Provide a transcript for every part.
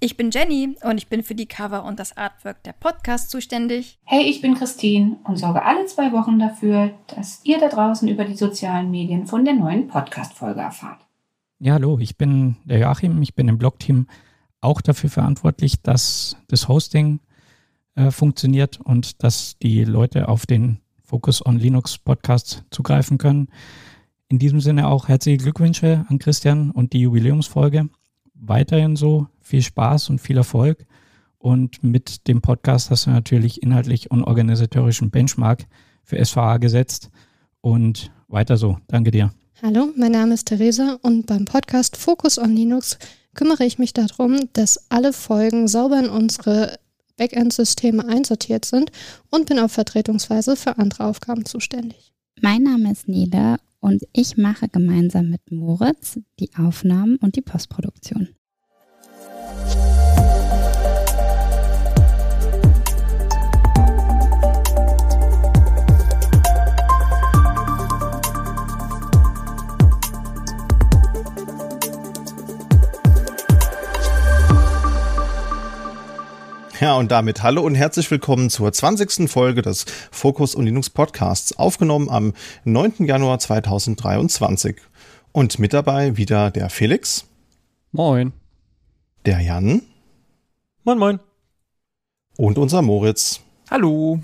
Ich bin Jenny und ich bin für die Cover und das Artwork der Podcast zuständig. Hey, ich bin Christine und sorge alle zwei Wochen dafür, dass ihr da draußen über die sozialen Medien von der neuen Podcast-Folge erfahrt. Ja, hallo, ich bin der Joachim, ich bin im Blogteam auch dafür verantwortlich, dass das Hosting äh, funktioniert und dass die Leute auf den Focus on Linux Podcast zugreifen können. In diesem Sinne auch herzliche Glückwünsche an Christian und die Jubiläumsfolge. Weiterhin so viel Spaß und viel Erfolg. Und mit dem Podcast hast du natürlich inhaltlich und organisatorischen Benchmark für SVA gesetzt. Und weiter so. Danke dir. Hallo, mein Name ist Theresa und beim Podcast Focus on Linux kümmere ich mich darum, dass alle Folgen sauber in unsere Backend-Systeme einsortiert sind und bin auf Vertretungsweise für andere Aufgaben zuständig. Mein Name ist Nele und ich mache gemeinsam mit Moritz die Aufnahmen und die Postproduktion. Ja, und damit hallo und herzlich willkommen zur 20. Folge des Focus und Linux Podcasts, aufgenommen am 9. Januar 2023. Und mit dabei wieder der Felix. Moin. Der Jan. Moin, moin. Und unser Moritz. Hallo.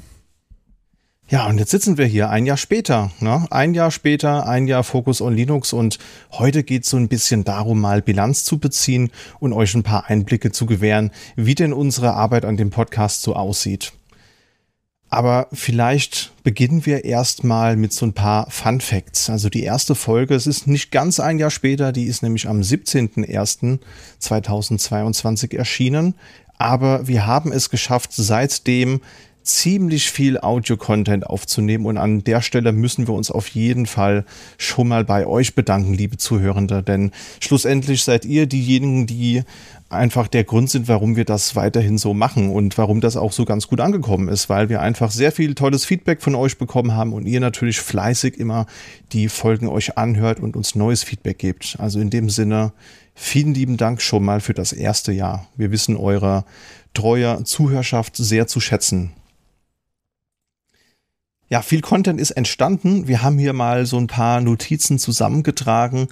Ja, und jetzt sitzen wir hier ein Jahr später. Ne? Ein Jahr später, ein Jahr Focus on Linux und heute geht es so ein bisschen darum, mal Bilanz zu beziehen und euch ein paar Einblicke zu gewähren, wie denn unsere Arbeit an dem Podcast so aussieht. Aber vielleicht beginnen wir erstmal mit so ein paar Fun Facts. Also die erste Folge, es ist nicht ganz ein Jahr später, die ist nämlich am 17.01.2022 erschienen. Aber wir haben es geschafft, seitdem ziemlich viel Audio-Content aufzunehmen und an der Stelle müssen wir uns auf jeden Fall schon mal bei euch bedanken, liebe Zuhörende, denn schlussendlich seid ihr diejenigen, die einfach der Grund sind, warum wir das weiterhin so machen und warum das auch so ganz gut angekommen ist, weil wir einfach sehr viel tolles Feedback von euch bekommen haben und ihr natürlich fleißig immer die Folgen euch anhört und uns neues Feedback gebt. Also in dem Sinne, vielen lieben Dank schon mal für das erste Jahr. Wir wissen eure treue Zuhörschaft sehr zu schätzen. Ja, viel Content ist entstanden. Wir haben hier mal so ein paar Notizen zusammengetragen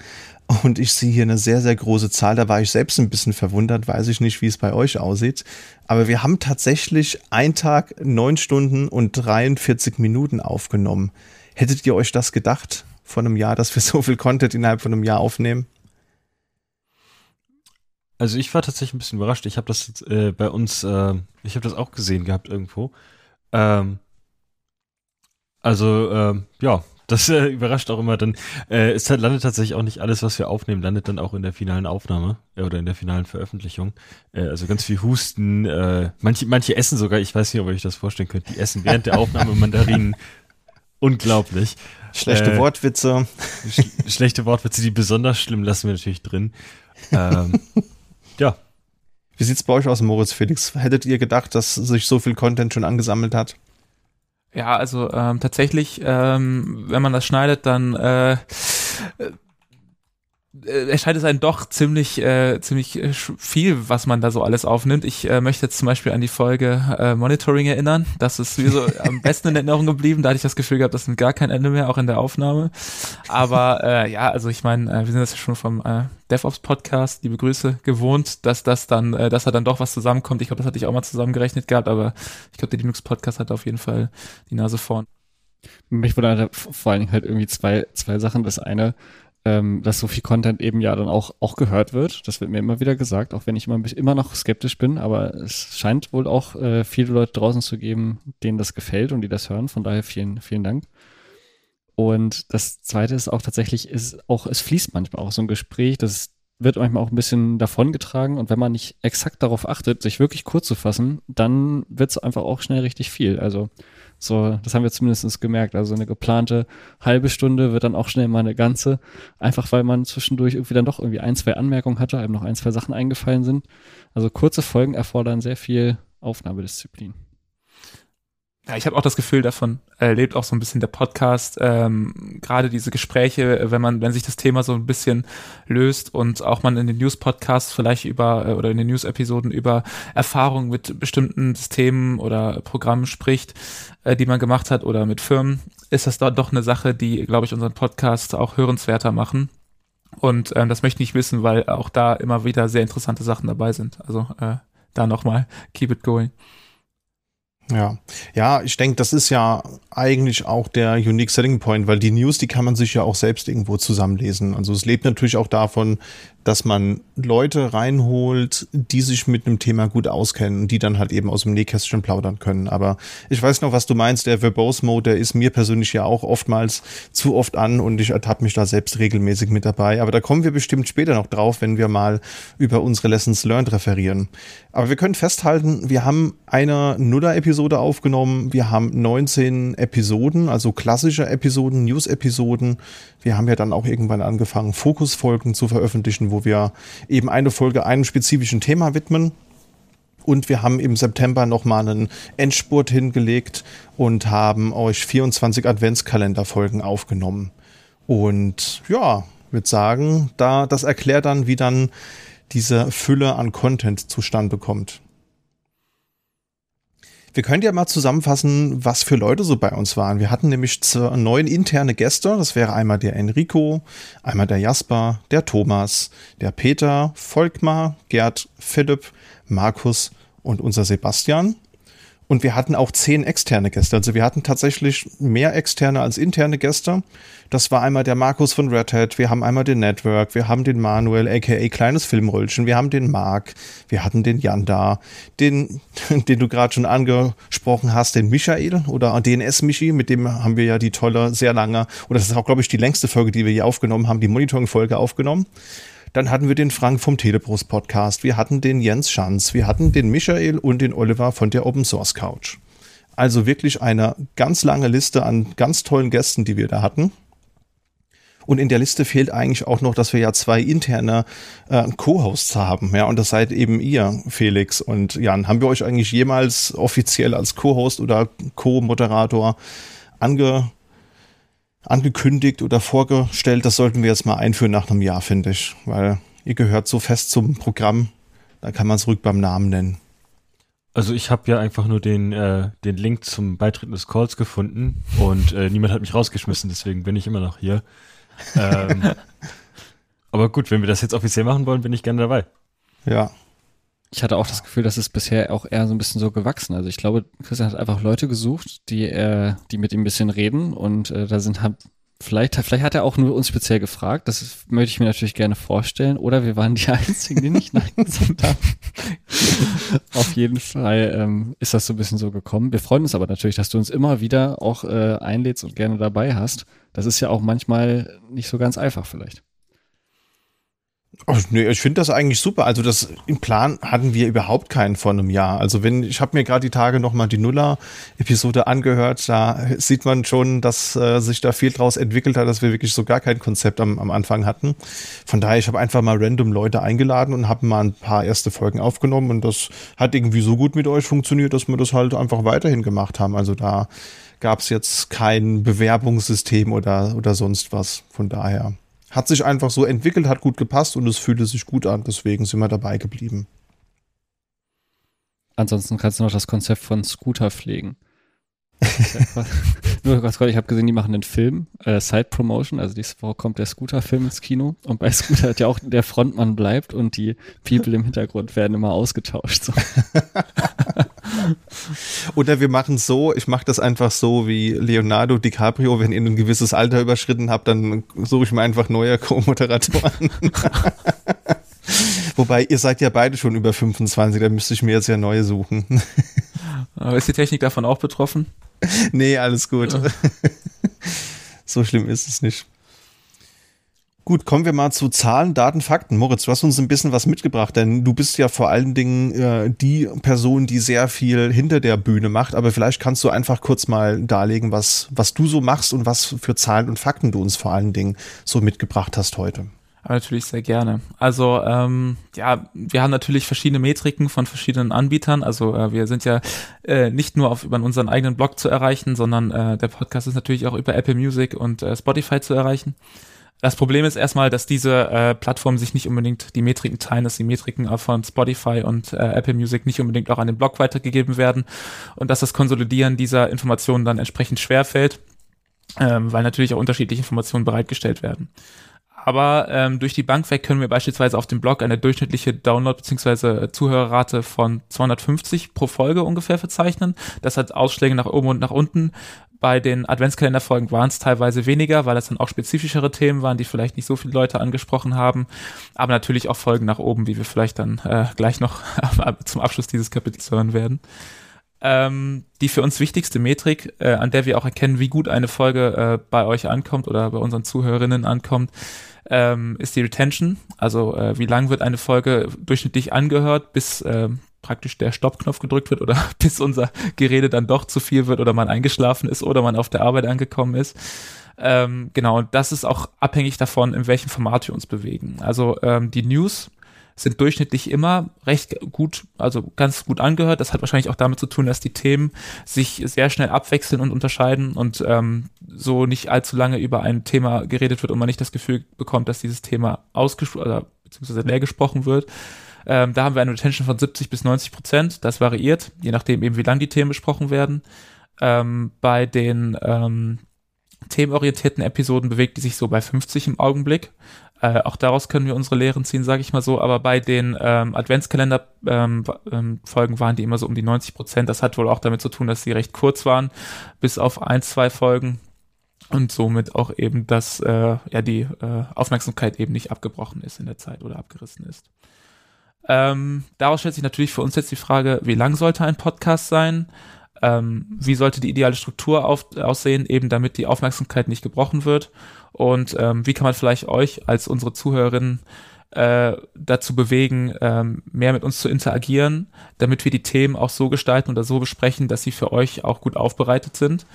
und ich sehe hier eine sehr, sehr große Zahl. Da war ich selbst ein bisschen verwundert, weiß ich nicht, wie es bei euch aussieht. Aber wir haben tatsächlich einen Tag, neun Stunden und 43 Minuten aufgenommen. Hättet ihr euch das gedacht vor einem Jahr, dass wir so viel Content innerhalb von einem Jahr aufnehmen? Also ich war tatsächlich ein bisschen überrascht. Ich habe das äh, bei uns, äh, ich habe das auch gesehen gehabt irgendwo. Ähm, also, ähm, ja, das äh, überrascht auch immer dann. Äh, es landet tatsächlich auch nicht alles, was wir aufnehmen, landet dann auch in der finalen Aufnahme äh, oder in der finalen Veröffentlichung. Äh, also ganz viel Husten. Äh, manche, manche essen sogar, ich weiß nicht, ob ihr euch das vorstellen könnt, die essen während der Aufnahme Mandarinen. Unglaublich. Schlechte äh, Wortwitze. Sch schlechte Wortwitze, die besonders schlimm lassen wir natürlich drin. Ähm, ja. Wie sieht's bei euch aus, Moritz Felix? Hättet ihr gedacht, dass sich so viel Content schon angesammelt hat? Ja, also ähm, tatsächlich, ähm, wenn man das schneidet, dann äh, erscheint es einem doch ziemlich, äh, ziemlich äh, viel, was man da so alles aufnimmt. Ich äh, möchte jetzt zum Beispiel an die Folge äh, Monitoring erinnern. Das ist sowieso am besten in Erinnerung geblieben. Da hatte ich das Gefühl gehabt, das sind gar kein Ende mehr, auch in der Aufnahme. Aber äh, ja, also ich meine, äh, wir sind das ja schon vom äh, DevOps-Podcast, liebe Grüße, gewohnt, dass das dann, äh, dass da dann doch was zusammenkommt. Ich glaube, das hatte ich auch mal zusammengerechnet gehabt, aber ich glaube, der Linux-Podcast hat auf jeden Fall die Nase vorn. Mich wundert vor allen Dingen halt irgendwie zwei, zwei Sachen. Das eine, ähm, dass so viel Content eben ja dann auch, auch gehört wird. Das wird mir immer wieder gesagt, auch wenn ich immer, immer noch skeptisch bin, aber es scheint wohl auch äh, viele Leute draußen zu geben, denen das gefällt und die das hören. Von daher vielen, vielen Dank. Und das zweite ist auch tatsächlich, ist auch, es fließt manchmal auch so ein Gespräch, das wird manchmal auch ein bisschen davongetragen und wenn man nicht exakt darauf achtet, sich wirklich kurz zu fassen, dann wird es einfach auch schnell richtig viel. Also so, das haben wir zumindest gemerkt. Also eine geplante halbe Stunde wird dann auch schnell mal eine ganze, einfach weil man zwischendurch irgendwie dann doch irgendwie ein, zwei Anmerkungen hatte, einem noch ein, zwei Sachen eingefallen sind. Also kurze Folgen erfordern sehr viel Aufnahmedisziplin. Ja, ich habe auch das Gefühl, davon äh, lebt auch so ein bisschen der Podcast. Ähm, Gerade diese Gespräche, wenn man, wenn sich das Thema so ein bisschen löst und auch man in den News-Podcasts vielleicht über äh, oder in den News-Episoden über Erfahrungen mit bestimmten Systemen oder Programmen spricht, äh, die man gemacht hat oder mit Firmen, ist das da doch eine Sache, die, glaube ich, unseren Podcast auch hörenswerter machen. Und ähm, das möchte ich wissen, weil auch da immer wieder sehr interessante Sachen dabei sind. Also äh, da nochmal, keep it going. Ja, ja, ich denke, das ist ja eigentlich auch der Unique Selling Point, weil die News, die kann man sich ja auch selbst irgendwo zusammenlesen. Also es lebt natürlich auch davon, dass man Leute reinholt, die sich mit einem Thema gut auskennen und die dann halt eben aus dem Nähkästchen plaudern können. Aber ich weiß noch, was du meinst, der Verbose Mode, der ist mir persönlich ja auch oftmals zu oft an und ich ertappe mich da selbst regelmäßig mit dabei. Aber da kommen wir bestimmt später noch drauf, wenn wir mal über unsere Lessons Learned referieren. Aber wir können festhalten, wir haben eine Nuller-Episode aufgenommen, wir haben 19 Episoden, also klassische Episoden, News-Episoden. Wir haben ja dann auch irgendwann angefangen, Fokusfolgen zu veröffentlichen, wo wir eben eine Folge einem spezifischen Thema widmen. Und wir haben im September nochmal einen Endspurt hingelegt und haben euch 24 Adventskalenderfolgen aufgenommen. Und ja, würde sagen, da, das erklärt dann, wie dann diese Fülle an Content zustande kommt. Wir können ja mal zusammenfassen, was für Leute so bei uns waren. Wir hatten nämlich neun interne Gäste. Das wäre einmal der Enrico, einmal der Jasper, der Thomas, der Peter, Volkmar, Gerd, Philipp, Markus und unser Sebastian. Und wir hatten auch zehn externe Gäste. Also wir hatten tatsächlich mehr externe als interne Gäste. Das war einmal der Markus von Red Hat, wir haben einmal den Network, wir haben den Manuel, aka Kleines Filmröllchen, wir haben den Marc, wir hatten den Jan da, den, den du gerade schon angesprochen hast, den Michael oder DNS Michi, mit dem haben wir ja die tolle, sehr lange, oder das ist auch, glaube ich, die längste Folge, die wir hier aufgenommen haben, die Monitoring-Folge aufgenommen. Dann hatten wir den Frank vom Telebrust Podcast, wir hatten den Jens Schanz, wir hatten den Michael und den Oliver von der Open Source Couch. Also wirklich eine ganz lange Liste an ganz tollen Gästen, die wir da hatten. Und in der Liste fehlt eigentlich auch noch, dass wir ja zwei interne äh, Co-Hosts haben. Ja, und das seid eben ihr, Felix und Jan. Haben wir euch eigentlich jemals offiziell als Co-Host oder Co-Moderator ange angekündigt oder vorgestellt. Das sollten wir jetzt mal einführen nach einem Jahr, finde ich, weil ihr gehört so fest zum Programm, da kann man es ruhig beim Namen nennen. Also ich habe ja einfach nur den, äh, den Link zum Beitreten des Calls gefunden und äh, niemand hat mich rausgeschmissen, deswegen bin ich immer noch hier. Ähm, aber gut, wenn wir das jetzt offiziell machen wollen, bin ich gerne dabei. Ja, ich hatte auch das Gefühl, das ist bisher auch eher so ein bisschen so gewachsen. Also ich glaube, Christian hat einfach Leute gesucht, die, äh, die mit ihm ein bisschen reden und äh, da sind halt Vielleicht, vielleicht hat er auch nur uns speziell gefragt. Das ist, möchte ich mir natürlich gerne vorstellen. Oder wir waren die Einzigen, die nicht Nein gesagt haben. Auf jeden Fall ähm, ist das so ein bisschen so gekommen. Wir freuen uns aber natürlich, dass du uns immer wieder auch äh, einlädst und gerne dabei hast. Das ist ja auch manchmal nicht so ganz einfach vielleicht. Oh, nee, ich finde das eigentlich super. Also das im Plan hatten wir überhaupt keinen vor einem Jahr. Also wenn ich habe mir gerade die Tage noch mal die Nuller-Episode angehört, da sieht man schon, dass äh, sich da viel draus entwickelt hat, dass wir wirklich so gar kein Konzept am, am Anfang hatten. Von daher, ich habe einfach mal random Leute eingeladen und habe mal ein paar erste Folgen aufgenommen und das hat irgendwie so gut mit euch funktioniert, dass wir das halt einfach weiterhin gemacht haben. Also da gab es jetzt kein Bewerbungssystem oder oder sonst was. Von daher hat sich einfach so entwickelt, hat gut gepasst und es fühlte sich gut an. Deswegen sind wir dabei geblieben. Ansonsten kannst du noch das Konzept von Scooter pflegen. Nur ganz kurz, ich habe gesehen, die machen einen Film, äh, Side Promotion, also diese Woche kommt der Scooter-Film ins Kino und bei Scooter hat ja auch der Frontmann bleibt und die People im Hintergrund werden immer ausgetauscht. So. Oder wir machen so, ich mache das einfach so wie Leonardo DiCaprio, wenn ihr ein gewisses Alter überschritten habt, dann suche ich mir einfach neue Co-Moderatoren. Wobei, ihr seid ja beide schon über 25, da müsste ich mir jetzt ja neue suchen. Aber ist die Technik davon auch betroffen? nee, alles gut. so schlimm ist es nicht. Gut, kommen wir mal zu Zahlen, Daten, Fakten. Moritz, du hast uns ein bisschen was mitgebracht, denn du bist ja vor allen Dingen äh, die Person, die sehr viel hinter der Bühne macht. Aber vielleicht kannst du einfach kurz mal darlegen, was, was du so machst und was für Zahlen und Fakten du uns vor allen Dingen so mitgebracht hast heute. Natürlich sehr gerne. Also ähm, ja, wir haben natürlich verschiedene Metriken von verschiedenen Anbietern. Also äh, wir sind ja äh, nicht nur auf über unseren eigenen Blog zu erreichen, sondern äh, der Podcast ist natürlich auch über Apple Music und äh, Spotify zu erreichen. Das Problem ist erstmal, dass diese äh, Plattformen sich nicht unbedingt die Metriken teilen, dass die Metriken von Spotify und äh, Apple Music nicht unbedingt auch an den Blog weitergegeben werden und dass das Konsolidieren dieser Informationen dann entsprechend schwer fällt, ähm, weil natürlich auch unterschiedliche Informationen bereitgestellt werden. Aber ähm, durch die Bank weg können wir beispielsweise auf dem Blog eine durchschnittliche Download- bzw. Zuhörerrate von 250 pro Folge ungefähr verzeichnen. Das hat Ausschläge nach oben und nach unten. Bei den Adventskalenderfolgen waren es teilweise weniger, weil das dann auch spezifischere Themen waren, die vielleicht nicht so viele Leute angesprochen haben. Aber natürlich auch Folgen nach oben, wie wir vielleicht dann äh, gleich noch zum Abschluss dieses Kapitels hören werden. Ähm, die für uns wichtigste Metrik, äh, an der wir auch erkennen, wie gut eine Folge äh, bei euch ankommt oder bei unseren Zuhörerinnen ankommt, ähm, ist die Retention. Also äh, wie lang wird eine Folge durchschnittlich angehört, bis äh, praktisch der Stoppknopf gedrückt wird oder bis unser Gerede dann doch zu viel wird oder man eingeschlafen ist oder man auf der Arbeit angekommen ist. Ähm, genau, und das ist auch abhängig davon, in welchem Format wir uns bewegen. Also ähm, die News sind durchschnittlich immer recht gut, also ganz gut angehört. Das hat wahrscheinlich auch damit zu tun, dass die Themen sich sehr schnell abwechseln und unterscheiden und ähm, so nicht allzu lange über ein Thema geredet wird und man nicht das Gefühl bekommt, dass dieses Thema ausgesprochen oder beziehungsweise leer gesprochen wird. Ähm, da haben wir eine Retention von 70 bis 90 Prozent. Das variiert, je nachdem eben, wie lang die Themen besprochen werden. Ähm, bei den ähm, themenorientierten Episoden bewegt die sich so bei 50 im Augenblick. Äh, auch daraus können wir unsere Lehren ziehen, sage ich mal so. Aber bei den ähm, Adventskalender-Folgen ähm, ähm, waren die immer so um die 90 Prozent. Das hat wohl auch damit zu tun, dass sie recht kurz waren, bis auf ein, zwei Folgen und somit auch eben, dass äh, ja die äh, Aufmerksamkeit eben nicht abgebrochen ist in der Zeit oder abgerissen ist. Ähm, daraus stellt sich natürlich für uns jetzt die Frage, wie lang sollte ein Podcast sein? Ähm, wie sollte die ideale Struktur auf, aussehen, eben damit die Aufmerksamkeit nicht gebrochen wird? Und ähm, wie kann man vielleicht euch als unsere Zuhörerinnen äh, dazu bewegen, ähm, mehr mit uns zu interagieren, damit wir die Themen auch so gestalten oder so besprechen, dass sie für euch auch gut aufbereitet sind?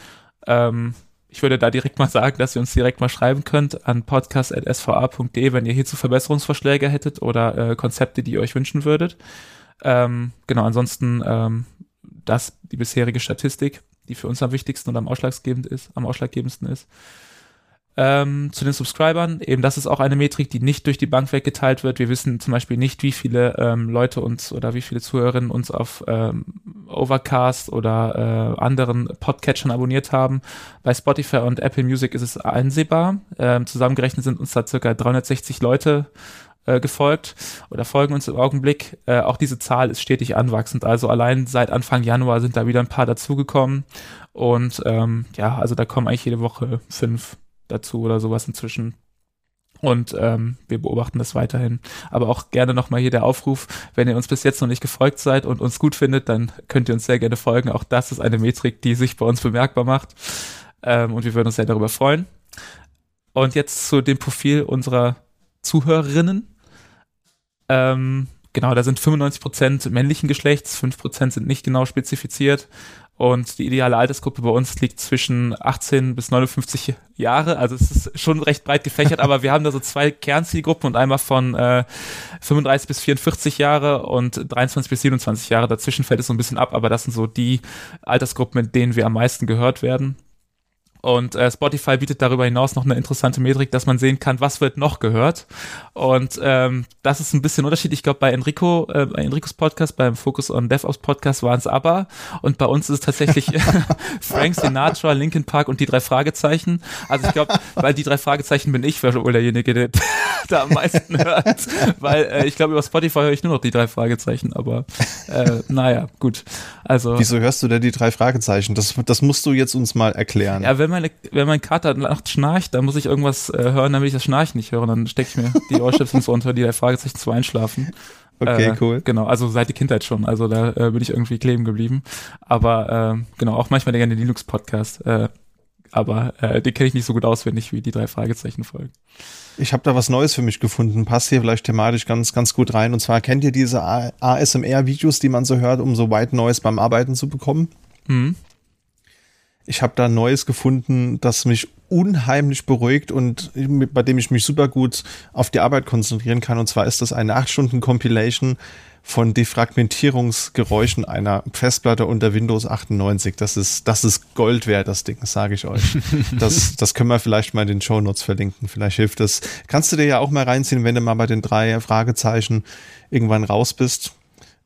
Ähm, ich würde da direkt mal sagen, dass ihr uns direkt mal schreiben könnt an podcast.sva.de, wenn ihr hierzu Verbesserungsvorschläge hättet oder äh, Konzepte, die ihr euch wünschen würdet. Ähm, genau, ansonsten ähm, das die bisherige Statistik, die für uns am wichtigsten und am ausschlaggebend ist, am ausschlaggebendsten ist. Ähm, zu den Subscribern, eben das ist auch eine Metrik, die nicht durch die Bank weggeteilt wird. Wir wissen zum Beispiel nicht, wie viele ähm, Leute uns oder wie viele Zuhörerinnen uns auf ähm, Overcast oder äh, anderen Podcatchern abonniert haben. Bei Spotify und Apple Music ist es einsehbar. Ähm, zusammengerechnet sind uns da circa 360 Leute äh, gefolgt oder folgen uns im Augenblick. Äh, auch diese Zahl ist stetig anwachsend. Also allein seit Anfang Januar sind da wieder ein paar dazugekommen. Und ähm, ja, also da kommen eigentlich jede Woche fünf dazu oder sowas inzwischen. Und ähm, wir beobachten das weiterhin. Aber auch gerne nochmal hier der Aufruf, wenn ihr uns bis jetzt noch nicht gefolgt seid und uns gut findet, dann könnt ihr uns sehr gerne folgen. Auch das ist eine Metrik, die sich bei uns bemerkbar macht. Ähm, und wir würden uns sehr darüber freuen. Und jetzt zu dem Profil unserer Zuhörerinnen. Ähm, genau, da sind 95% männlichen Geschlechts, 5% sind nicht genau spezifiziert. Und die ideale Altersgruppe bei uns liegt zwischen 18 bis 59 Jahre. Also es ist schon recht breit gefächert, aber wir haben da so zwei Kernzielgruppen und einmal von äh, 35 bis 44 Jahre und 23 bis 27 Jahre. Dazwischen fällt es so ein bisschen ab, aber das sind so die Altersgruppen, mit denen wir am meisten gehört werden. Und äh, Spotify bietet darüber hinaus noch eine interessante Metrik, dass man sehen kann, was wird noch gehört. Und ähm, das ist ein bisschen unterschiedlich. Ich glaube, bei Enrico, äh, bei Enricos Podcast, beim Focus on DevOps Podcast waren es aber. Und bei uns ist es tatsächlich Frank Sinatra, Linkin Park und die drei Fragezeichen. Also ich glaube, weil die drei Fragezeichen bin ich wohl derjenige, der da am meisten hört. Weil äh, ich glaube, über Spotify höre ich nur noch die drei Fragezeichen. Aber äh, naja, gut. Also. Wieso hörst du denn die drei Fragezeichen? Das, das musst du jetzt uns mal erklären. Ja, wenn meine, wenn mein Kater nachts schnarcht, dann muss ich irgendwas äh, hören, damit ich das Schnarchen nicht höre. Dann stecke ich mir die Ohrstöpsel so unter, die der Fragezeichen zu einschlafen. Okay, äh, cool. Genau, also seit der Kindheit schon. Also da äh, bin ich irgendwie kleben geblieben. Aber äh, genau, auch manchmal der gerne Linux-Podcast. Äh, aber äh, den kenne ich nicht so gut auswendig wie die drei Fragezeichen folgen. Ich habe da was Neues für mich gefunden. Passt hier vielleicht thematisch ganz, ganz gut rein. Und zwar kennt ihr diese ASMR-Videos, die man so hört, um so White Noise beim Arbeiten zu bekommen? Mhm. Ich habe da Neues gefunden, das mich unheimlich beruhigt und bei dem ich mich super gut auf die Arbeit konzentrieren kann. Und zwar ist das eine 8-Stunden-Compilation von Defragmentierungsgeräuschen einer Festplatte unter Windows 98. Das ist, das ist Gold wert, das Ding, sage ich euch. Das, das können wir vielleicht mal in den Show Notes verlinken. Vielleicht hilft das. Kannst du dir ja auch mal reinziehen, wenn du mal bei den drei Fragezeichen irgendwann raus bist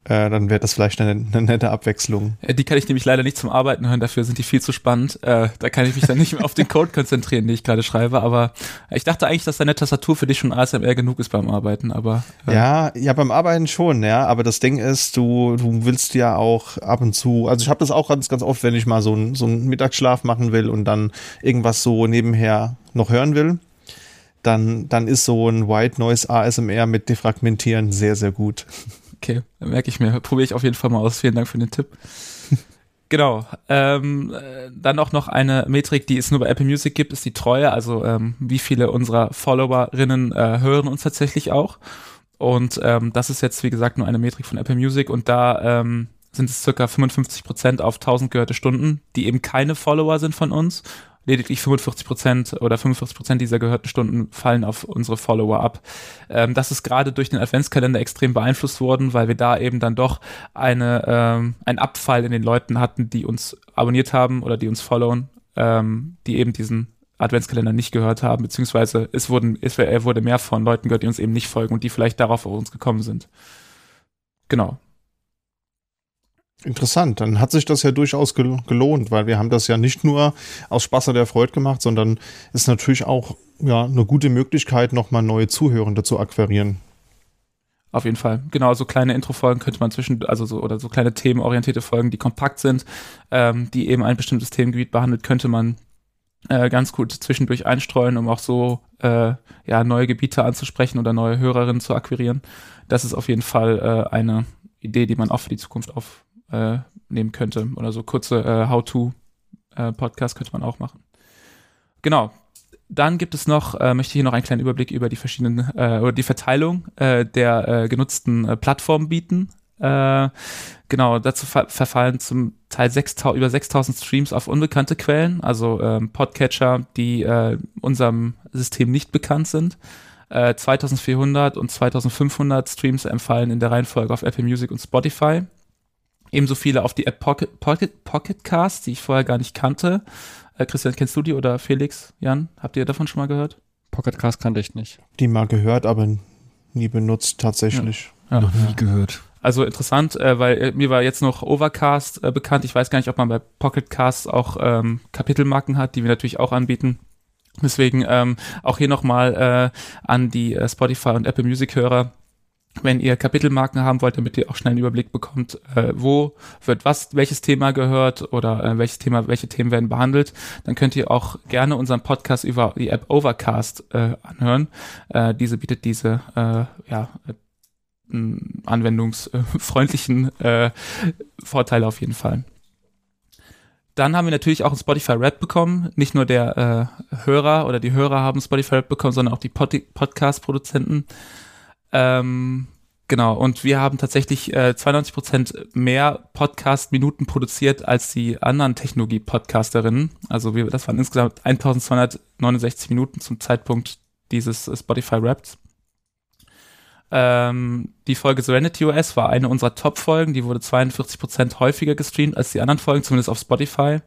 äh, dann wäre das vielleicht eine, eine, nette Abwechslung. Ja, die kann ich nämlich leider nicht zum Arbeiten hören, dafür sind die viel zu spannend. Äh, da kann ich mich dann nicht mehr auf den Code konzentrieren, den ich gerade schreibe. Aber ich dachte eigentlich, dass deine Tastatur für dich schon ASMR genug ist beim Arbeiten, aber. Äh. Ja, ja, beim Arbeiten schon, ja. Aber das Ding ist, du, du willst ja auch ab und zu, also ich habe das auch ganz, ganz oft, wenn ich mal so, ein, so einen Mittagsschlaf machen will und dann irgendwas so nebenher noch hören will. Dann, dann ist so ein White Noise ASMR mit Defragmentieren sehr, sehr gut. Okay, merke ich mir. Probiere ich auf jeden Fall mal aus. Vielen Dank für den Tipp. Genau. Ähm, dann auch noch eine Metrik, die es nur bei Apple Music gibt, ist die Treue. Also ähm, wie viele unserer Followerinnen äh, hören uns tatsächlich auch. Und ähm, das ist jetzt, wie gesagt, nur eine Metrik von Apple Music. Und da ähm, sind es circa 55 Prozent auf 1000 gehörte Stunden, die eben keine Follower sind von uns lediglich 45 Prozent oder 45 Prozent dieser gehörten Stunden fallen auf unsere Follower ab. Ähm, das ist gerade durch den Adventskalender extrem beeinflusst worden, weil wir da eben dann doch eine, ähm, einen Abfall in den Leuten hatten, die uns abonniert haben oder die uns followen, ähm, die eben diesen Adventskalender nicht gehört haben, beziehungsweise es wurden, es, wurde mehr von Leuten gehört, die uns eben nicht folgen und die vielleicht darauf auf uns gekommen sind. Genau. Interessant, dann hat sich das ja durchaus gelohnt, weil wir haben das ja nicht nur aus Spaß an der Freude gemacht, sondern ist natürlich auch ja, eine gute Möglichkeit, nochmal neue Zuhörende zu akquirieren. Auf jeden Fall. Genau, so kleine Intro-Folgen könnte man zwischen, also so, oder so kleine themenorientierte Folgen, die kompakt sind, ähm, die eben ein bestimmtes Themengebiet behandelt, könnte man äh, ganz gut zwischendurch einstreuen, um auch so äh, ja, neue Gebiete anzusprechen oder neue Hörerinnen zu akquirieren. Das ist auf jeden Fall äh, eine Idee, die man auch für die Zukunft auf, äh, nehmen könnte. Oder so kurze äh, How-to-Podcasts äh, könnte man auch machen. Genau. Dann gibt es noch, äh, möchte ich hier noch einen kleinen Überblick über die verschiedenen äh, oder die Verteilung der genutzten Plattformen bieten. Genau, dazu ver verfallen zum Teil 6, über 6000 Streams auf unbekannte Quellen, also ähm, Podcatcher, die unserem System nicht bekannt sind. Äh, 2400 und 2500 Streams empfallen in der Reihenfolge auf Apple Music und Spotify. Ebenso viele auf die App Pocket, Pocket, Pocket Cast, die ich vorher gar nicht kannte. Äh, Christian, kennst du die oder Felix, Jan? Habt ihr davon schon mal gehört? Pocket Cast kannte ich nicht. Die mal gehört, aber nie benutzt tatsächlich. Ja. Ja. Noch nie gehört. Also interessant, äh, weil äh, mir war jetzt noch Overcast äh, bekannt. Ich weiß gar nicht, ob man bei Pocket Cast auch ähm, Kapitelmarken hat, die wir natürlich auch anbieten. Deswegen ähm, auch hier nochmal äh, an die äh, Spotify und Apple Music Hörer wenn ihr Kapitelmarken haben wollt, damit ihr auch schnell einen Überblick bekommt, äh, wo wird was, welches Thema gehört oder äh, welches Thema, welche Themen werden behandelt, dann könnt ihr auch gerne unseren Podcast über die App Overcast äh, anhören. Äh, diese bietet diese äh, ja, äh, anwendungsfreundlichen äh, Vorteile auf jeden Fall. Dann haben wir natürlich auch ein Spotify Rap bekommen. Nicht nur der äh, Hörer oder die Hörer haben Spotify Rap bekommen, sondern auch die Pod Podcast-Produzenten. Ähm, genau, und wir haben tatsächlich äh, 92 Prozent mehr Podcast-Minuten produziert als die anderen Technologie-Podcasterinnen. Also wir, das waren insgesamt 1269 Minuten zum Zeitpunkt dieses Spotify Raps. Ähm, die Folge Serenity OS war eine unserer Top-Folgen. Die wurde 42 Prozent häufiger gestreamt als die anderen Folgen, zumindest auf Spotify.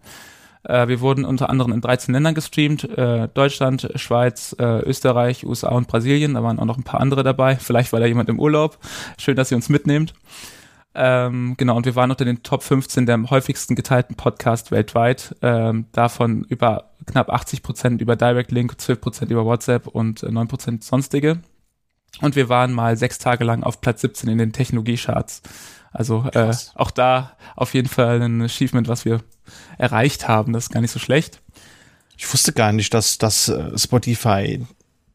Äh, wir wurden unter anderem in 13 Ländern gestreamt, äh, Deutschland, Schweiz, äh, Österreich, USA und Brasilien. Da waren auch noch ein paar andere dabei. Vielleicht war da jemand im Urlaub. Schön, dass ihr uns mitnehmt. Ähm, genau, und wir waren unter den Top 15 der häufigsten geteilten Podcasts weltweit. Ähm, davon über knapp 80 Prozent über Direct Link, 12 Prozent über WhatsApp und äh, 9 Prozent sonstige. Und wir waren mal sechs Tage lang auf Platz 17 in den Technologie-Charts. Also äh, auch da auf jeden Fall ein Achievement, was wir erreicht haben. Das ist gar nicht so schlecht. Ich wusste gar nicht, dass, dass äh, Spotify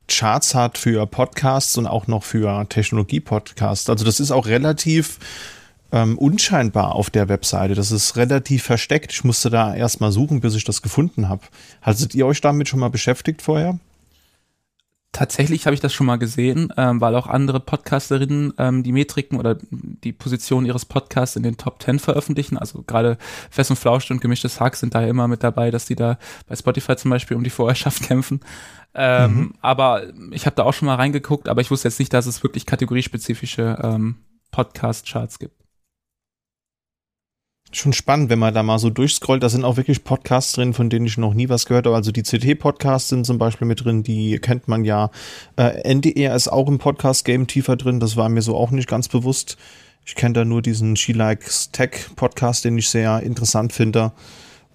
Charts hat für Podcasts und auch noch für Technologie-Podcasts. Also das ist auch relativ ähm, unscheinbar auf der Webseite. Das ist relativ versteckt. Ich musste da erstmal suchen, bis ich das gefunden habe. Hattet ihr euch damit schon mal beschäftigt vorher? Tatsächlich habe ich das schon mal gesehen, ähm, weil auch andere Podcasterinnen ähm, die Metriken oder die Position ihres Podcasts in den Top 10 veröffentlichen. Also gerade Fest und Flausch und Gemischtes Hack sind da immer mit dabei, dass die da bei Spotify zum Beispiel um die Vorherrschaft kämpfen. Ähm, mhm. Aber ich habe da auch schon mal reingeguckt, aber ich wusste jetzt nicht, dass es wirklich kategoriespezifische ähm, Podcast-Charts gibt. Schon spannend, wenn man da mal so durchscrollt. Da sind auch wirklich Podcasts drin, von denen ich noch nie was gehört habe. Also die CT-Podcasts sind zum Beispiel mit drin, die kennt man ja. Äh, NDR ist auch im Podcast-Game tiefer drin. Das war mir so auch nicht ganz bewusst. Ich kenne da nur diesen She Likes Tech Podcast, den ich sehr interessant finde.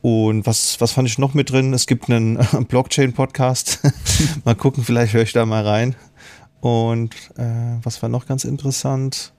Und was, was fand ich noch mit drin? Es gibt einen Blockchain-Podcast. mal gucken, vielleicht höre ich da mal rein. Und äh, was war noch ganz interessant?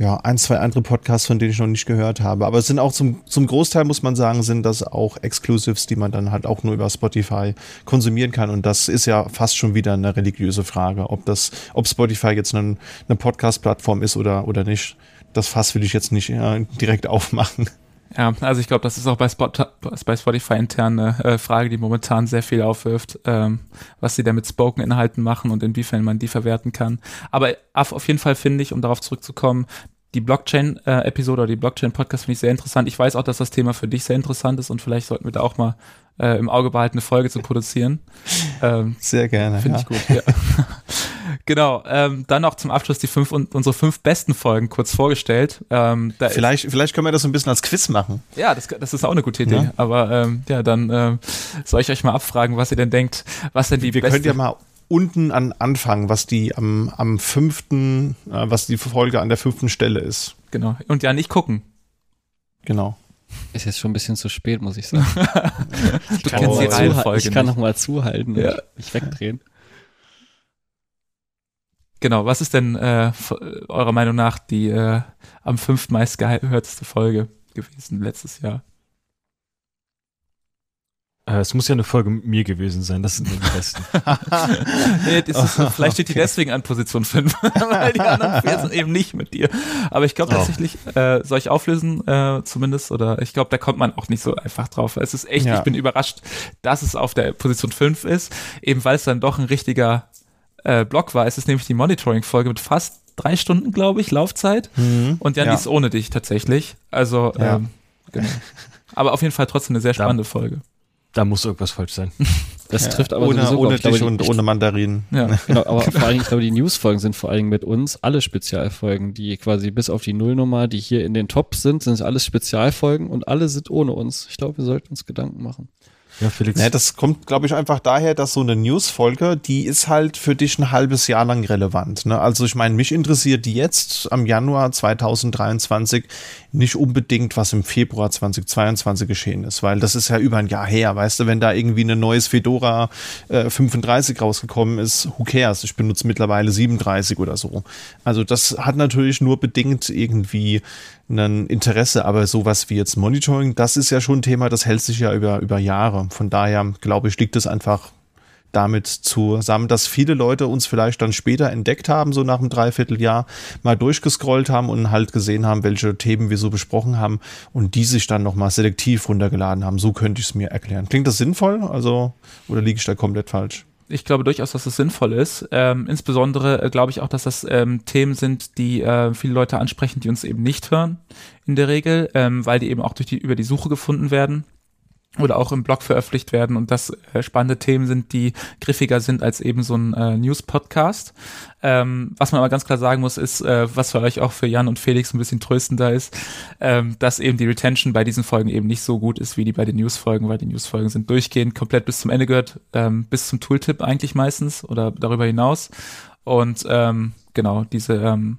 Ja, ein, zwei andere Podcasts, von denen ich noch nicht gehört habe. Aber es sind auch zum, zum Großteil, muss man sagen, sind das auch Exclusives, die man dann halt auch nur über Spotify konsumieren kann. Und das ist ja fast schon wieder eine religiöse Frage, ob das, ob Spotify jetzt eine, eine Podcast-Plattform ist oder, oder nicht. Das Fass will ich jetzt nicht äh, direkt aufmachen. Ja, also ich glaube, das ist auch bei, Spot, bei Spotify intern eine äh, Frage, die momentan sehr viel aufwirft, ähm, was sie da mit Spoken-Inhalten machen und inwiefern man die verwerten kann. Aber auf jeden Fall finde ich, um darauf zurückzukommen, die Blockchain-Episode oder die Blockchain-Podcast finde ich sehr interessant. Ich weiß auch, dass das Thema für dich sehr interessant ist und vielleicht sollten wir da auch mal äh, im Auge behalten, eine Folge zu produzieren. Ähm, sehr gerne. Finde ja. ich gut, ja. genau. Ähm, dann noch zum Abschluss die fünf und unsere fünf besten Folgen kurz vorgestellt. Ähm, vielleicht, vielleicht können wir das so ein bisschen als Quiz machen. Ja, das, das ist auch eine gute Idee. Ja. Aber ähm, ja, dann ähm, soll ich euch mal abfragen, was ihr denn denkt, was denn die Wir beste können ja mal unten an Anfang, was die am, am fünften, äh, was die Folge an der fünften Stelle ist. Genau. Und ja, nicht gucken. Genau. Ist jetzt schon ein bisschen zu spät, muss ich sagen. du kennst oh, die Reihenfolge. Ich kann noch mal zuhalten ja. und mich wegdrehen. Genau, was ist denn äh, eurer Meinung nach die äh, am fünftmeist gehörteste Folge gewesen letztes Jahr? Äh, es muss ja eine Folge mit mir gewesen sein, das sind die besten. nee, ist, oh, vielleicht steht die deswegen an Position 5, weil die anderen sind eben nicht mit dir. Aber ich glaube oh. tatsächlich, äh, soll ich auflösen äh, zumindest? Oder ich glaube, da kommt man auch nicht so einfach drauf. Es ist echt, ja. ich bin überrascht, dass es auf der Position 5 ist, eben weil es dann doch ein richtiger äh, Block war. Es ist nämlich die Monitoring-Folge mit fast drei Stunden, glaube ich, Laufzeit. Mhm. Und Jan, ja. die ist ohne dich tatsächlich. Also, ja. ähm, genau. Aber auf jeden Fall trotzdem eine sehr spannende Folge. Da muss irgendwas falsch sein. Das ja, trifft aber ohne, sowieso, ohne dich und ohne Mandarinen. Ja, genau, aber vor allem, ich glaube, die Newsfolgen sind vor allem mit uns alle Spezialfolgen, die quasi bis auf die Nullnummer, die hier in den Tops sind, sind alles Spezialfolgen und alle sind ohne uns. Ich glaube, wir sollten uns Gedanken machen. Ja, Felix. Ja, das kommt, glaube ich, einfach daher, dass so eine Newsfolge, die ist halt für dich ein halbes Jahr lang relevant. Ne? Also ich meine, mich interessiert die jetzt am Januar 2023 nicht unbedingt, was im Februar 2022 geschehen ist, weil das ist ja über ein Jahr her, weißt du, wenn da irgendwie ein neues Fedora äh, 35 rausgekommen ist, who cares? Ich benutze mittlerweile 37 oder so. Also das hat natürlich nur bedingt irgendwie ein Interesse, aber sowas wie jetzt Monitoring, das ist ja schon ein Thema, das hält sich ja über, über Jahre. Von daher, glaube ich, liegt es einfach damit zusammen, dass viele Leute uns vielleicht dann später entdeckt haben, so nach einem Dreivierteljahr, mal durchgescrollt haben und halt gesehen haben, welche Themen wir so besprochen haben und die sich dann nochmal selektiv runtergeladen haben. So könnte ich es mir erklären. Klingt das sinnvoll? Also, oder liege ich da komplett falsch? ich glaube durchaus, dass es sinnvoll ist. Ähm, insbesondere äh, glaube ich auch, dass das ähm, Themen sind, die äh, viele Leute ansprechen, die uns eben nicht hören in der Regel, ähm, weil die eben auch durch die über die Suche gefunden werden oder auch im Blog veröffentlicht werden und das äh, spannende Themen sind, die griffiger sind als eben so ein äh, News-Podcast. Ähm, was man aber ganz klar sagen muss, ist, äh, was für euch auch für Jan und Felix ein bisschen tröstender ist, ähm, dass eben die Retention bei diesen Folgen eben nicht so gut ist wie die bei den News-Folgen, weil die News-Folgen sind durchgehend komplett bis zum Ende gehört, ähm, bis zum Tooltip eigentlich meistens oder darüber hinaus. Und ähm, genau, diese ähm,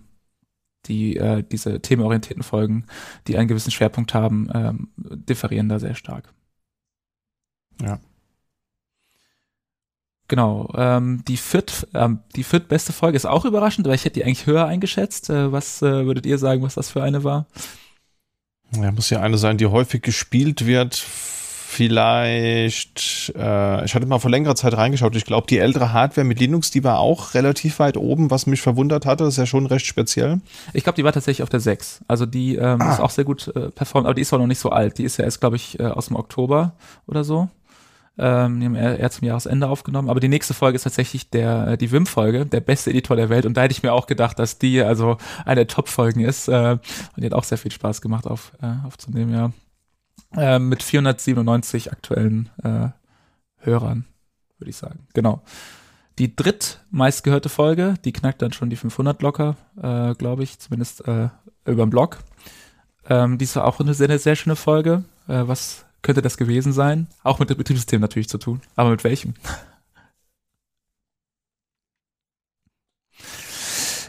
die äh, diese themenorientierten Folgen, die einen gewissen Schwerpunkt haben, ähm, differieren da sehr stark. Ja. Genau. Ähm, die viert, ähm, die viertbeste Folge ist auch überraschend, weil ich hätte die eigentlich höher eingeschätzt. Äh, was äh, würdet ihr sagen, was das für eine war? Ja, muss ja eine sein, die häufig gespielt wird vielleicht, äh, ich hatte mal vor längerer Zeit reingeschaut, ich glaube, die ältere Hardware mit Linux, die war auch relativ weit oben, was mich verwundert hatte, das ist ja schon recht speziell. Ich glaube, die war tatsächlich auf der 6. Also die ähm, ah. ist auch sehr gut äh, performt, aber die ist auch noch nicht so alt. Die ist ja erst, glaube ich, äh, aus dem Oktober oder so. Ähm, die haben eher zum Jahresende aufgenommen. Aber die nächste Folge ist tatsächlich der, äh, die Wim-Folge, der beste Editor der Welt. Und da hätte ich mir auch gedacht, dass die also eine der Top-Folgen ist. Äh, und die hat auch sehr viel Spaß gemacht auf, äh, aufzunehmen, ja. Äh, mit 497 aktuellen äh, Hörern, würde ich sagen. Genau. Die drittmeistgehörte Folge, die knackt dann schon die 500 locker, äh, glaube ich, zumindest äh, über den Blog. Ähm, die ist auch eine sehr, sehr schöne Folge. Äh, was könnte das gewesen sein? Auch mit dem Betriebssystem natürlich zu tun. Aber mit welchem?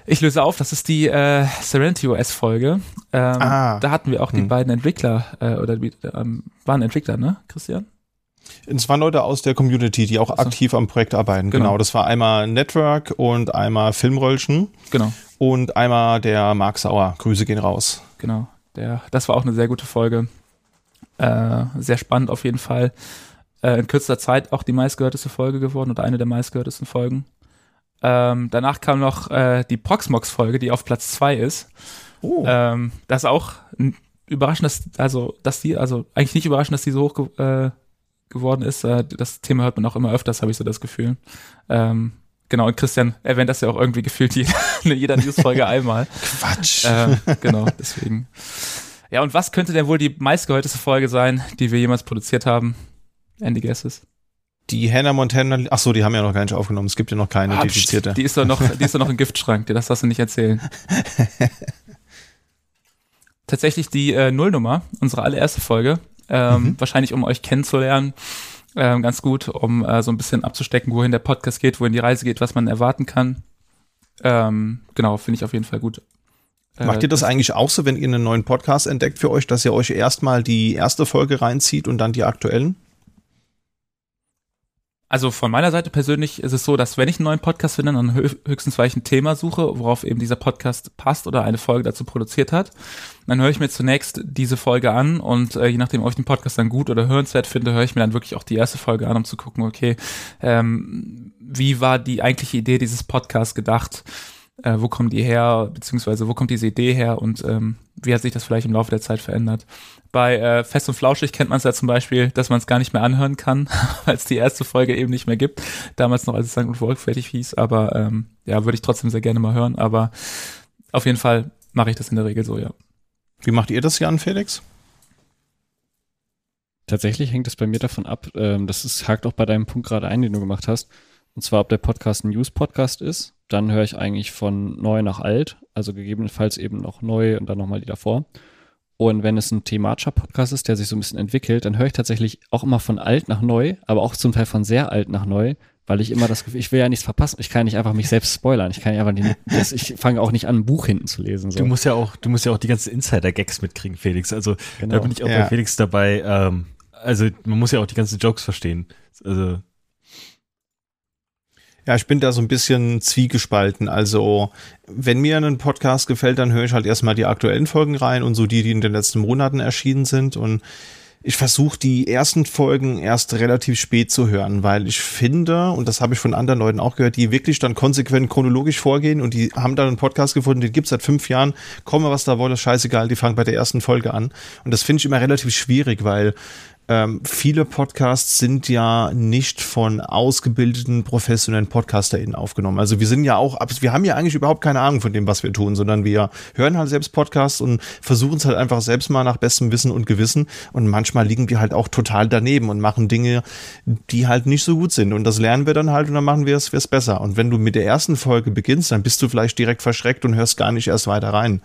Ich löse auf, das ist die äh, Serenity OS Folge. Ähm, Ah. Da hatten wir auch die Hm. beiden Entwickler, äh, oder die, ähm, waren Entwickler, ne, Christian? Es waren Leute aus der Community, die auch Ach so. aktiv am Projekt arbeiten. Genau. Genau. das war einmal Network und einmal Filmröllchen Genau, und einmal der Mark Sauer. Grüße gehen raus. genau. Der, das war auch eine sehr gute Folge. Äh, sehr spannend auf jeden Fall. Äh, in kürzester Zeit auch die meistgehörteste Folge geworden oder eine der meistgehörtesten Folgen. Ähm, danach kam noch äh, die Proxmox-Folge, die auf Platz zwei ist. Oh. Ähm, das ist auch n- überraschend, dass, also, dass die, also eigentlich nicht überraschend, dass die so hoch ge äh, geworden ist. Äh, das Thema hört man auch immer öfters, habe ich so das Gefühl. Ähm, genau, und Christian erwähnt das ja auch irgendwie gefühlt jeder, in jeder Newsfolge einmal. Quatsch. Ähm, genau, deswegen. Ja, und was könnte denn wohl die meistgehörteste Folge sein, die wir jemals produziert haben? Andy Guesses. Die Hannah Montana, ach so, die haben ja noch gar nicht aufgenommen. Es gibt ja noch keine Ah, dedizierte. Die ist doch noch, die ist doch noch im Giftschrank, dir das darfst du nicht erzählen. Tatsächlich die äh, Nullnummer, unsere allererste Folge, ähm, Mhm. wahrscheinlich um euch kennenzulernen, ähm, ganz gut, um äh, so ein bisschen abzustecken, wohin der Podcast geht, wohin die Reise geht, was man erwarten kann. Ähm, genau, finde ich auf jeden Fall gut. Äh, Macht ihr das eigentlich auch so, wenn ihr einen neuen Podcast entdeckt für euch, dass ihr euch erstmal die erste Folge reinzieht und dann die aktuellen? Also von meiner Seite persönlich ist es so, dass wenn ich einen neuen Podcast finde, dann hö höchstens, weil ich ein Thema suche, worauf eben dieser Podcast passt oder eine Folge dazu produziert hat, dann höre ich mir zunächst diese Folge an und äh, je nachdem, ob ich den Podcast dann gut oder hörenswert finde, höre ich mir dann wirklich auch die erste Folge an, um zu gucken, okay, ähm, wie war die eigentliche Idee dieses Podcasts gedacht? Äh, wo kommen die her, beziehungsweise wo kommt diese Idee her und ähm, wie hat sich das vielleicht im Laufe der Zeit verändert? Bei äh, Fest und Flauschig kennt man es ja zum Beispiel, dass man es gar nicht mehr anhören kann, weil es die erste Folge eben nicht mehr gibt. Damals noch, als es St. und fertig hieß. Aber ähm, ja, würde ich trotzdem sehr gerne mal hören. Aber auf jeden Fall mache ich das in der Regel so, ja. Wie macht ihr das, Jan Felix? Tatsächlich hängt es bei mir davon ab, ähm, das ist, hakt auch bei deinem Punkt gerade ein, den du gemacht hast. Und zwar, ob der Podcast ein News-Podcast ist. Dann höre ich eigentlich von neu nach alt, also gegebenenfalls eben noch neu und dann nochmal die davor. Und wenn es ein thematischer Podcast ist, der sich so ein bisschen entwickelt, dann höre ich tatsächlich auch immer von alt nach neu, aber auch zum Teil von sehr alt nach neu, weil ich immer das Gefühl, ich will ja nichts verpassen. Ich kann nicht einfach mich selbst spoilern. Ich kann ja einfach die, das, ich fange auch nicht an, ein Buch hinten zu lesen. So. Du musst ja auch, du musst ja auch die ganzen Insider-Gags mitkriegen, Felix. Also Genau. da bin ich auch Ja. bei Felix dabei. Ähm, also man muss ja auch die ganzen Jokes verstehen. Also Ja, ich bin da so ein bisschen zwiegespalten. Also, wenn mir ein Podcast gefällt, dann höre ich halt erstmal die aktuellen Folgen rein und so die, die in den letzten Monaten erschienen sind. Und ich versuche die ersten Folgen erst relativ spät zu hören, weil ich finde, und das habe ich von anderen Leuten auch gehört, die wirklich dann konsequent chronologisch vorgehen und die haben dann einen Podcast gefunden, den gibt's seit fünf Jahren, komme was da wolle, scheißegal, die fangen bei der ersten Folge an. Und das finde ich immer relativ schwierig, weil ähm, viele Podcasts sind ja nicht von ausgebildeten professionellen PodcasterInnen aufgenommen. Also wir sind ja auch, wir haben ja eigentlich überhaupt keine Ahnung von dem, was wir tun, sondern wir hören halt selbst Podcasts und versuchen es halt einfach selbst mal nach bestem Wissen und Gewissen. Und manchmal liegen wir halt auch total daneben und machen Dinge, die halt nicht so gut sind. Und das lernen wir dann halt und dann machen wir es besser. Und wenn du mit der ersten Folge beginnst, dann bist du vielleicht direkt verschreckt und hörst gar nicht erst weiter rein.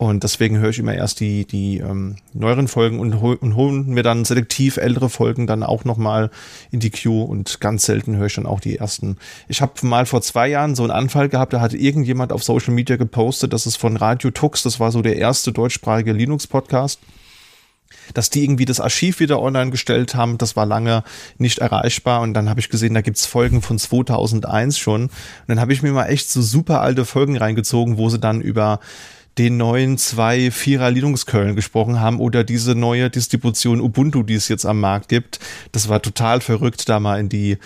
Und deswegen höre ich immer erst die, die ähm, neueren Folgen und, und holen mir dann selektiv ältere Folgen dann auch nochmal in die Queue und ganz selten höre ich dann auch die ersten. Ich habe mal vor zwei Jahren so einen Anfall gehabt, da hatte irgendjemand auf Social Media gepostet, das ist von Radio Tux, das war so der erste deutschsprachige Linux-Podcast dass die irgendwie das Archiv wieder online gestellt haben. Das war lange nicht erreichbar. Und dann habe ich gesehen, da gibt's Folgen von 2001 schon. Und dann habe ich mir mal echt so super alte Folgen reingezogen, wo sie dann über den neuen 2.4er Linux-Kernel gesprochen haben oder diese neue Distribution Ubuntu, die es jetzt am Markt gibt. Das war total verrückt, da mal in die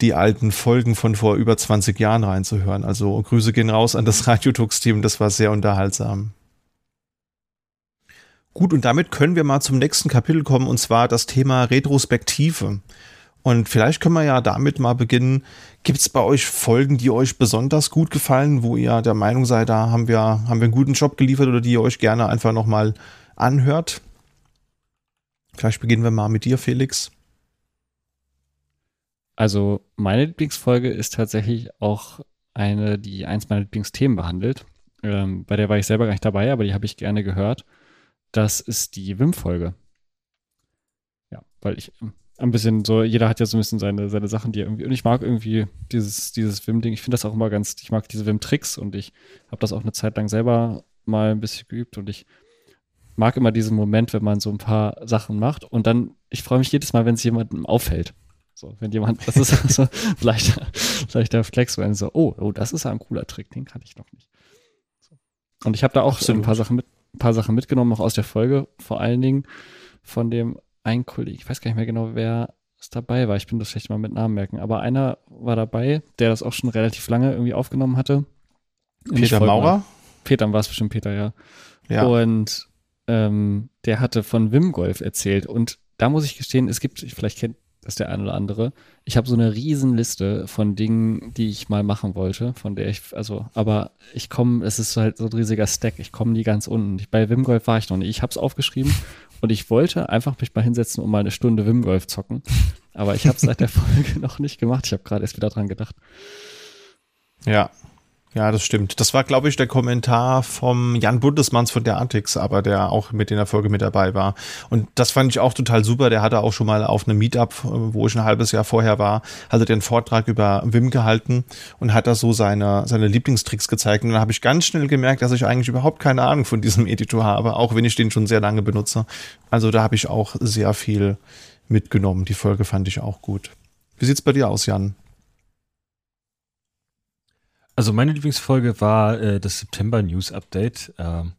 die alten Folgen von vor über 20 Jahren reinzuhören. Also Grüße gehen raus an das Radiotux-Team, das war sehr unterhaltsam. Gut, und damit können wir mal zum nächsten Kapitel kommen, und zwar das Thema Retrospektive. Und vielleicht können wir ja damit mal beginnen. Gibt es bei euch Folgen, die euch besonders gut gefallen, wo ihr der Meinung seid, da haben wir, haben wir einen guten Job geliefert oder die ihr euch gerne einfach nochmal anhört? Vielleicht beginnen wir mal mit dir, Felix. Also meine Lieblingsfolge ist tatsächlich auch eine, die eins meiner Lieblingsthemen behandelt. Ähm, bei der war ich selber gar nicht dabei, aber die habe ich gerne gehört. Das ist die Wim-Folge. Ja, weil ich ein bisschen so, jeder hat ja so ein bisschen seine, seine Sachen, die er irgendwie, und ich mag irgendwie dieses, dieses Wim-Ding. Ich finde das auch immer ganz, ich mag diese Wim-Tricks und ich habe das auch eine Zeit lang selber mal ein bisschen geübt und ich mag immer diesen Moment, wenn man so ein paar Sachen macht und dann, ich freue mich jedes Mal, wenn es jemandem auffällt. So, wenn jemand, das ist so vielleicht, vielleicht der Flex, wenn so, oh, oh, das ist ja ein cooler Trick, den kannte ich noch nicht. So. Und ich habe da auch so ein paar Sachen mit, ein paar Sachen mitgenommen, auch aus der Folge, vor allen Dingen von dem einen Kollegen, ich weiß gar nicht mehr genau, wer es dabei war. Ich bin das schlecht mal mit Namen merken, aber einer war dabei, der das auch schon relativ lange irgendwie aufgenommen hatte. Peter Maurer? Peter war es bestimmt Peter, ja. Ja. Und ähm, der hatte von Wim Golf erzählt. Und da muss ich gestehen, es gibt, vielleicht kennt das der ein oder andere, ich habe so eine Riesenliste von Dingen, die ich mal machen wollte, von der ich, also, aber ich komme, es ist halt so ein riesiger Stack, ich komme nie ganz unten. Ich, bei Wim Golf war ich noch nicht. Ich habe es aufgeschrieben und ich wollte einfach mich mal hinsetzen und mal eine Stunde Wim Golf zocken. Aber ich habe es seit der Folge noch nicht gemacht. Ich habe gerade erst wieder dran gedacht. Ja. Ja, das stimmt. Das war, glaube ich, der Kommentar vom Jan Bundesmanns von der Antix, aber der auch mit in der Folge mit dabei war. Und das fand ich auch total super. Der hatte auch schon mal auf einem Meetup, wo ich ein halbes Jahr vorher war, hatte den Vortrag über Wim gehalten und hat da so seine, seine Lieblingstricks gezeigt. Und dann habe ich ganz schnell gemerkt, dass ich eigentlich überhaupt keine Ahnung von diesem Editor habe, auch wenn ich den schon sehr lange benutze. Also da habe ich auch sehr viel mitgenommen. Die Folge fand ich auch gut. Wie sieht's bei dir aus, Jan? Also meine Lieblingsfolge war äh, das September News Update. Ähm,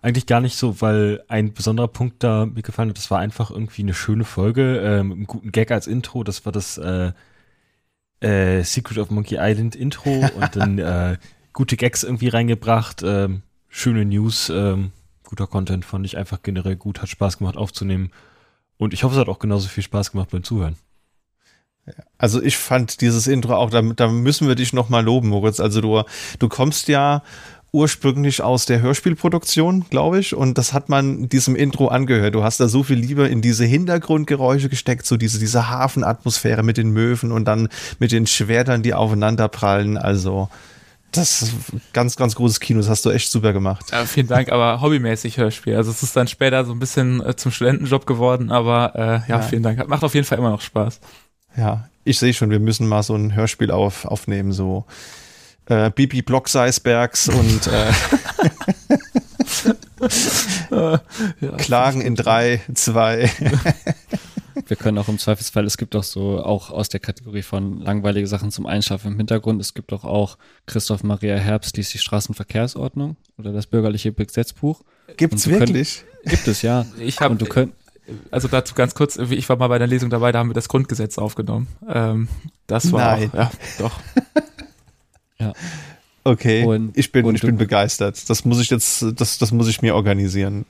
eigentlich gar nicht so, weil ein besonderer Punkt da mir gefallen hat. Das war einfach irgendwie eine schöne Folge äh, mit einem guten Gag als Intro. Das war das äh, äh, Secret of Monkey Island Intro und dann äh, gute Gags irgendwie reingebracht, ähm, schöne News, ähm, guter Content fand ich einfach generell gut, hat Spaß gemacht aufzunehmen und ich hoffe, es hat auch genauso viel Spaß gemacht beim Zuhören. Also ich fand dieses Intro auch, da, da müssen wir dich nochmal loben, Moritz. Also du, du kommst ja ursprünglich aus der Hörspielproduktion, glaube ich, und das hat man diesem Intro angehört. Du hast da so viel Liebe in diese Hintergrundgeräusche gesteckt, so diese, diese Hafenatmosphäre mit den Möwen und dann mit den Schwertern, die aufeinander prallen. Also das ist ganz, ganz großes Kino. Das hast du echt super gemacht. Ja, vielen Dank, aber hobbymäßig Hörspiel. Also es ist dann später so ein bisschen äh, zum Studentenjob geworden, aber äh, ja, ja, vielen Dank. Macht auf jeden Fall immer noch Spaß. Ja, ich sehe schon, wir müssen mal so ein Hörspiel auf, aufnehmen, so äh, Bibi Blockseisbergs und äh, ja, Klagen in drei, zwei. Wir können auch im Zweifelsfall, es gibt auch so, auch aus der Kategorie von langweilige Sachen zum Einschlafen im Hintergrund, es gibt doch auch Christoph Maria Herbst liest die Straßenverkehrsordnung oder das bürgerliche Gesetzbuch. Gibt's wirklich? Können, gibt es, ja. Ich habe, du könnt, also dazu ganz kurz, ich war mal bei der Lesung dabei, da haben wir das Grundgesetz aufgenommen. Ähm, das war Nein. Auch, ja, doch. ja. Okay, Und- ich bin, und ich bin begeistert. Das muss ich jetzt, das, das muss ich mir organisieren.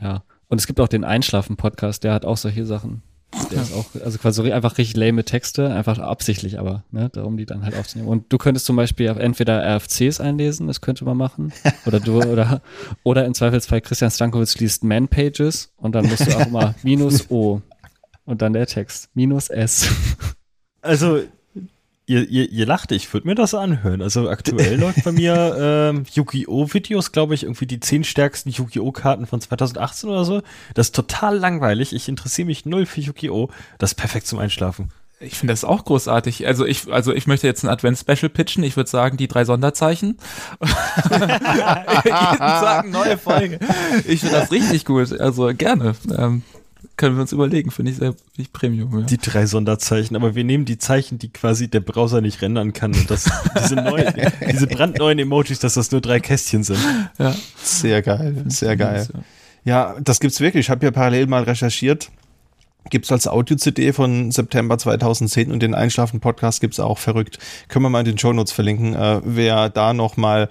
Ja. Und es gibt auch den Einschlafen-Podcast, der hat auch solche Sachen. Der ist auch, also quasi einfach richtig lame Texte, einfach absichtlich, aber, ne, darum die dann halt aufzunehmen. Und du könntest zum Beispiel entweder RFCs einlesen, das könnte man machen, oder du, oder, oder im Zweifelsfall Christian Stankovic liest Man-Pages und dann musst du auch immer minus O und dann der Text, minus S. Also, ihr, ihr, ihr lacht, ich würde mir das anhören. Also aktuell läuft bei mir ähm, Yu-Gi-Oh! Videos, glaube ich, irgendwie die zehn stärksten Yu-Gi-Oh! Karten von 2018 oder so. Das ist total langweilig. Ich interessiere mich null für Yu-Gi-Oh! Das ist perfekt zum Einschlafen. Ich finde das auch großartig. Also ich, also ich möchte jetzt ein Advent-Special pitchen. Ich würde sagen, die drei Sonderzeichen. Jeden Tag neue Folge. Ich finde das richtig gut. Also gerne. Ähm, können wir uns überlegen. Finde ich sehr finde ich Premium. Ja. Die drei Sonderzeichen, aber wir nehmen die Zeichen, die quasi der Browser nicht rendern kann. Und das, diese, neuen, diese brandneuen Emojis, dass das nur drei Kästchen sind. ja. Sehr geil, sehr geil. Ja. Ja, das gibt's wirklich. Ich habe ja parallel mal recherchiert. Gibt's als Audio-CD von September 2010 und den Einschlafen-Podcast gibt's auch verrückt. Können wir mal in den Shownotes verlinken. Äh, wer da noch mal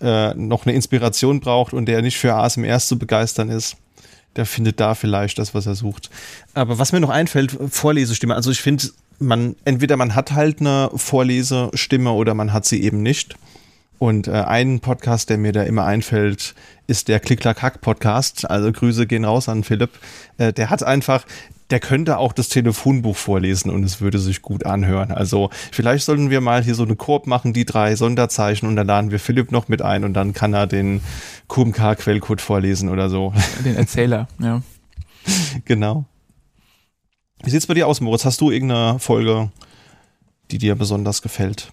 äh, noch eine Inspiration braucht und der nicht für ASMRs zu begeistern ist, der findet da vielleicht das, was er sucht. Aber was mir noch einfällt, Vorlesestimme. Also ich finde man, entweder man hat halt eine Vorlesestimme oder man hat sie eben nicht. Und äh, ein Podcast, der mir da immer einfällt, ist der Klick-Klack-Hack-Podcast. Also Grüße gehen raus an Philipp. Äh, der hat einfach, der könnte auch das Telefonbuch vorlesen und es würde sich gut anhören. Also vielleicht sollten wir mal hier so eine Koop machen, die drei Sonderzeichen und dann laden wir Philipp noch mit ein und dann kann er den QMK-Quellcode vorlesen oder so. Den Erzähler, ja. genau. Wie sieht's bei dir aus, Moritz? Hast du irgendeine Folge, die dir besonders gefällt?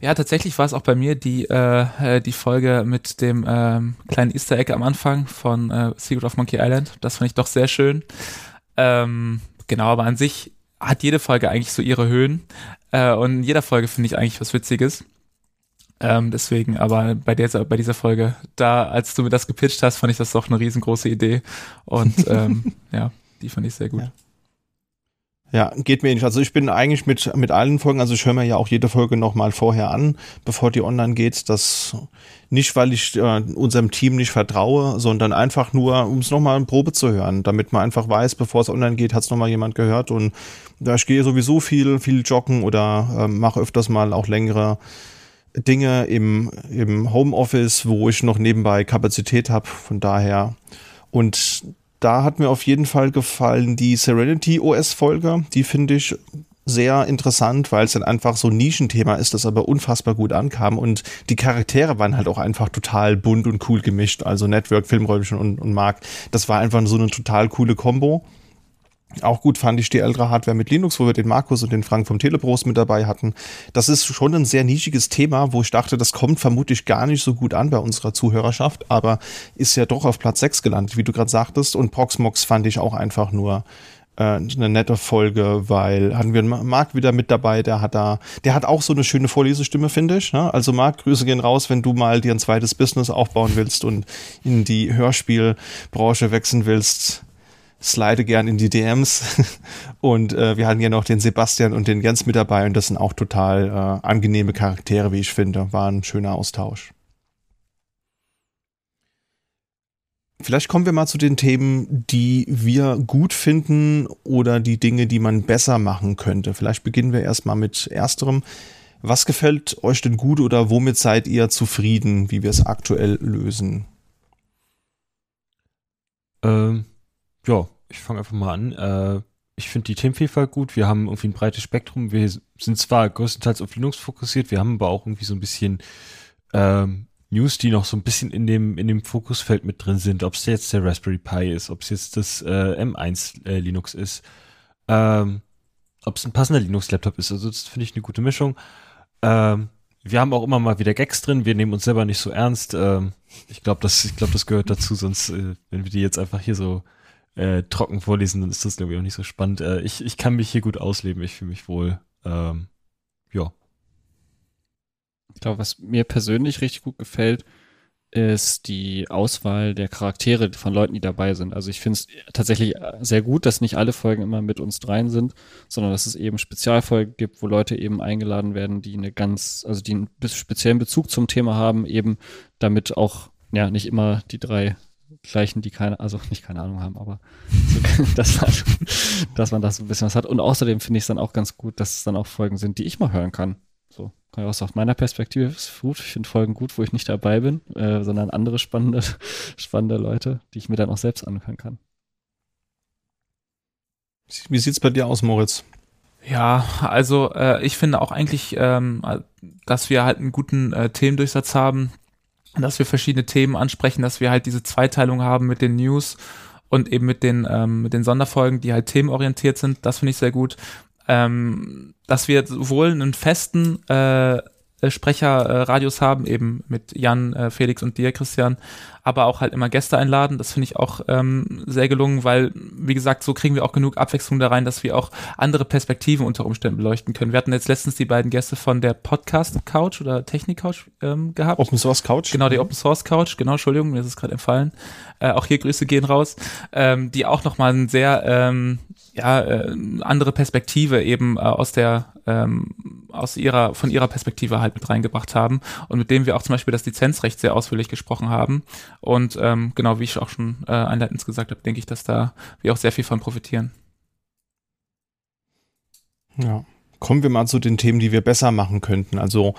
Ja, tatsächlich war es auch bei mir die, äh, die Folge mit dem ähm, kleinen Easter Egg am Anfang von äh, Secret of Monkey Island. Das fand ich doch sehr schön. Ähm, genau, aber an sich hat jede Folge eigentlich so ihre Höhen. Äh, und in jeder Folge finde ich eigentlich was Witziges. Ähm, deswegen, aber bei dieser, bei dieser Folge, da, als du mir das gepitcht hast, fand ich das doch eine riesengroße Idee. Und ähm, ja, die fand ich sehr gut. Ja. Ja, geht mir ähnlich. Also ich bin eigentlich mit, mit allen Folgen, also ich höre mir ja auch jede Folge nochmal vorher an, bevor die online geht. Das nicht, weil ich äh, unserem Team nicht vertraue, sondern einfach nur, um es nochmal in Probe zu hören, damit man einfach weiß, bevor es online geht, hat es nochmal jemand gehört. Und da ich gehe sowieso viel, viel joggen oder äh, mache öfters mal auch längere Dinge im, im Homeoffice, wo ich noch nebenbei Kapazität habe. Von daher. Und da hat mir auf jeden Fall gefallen die Serenity OS-Folge. Die finde ich sehr interessant, weil es dann einfach so ein Nischenthema ist, das aber unfassbar gut ankam und die Charaktere waren halt auch einfach total bunt und cool gemischt. Also Network, Filmräumchen und, und Mark. Das war einfach so eine total coole Kombo. Auch gut fand ich die ältere Hardware mit Linux, wo wir den Markus und den Frank vom Telebros mit dabei hatten. Das ist schon ein sehr nischiges Thema, wo ich dachte, das kommt vermutlich gar nicht so gut an bei unserer Zuhörerschaft, aber ist ja doch auf Platz 6 gelandet, wie du gerade sagtest. Und Proxmox fand ich auch einfach nur äh, eine nette Folge, weil hatten wir Marc wieder mit dabei, der hat da, der hat auch so eine schöne Vorlesestimme, finde ich. Ne? Also Marc, Grüße gehen raus, wenn du mal dir ein zweites Business aufbauen willst und in die Hörspielbranche wechseln willst slide gern in die DMs. Und äh, wir hatten ja noch den Sebastian und den Jens mit dabei und das sind auch total äh, angenehme Charaktere, wie ich finde. War ein schöner Austausch. Vielleicht kommen wir mal zu den Themen, die wir gut finden oder die Dinge, die man besser machen könnte. Vielleicht beginnen wir erstmal mit ersterem. Was gefällt euch denn gut oder womit seid ihr zufrieden, wie wir es aktuell lösen? Ähm, ja, ich fange einfach mal an. Äh, ich finde die Themenvielfalt gut. Wir haben irgendwie ein breites Spektrum. Wir sind zwar größtenteils auf Linux fokussiert, wir haben aber auch irgendwie so ein bisschen ähm, News, die noch so ein bisschen in dem, in dem Fokusfeld mit drin sind. Ob es jetzt der Raspberry Pi ist, ob es jetzt das äh, M1 äh, Linux ist, ähm, ob es ein passender Linux-Laptop ist. Also das finde ich eine gute Mischung. Ähm, wir haben auch immer mal wieder Gags drin. Wir nehmen uns selber nicht so ernst. Ähm, ich glaube, das, ich das gehört dazu. Sonst, äh, wenn wir die jetzt einfach hier so äh, trocken vorlesen, dann ist das glaube ich auch nicht so spannend. Äh, ich, ich kann mich hier gut ausleben. Ich fühle mich wohl. Ähm, ja. Ich glaube, was mir persönlich richtig gut gefällt, ist die Auswahl der Charaktere von Leuten, die dabei sind. Also ich finde es tatsächlich sehr gut, dass nicht alle Folgen immer mit uns dreien sind, sondern dass es eben Spezialfolgen gibt, wo Leute eben eingeladen werden, die eine ganz, also die einen speziellen Bezug zum Thema haben, eben damit auch ja nicht immer die drei gleichen, die keine, also nicht keine Ahnung haben, aber so, dass, man, dass man da so ein bisschen was hat. Und außerdem finde ich es dann auch ganz gut, dass es dann auch Folgen sind, die ich mal hören kann. So, kann ich auch aus meiner Perspektive ist gut. Ich finde Folgen gut, wo ich nicht dabei bin, äh, sondern andere spannende, spannende Leute, die ich mir dann auch selbst anhören kann. Wie sieht's bei dir aus, Moritz? Ja, also äh, ich finde auch eigentlich, ähm, dass wir halt einen guten äh, Themendurchsatz haben, dass wir verschiedene Themen ansprechen, dass wir halt diese Zweiteilung haben mit den News und eben mit den, ähm, mit den Sonderfolgen, die halt themenorientiert sind. Das finde ich sehr gut. Ähm, dass wir sowohl einen festen äh, Sprecherradios äh, haben, eben mit Jan, äh, Felix und dir, Christian, aber auch halt immer Gäste einladen. Das finde ich auch ähm, sehr gelungen, weil, wie gesagt, so kriegen wir auch genug Abwechslung da rein, dass wir auch andere Perspektiven unter Umständen beleuchten können. Wir hatten jetzt letztens die beiden Gäste von der Podcast Couch oder Technik Couch ähm, gehabt. Open Source Couch. Genau, die Open Source Couch, genau, Entschuldigung, mir ist es gerade entfallen. Äh, auch hier Grüße gehen raus, ähm, die auch nochmal ein sehr ähm, ja, äh, andere Perspektive eben äh, aus der ähm, aus ihrer von ihrer Perspektive halt mit reingebracht haben und mit dem wir auch zum Beispiel das Lizenzrecht sehr ausführlich gesprochen haben und ähm, genau wie ich auch schon äh, einleitend gesagt habe, denke ich, dass da wir auch sehr viel von profitieren. Ja. Kommen wir mal zu den Themen, die wir besser machen könnten. Also,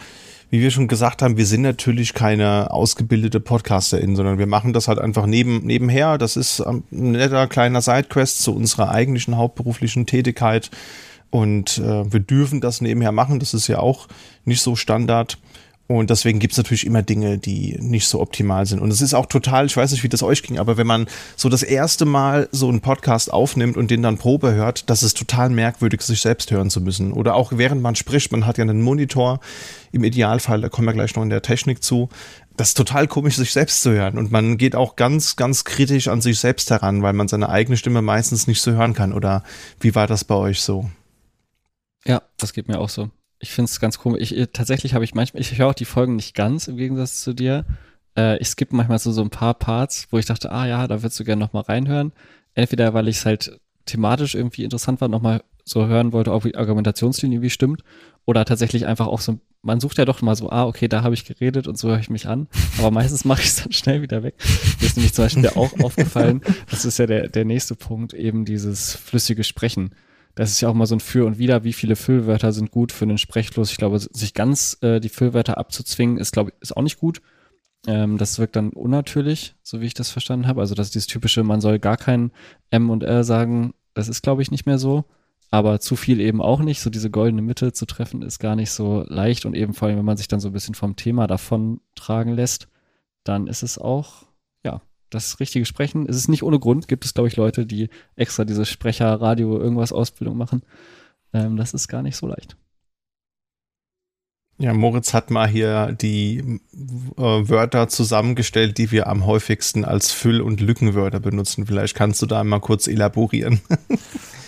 wie wir schon gesagt haben, wir sind natürlich keine ausgebildete PodcasterInnen, sondern wir machen das halt einfach neben, nebenher. Das ist ein netter kleiner Sidequest zu unserer eigentlichen hauptberuflichen Tätigkeit. Und äh, wir dürfen das nebenher machen. Das ist ja auch nicht so Standard. Und deswegen gibt es natürlich immer Dinge, die nicht so optimal sind. Und es ist auch total, ich weiß nicht, wie das euch ging, aber wenn man so das erste Mal so einen Podcast aufnimmt und den dann Probe hört, das ist total merkwürdig, sich selbst hören zu müssen. Oder auch während man spricht, man hat ja einen Monitor, im Idealfall, da kommen wir gleich noch in der Technik zu. Das ist total komisch, sich selbst zu hören. Und man geht auch ganz, ganz kritisch an sich selbst heran, weil man seine eigene Stimme meistens nicht so hören kann. Oder wie war das bei euch so? Ja, das geht mir auch so ich finde es ganz komisch. Ich, tatsächlich habe ich manchmal, ich höre auch die Folgen nicht ganz im Gegensatz zu dir. Äh, ich skippe manchmal so, so ein paar Parts, wo ich dachte, ah ja, da würdest du gerne nochmal reinhören. Entweder, weil ich es halt thematisch irgendwie interessant war, nochmal so hören wollte, ob die Argumentationslinie wie stimmt. Oder tatsächlich einfach auch so, man sucht ja doch mal so, ah, okay, da habe ich geredet und so höre ich mich an. Aber meistens mache ich es dann schnell wieder weg. Mir ist nämlich zum Beispiel auch aufgefallen, das ist ja der, der nächste Punkt, eben dieses flüssige Sprechen das ist ja auch mal so ein Für und Wider, wie viele Füllwörter sind gut für einen Sprechfluss. Ich glaube, sich ganz äh, die Füllwörter abzuzwingen, ist, glaube ich, ist auch nicht gut. Ähm, das wirkt dann unnatürlich, so wie ich das verstanden habe. Also das ist dieses typische, man soll gar kein M und L sagen, das ist, glaube ich, nicht mehr so. Aber zu viel eben auch nicht. So diese goldene Mitte zu treffen, ist gar nicht so leicht. Und eben vor allem, wenn man sich dann so ein bisschen vom Thema davon tragen lässt, dann ist es auch das richtige Sprechen. Es ist nicht ohne Grund, gibt es, glaube ich, Leute, die extra diese Sprecher, Radio, irgendwas Ausbildung machen. Ähm, das ist gar nicht so leicht. Ja, Moritz hat mal hier die äh, Wörter zusammengestellt, die wir am häufigsten als Füll- und Lückenwörter benutzen. Vielleicht kannst du da mal kurz elaborieren.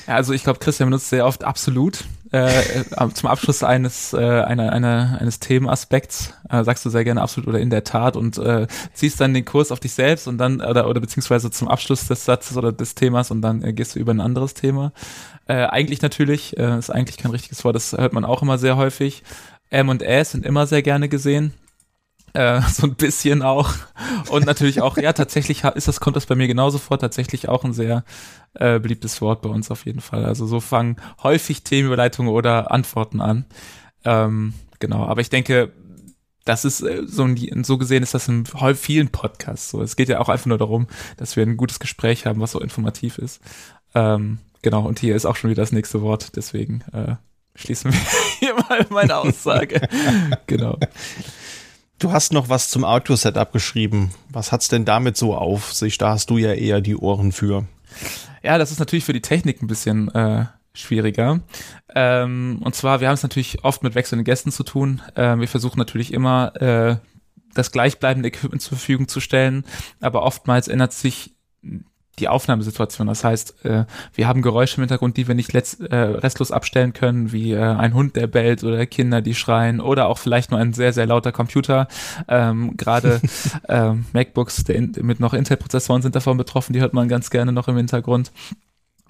Also ich glaube, Christian benutzt sehr oft absolut. Äh, äh, zum Abschluss eines, äh, einer, einer, eines Themenaspekts äh, sagst du sehr gerne absolut oder in der Tat und äh, ziehst dann den Kurs auf dich selbst und dann, oder, oder beziehungsweise zum Abschluss des Satzes oder des Themas und dann äh, gehst du über ein anderes Thema. Äh, eigentlich natürlich, äh, ist eigentlich kein richtiges Wort, das hört man auch immer sehr häufig. M und S sind immer sehr gerne gesehen äh, so ein bisschen auch. Und natürlich auch, ja, tatsächlich ist das, kommt das bei mir genauso vor, tatsächlich auch ein sehr äh, beliebtes Wort bei uns auf jeden Fall. Also so fangen häufig Themenüberleitungen oder Antworten an. Ähm, genau, aber ich denke, das ist äh, so, ein, so gesehen ist das in vielen Podcasts so. Es geht ja auch einfach nur darum, dass wir ein gutes Gespräch haben, was so informativ ist. Ähm, genau, und hier ist auch schon wieder das nächste Wort, deswegen äh, schließen wir hier mal meine Aussage. genau. Du hast noch was zum Audio-Setup geschrieben. Was hat's denn damit so auf sich? Da hast du ja eher die Ohren für. Ja, das ist natürlich für die Technik ein bisschen äh, schwieriger. Ähm, und zwar, wir haben es natürlich oft mit wechselnden Gästen zu tun. Äh, wir versuchen natürlich immer äh, das gleichbleibende Equipment zur Verfügung zu stellen, aber oftmals ändert sich die Aufnahmesituation. Das heißt, äh, wir haben Geräusche im Hintergrund, die wir nicht letzt, äh, restlos abstellen können, wie äh, ein Hund, der bellt oder Kinder, die schreien oder auch vielleicht nur ein sehr, sehr lauter Computer. Ähm, Gerade ähm, MacBooks in, mit noch Intel-Prozessoren sind davon betroffen, die hört man ganz gerne noch im Hintergrund.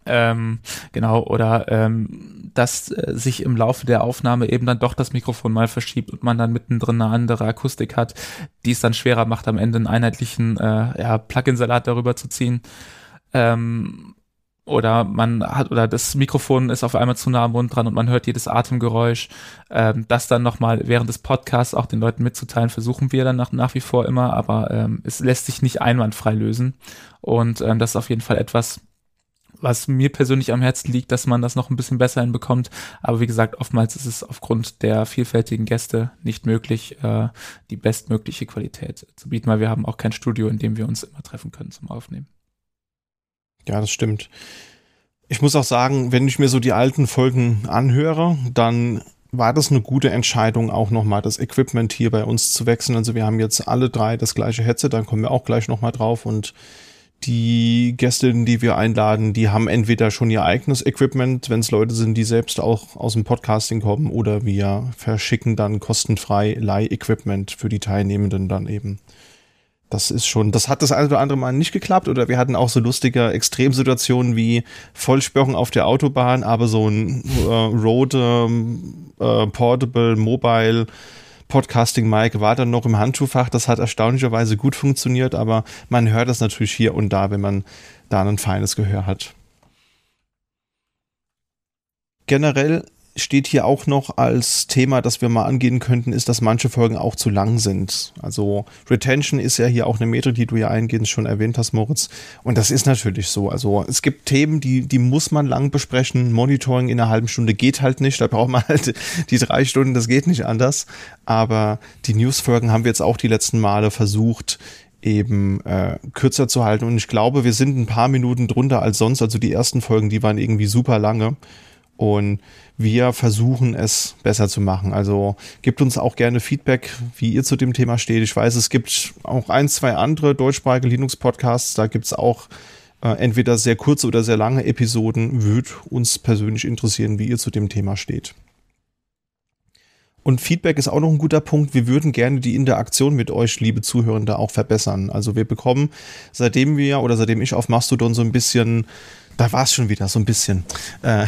Ähm, genau, oder ähm, dass äh, sich im Laufe der Aufnahme eben dann doch das Mikrofon mal verschiebt und man dann mittendrin eine andere Akustik hat, die es dann schwerer macht, am Ende einen einheitlichen äh, ja, Plugin-Salat darüber zu ziehen. Ähm, oder man hat, oder das Mikrofon ist auf einmal zu nah am Mund dran und man hört jedes Atemgeräusch. Ähm, das dann nochmal während des Podcasts auch den Leuten mitzuteilen, versuchen wir dann nach, nach wie vor immer, aber ähm, es lässt sich nicht einwandfrei lösen. Und ähm, das ist auf jeden Fall etwas, was mir persönlich am Herzen liegt, dass man das noch ein bisschen besser hinbekommt. Aber wie gesagt, oftmals ist es aufgrund der vielfältigen Gäste nicht möglich, äh, die bestmögliche Qualität zu bieten, weil wir haben auch kein Studio, in dem wir uns immer treffen können zum Aufnehmen. Ja, das stimmt. Ich muss auch sagen, wenn ich mir so die alten Folgen anhöre, dann war das eine gute Entscheidung, auch nochmal das Equipment hier bei uns zu wechseln. Also wir haben jetzt alle drei das gleiche Headset, dann kommen wir auch gleich nochmal drauf und die Gästinnen, die wir einladen, die haben entweder schon ihr eigenes Equipment, wenn es Leute sind, die selbst auch aus dem Podcasting kommen, oder wir verschicken dann kostenfrei Leih-Equipment für die Teilnehmenden dann eben. Das ist schon, das hat das eine oder andere Mal nicht geklappt oder wir hatten auch so lustige Extremsituationen wie Vollsperrung auf der Autobahn, aber so ein äh, Road ähm, äh, Portable Mobile Podcasting Mic war dann noch im Handschuhfach. Das hat erstaunlicherweise gut funktioniert, aber man hört das natürlich hier und da, wenn man da ein feines Gehör hat. Generell steht hier auch noch als Thema, das wir mal angehen könnten, ist, dass manche Folgen auch zu lang sind. Also Retention ist ja hier auch eine Metrik, die du ja eingehend schon erwähnt hast, Moritz. Und das ist natürlich so. Also es gibt Themen, die, die muss man lang besprechen. Monitoring in einer halben Stunde geht halt nicht. Da braucht man halt die drei Stunden, das geht nicht anders. Aber die Newsfolgen haben wir jetzt auch die letzten Male versucht, eben äh, kürzer zu halten. Und ich glaube, wir sind ein paar Minuten drunter als sonst. Also die ersten Folgen, die waren irgendwie super lange. Und wir versuchen es besser zu machen. Also gebt uns auch gerne Feedback, wie ihr zu dem Thema steht. Ich weiß, es gibt auch ein, zwei andere deutschsprachige Linux-Podcasts. Da gibt es auch äh, entweder sehr kurze oder sehr lange Episoden. Würde uns persönlich interessieren, wie ihr zu dem Thema steht. Und Feedback ist auch noch ein guter Punkt. Wir würden gerne die Interaktion mit euch, liebe Zuhörende, auch verbessern. Also wir bekommen, seitdem wir oder seitdem ich auf Mastodon so ein bisschen da war es schon wieder so ein bisschen äh,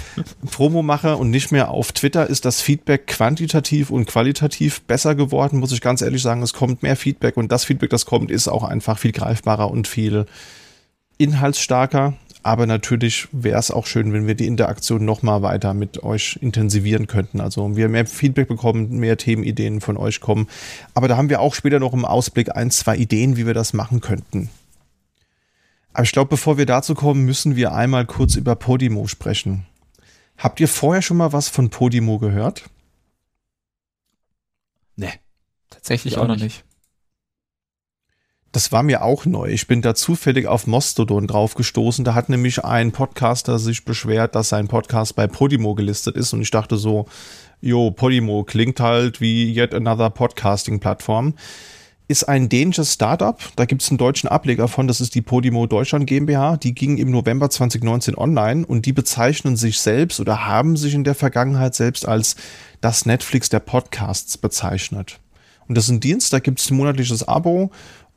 Promo mache und nicht mehr auf Twitter ist das Feedback quantitativ und qualitativ besser geworden, muss ich ganz ehrlich sagen. Es kommt mehr Feedback und das Feedback, das kommt, ist auch einfach viel greifbarer und viel inhaltsstarker. Aber natürlich wäre es auch schön, wenn wir die Interaktion noch mal weiter mit euch intensivieren könnten. Also wir mehr Feedback bekommen, mehr Themenideen von euch kommen. Aber da haben wir auch später noch im Ausblick ein, zwei Ideen, wie wir das machen könnten. Aber ich glaube, bevor wir dazu kommen, müssen wir einmal kurz über Podimo sprechen. Habt ihr vorher schon mal was von Podimo gehört? Nee. Tatsächlich auch, auch noch nicht. Das war mir auch neu. Ich bin da zufällig auf Mastodon drauf gestoßen. Da hat nämlich ein Podcaster sich beschwert, dass sein Podcast bei Podimo gelistet ist. Und ich dachte so, jo, Podimo klingt halt wie yet another Podcasting-Plattform ist ein dänisches Startup. Da gibt es einen deutschen Ableger von, das ist die Podimo Deutschland GmbH. Die ging im November 2019 online und die bezeichnen sich selbst oder haben sich in der Vergangenheit selbst als das Netflix der Podcasts bezeichnet. Und das ist ein Dienst, da gibt es ein monatliches Abo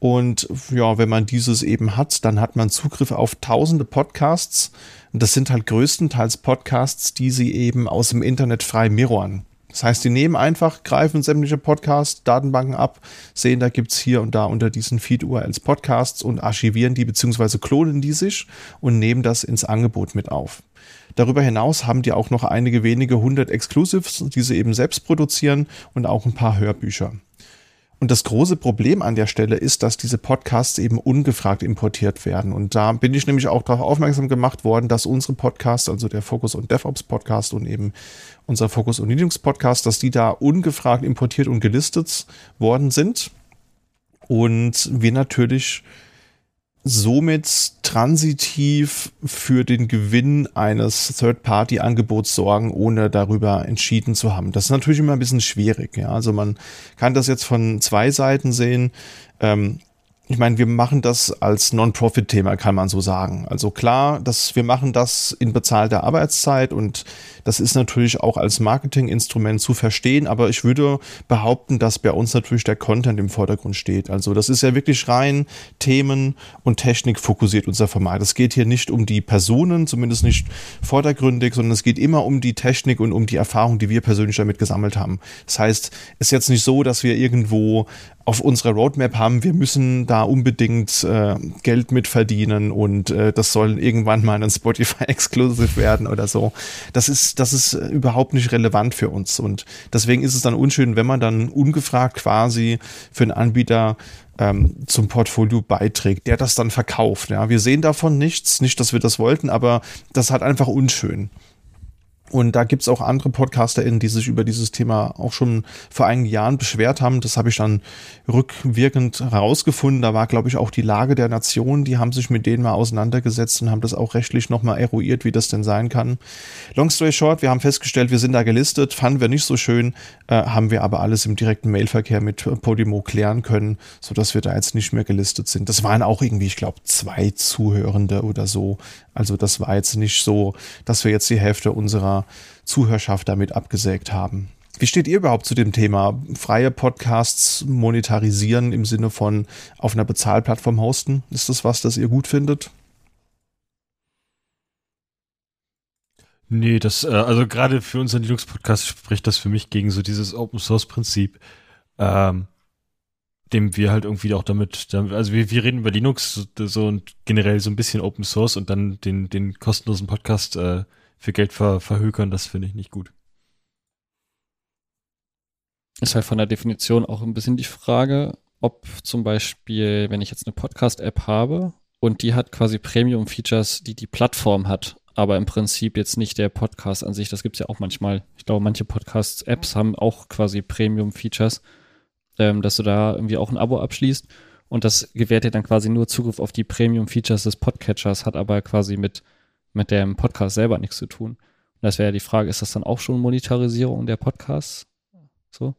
und ja, wenn man dieses eben hat, dann hat man Zugriff auf tausende Podcasts. Und das sind halt größtenteils Podcasts, die sie eben aus dem Internet frei mirroren. Das heißt, die nehmen einfach, greifen sämtliche Podcasts, Datenbanken ab, sehen, da gibt's hier und da unter diesen Feed-URLs Podcasts und archivieren die beziehungsweise klonen die sich und nehmen das ins Angebot mit auf. Darüber hinaus haben die auch noch einige wenige hundert Exclusives, die sie eben selbst produzieren und auch ein paar Hörbücher. Und das große Problem an der Stelle ist, dass diese Podcasts eben ungefragt importiert werden. Und da bin ich nämlich auch darauf aufmerksam gemacht worden, dass unsere Podcasts, also der Focus und DevOps Podcast und eben unser Focus und Linux Podcast, dass die da ungefragt importiert und gelistet worden sind. Und wir natürlich somit transitiv für den Gewinn eines Third-Party-Angebots sorgen, ohne darüber entschieden zu haben. Das ist natürlich immer ein bisschen schwierig. Ja? Also man kann das jetzt von zwei Seiten sehen. Ähm, ich meine, wir machen das als Non-Profit-Thema, kann man so sagen. Also klar, dass wir machen das in bezahlter Arbeitszeit und das ist natürlich auch als Marketinginstrument zu verstehen, aber ich würde behaupten, dass bei uns natürlich der Content im Vordergrund steht. Also das ist ja wirklich rein Themen und Technik fokussiert unser Format. Es geht hier nicht um die Personen, zumindest nicht vordergründig, sondern es geht immer um die Technik und um die Erfahrung, die wir persönlich damit gesammelt haben. Das heißt, es ist jetzt nicht so, dass wir irgendwo auf unserer Roadmap haben, wir müssen da unbedingt äh, Geld mitverdienen und äh, das soll irgendwann mal ein Spotify Exclusive werden oder so. Das ist, das ist überhaupt nicht relevant für uns und deswegen ist es dann unschön, wenn man dann ungefragt quasi für einen Anbieter ähm, zum Portfolio beiträgt, der das dann verkauft. Ja, wir sehen davon nichts, nicht, dass wir das wollten, aber das hat einfach unschön. Und da gibt's auch andere PodcasterInnen, die sich über dieses Thema auch schon vor einigen Jahren beschwert haben. Das habe ich dann rückwirkend herausgefunden. Da war, glaube ich, auch die Lage der Nation. Die haben sich mit denen mal auseinandergesetzt und haben das auch rechtlich nochmal eruiert, wie das denn sein kann. Long story short, wir haben festgestellt, wir sind da gelistet, fanden wir nicht so schön, äh, haben wir aber alles im direkten Mailverkehr mit Podimo klären können, sodass wir da jetzt nicht mehr gelistet sind. Das waren auch irgendwie, ich glaube, zwei Zuhörende oder so. Also das war jetzt nicht so, dass wir jetzt die Hälfte unserer Zuhörschaft damit abgesägt haben. Wie steht ihr überhaupt zu dem Thema freie Podcasts monetarisieren im Sinne von auf einer Bezahlplattform hosten? Ist das was, das ihr gut findet? Nee, das, äh, also gerade für unseren Linux-Podcast spricht das für mich gegen so dieses Open-Source-Prinzip, ähm, dem wir halt irgendwie auch damit, also wir, wir reden über Linux so, und generell so ein bisschen Open Source und dann den, den kostenlosen Podcast äh, für Geld ver verhökern, das finde ich nicht gut. Ist halt von der Definition auch ein bisschen die Frage, ob zum Beispiel, wenn ich jetzt eine Podcast-App habe und die hat quasi Premium-Features, die die Plattform hat, aber im Prinzip jetzt nicht der Podcast an sich. Das gibt es ja auch manchmal. Ich glaube, manche Podcast-Apps haben auch quasi Premium-Features, ähm, dass du da irgendwie auch ein Abo abschließt und das gewährt dir dann quasi nur Zugriff auf die Premium-Features des Podcatchers, hat aber quasi mit, mit dem Podcast selber nichts zu tun. Und das wäre ja die Frage, ist das dann auch schon Monetarisierung der Podcasts? So?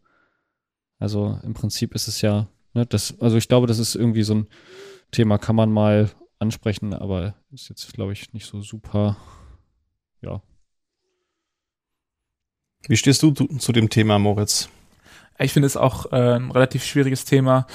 Also im Prinzip ist es ja, ne, das, also ich glaube, das ist irgendwie so ein Thema, kann man mal ansprechen, aber ist jetzt, glaube ich, nicht so super, ja. Wie stehst du zu, zu dem Thema, Moritz? Ich finde es auch äh, ein relativ schwieriges Thema.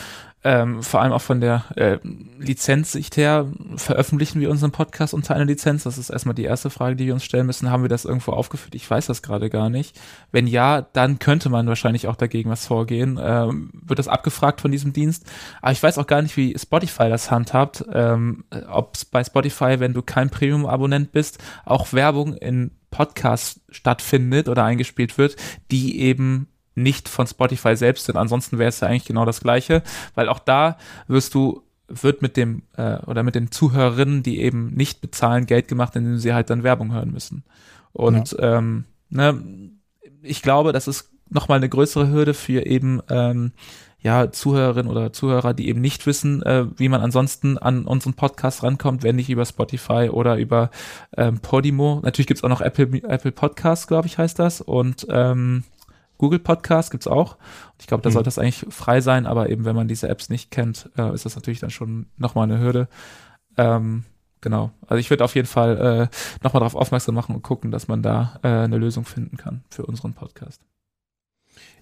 Ähm, vor allem auch von der äh, Lizenzsicht her, veröffentlichen wir unseren Podcast unter einer Lizenz? Das ist erstmal die erste Frage, die wir uns stellen müssen. Haben wir das irgendwo aufgeführt? Ich weiß das gerade gar nicht. Wenn ja, dann könnte man wahrscheinlich auch dagegen was vorgehen. Ähm, wird das abgefragt von diesem Dienst? Aber ich weiß auch gar nicht, wie Spotify das handhabt. Ähm, Ob bei Spotify, wenn du kein Premium-Abonnent bist, auch Werbung in Podcasts stattfindet oder eingespielt wird, die eben nicht von Spotify selbst sind. Ansonsten wäre es ja eigentlich genau das Gleiche, weil auch da wirst du wird mit dem äh, oder mit den Zuhörerinnen, die eben nicht bezahlen, Geld gemacht, indem sie halt dann Werbung hören müssen. Und ja. ähm, ne, ich glaube, das ist nochmal eine größere Hürde für eben ähm, ja Zuhörerinnen oder Zuhörer, die eben nicht wissen, äh, wie man ansonsten an unseren Podcast rankommt, wenn nicht über Spotify oder über ähm, Podimo. Natürlich gibt's auch noch Apple Apple Podcasts, glaube ich, heißt das. Und ähm, Google Podcast gibt's auch. Ich glaube, da mhm. sollte das eigentlich frei sein, aber eben wenn man diese Apps nicht kennt, äh, ist das natürlich dann schon nochmal eine Hürde. Ähm, genau. Also ich würde auf jeden Fall äh, nochmal darauf aufmerksam machen und gucken, dass man da äh, eine Lösung finden kann für unseren Podcast.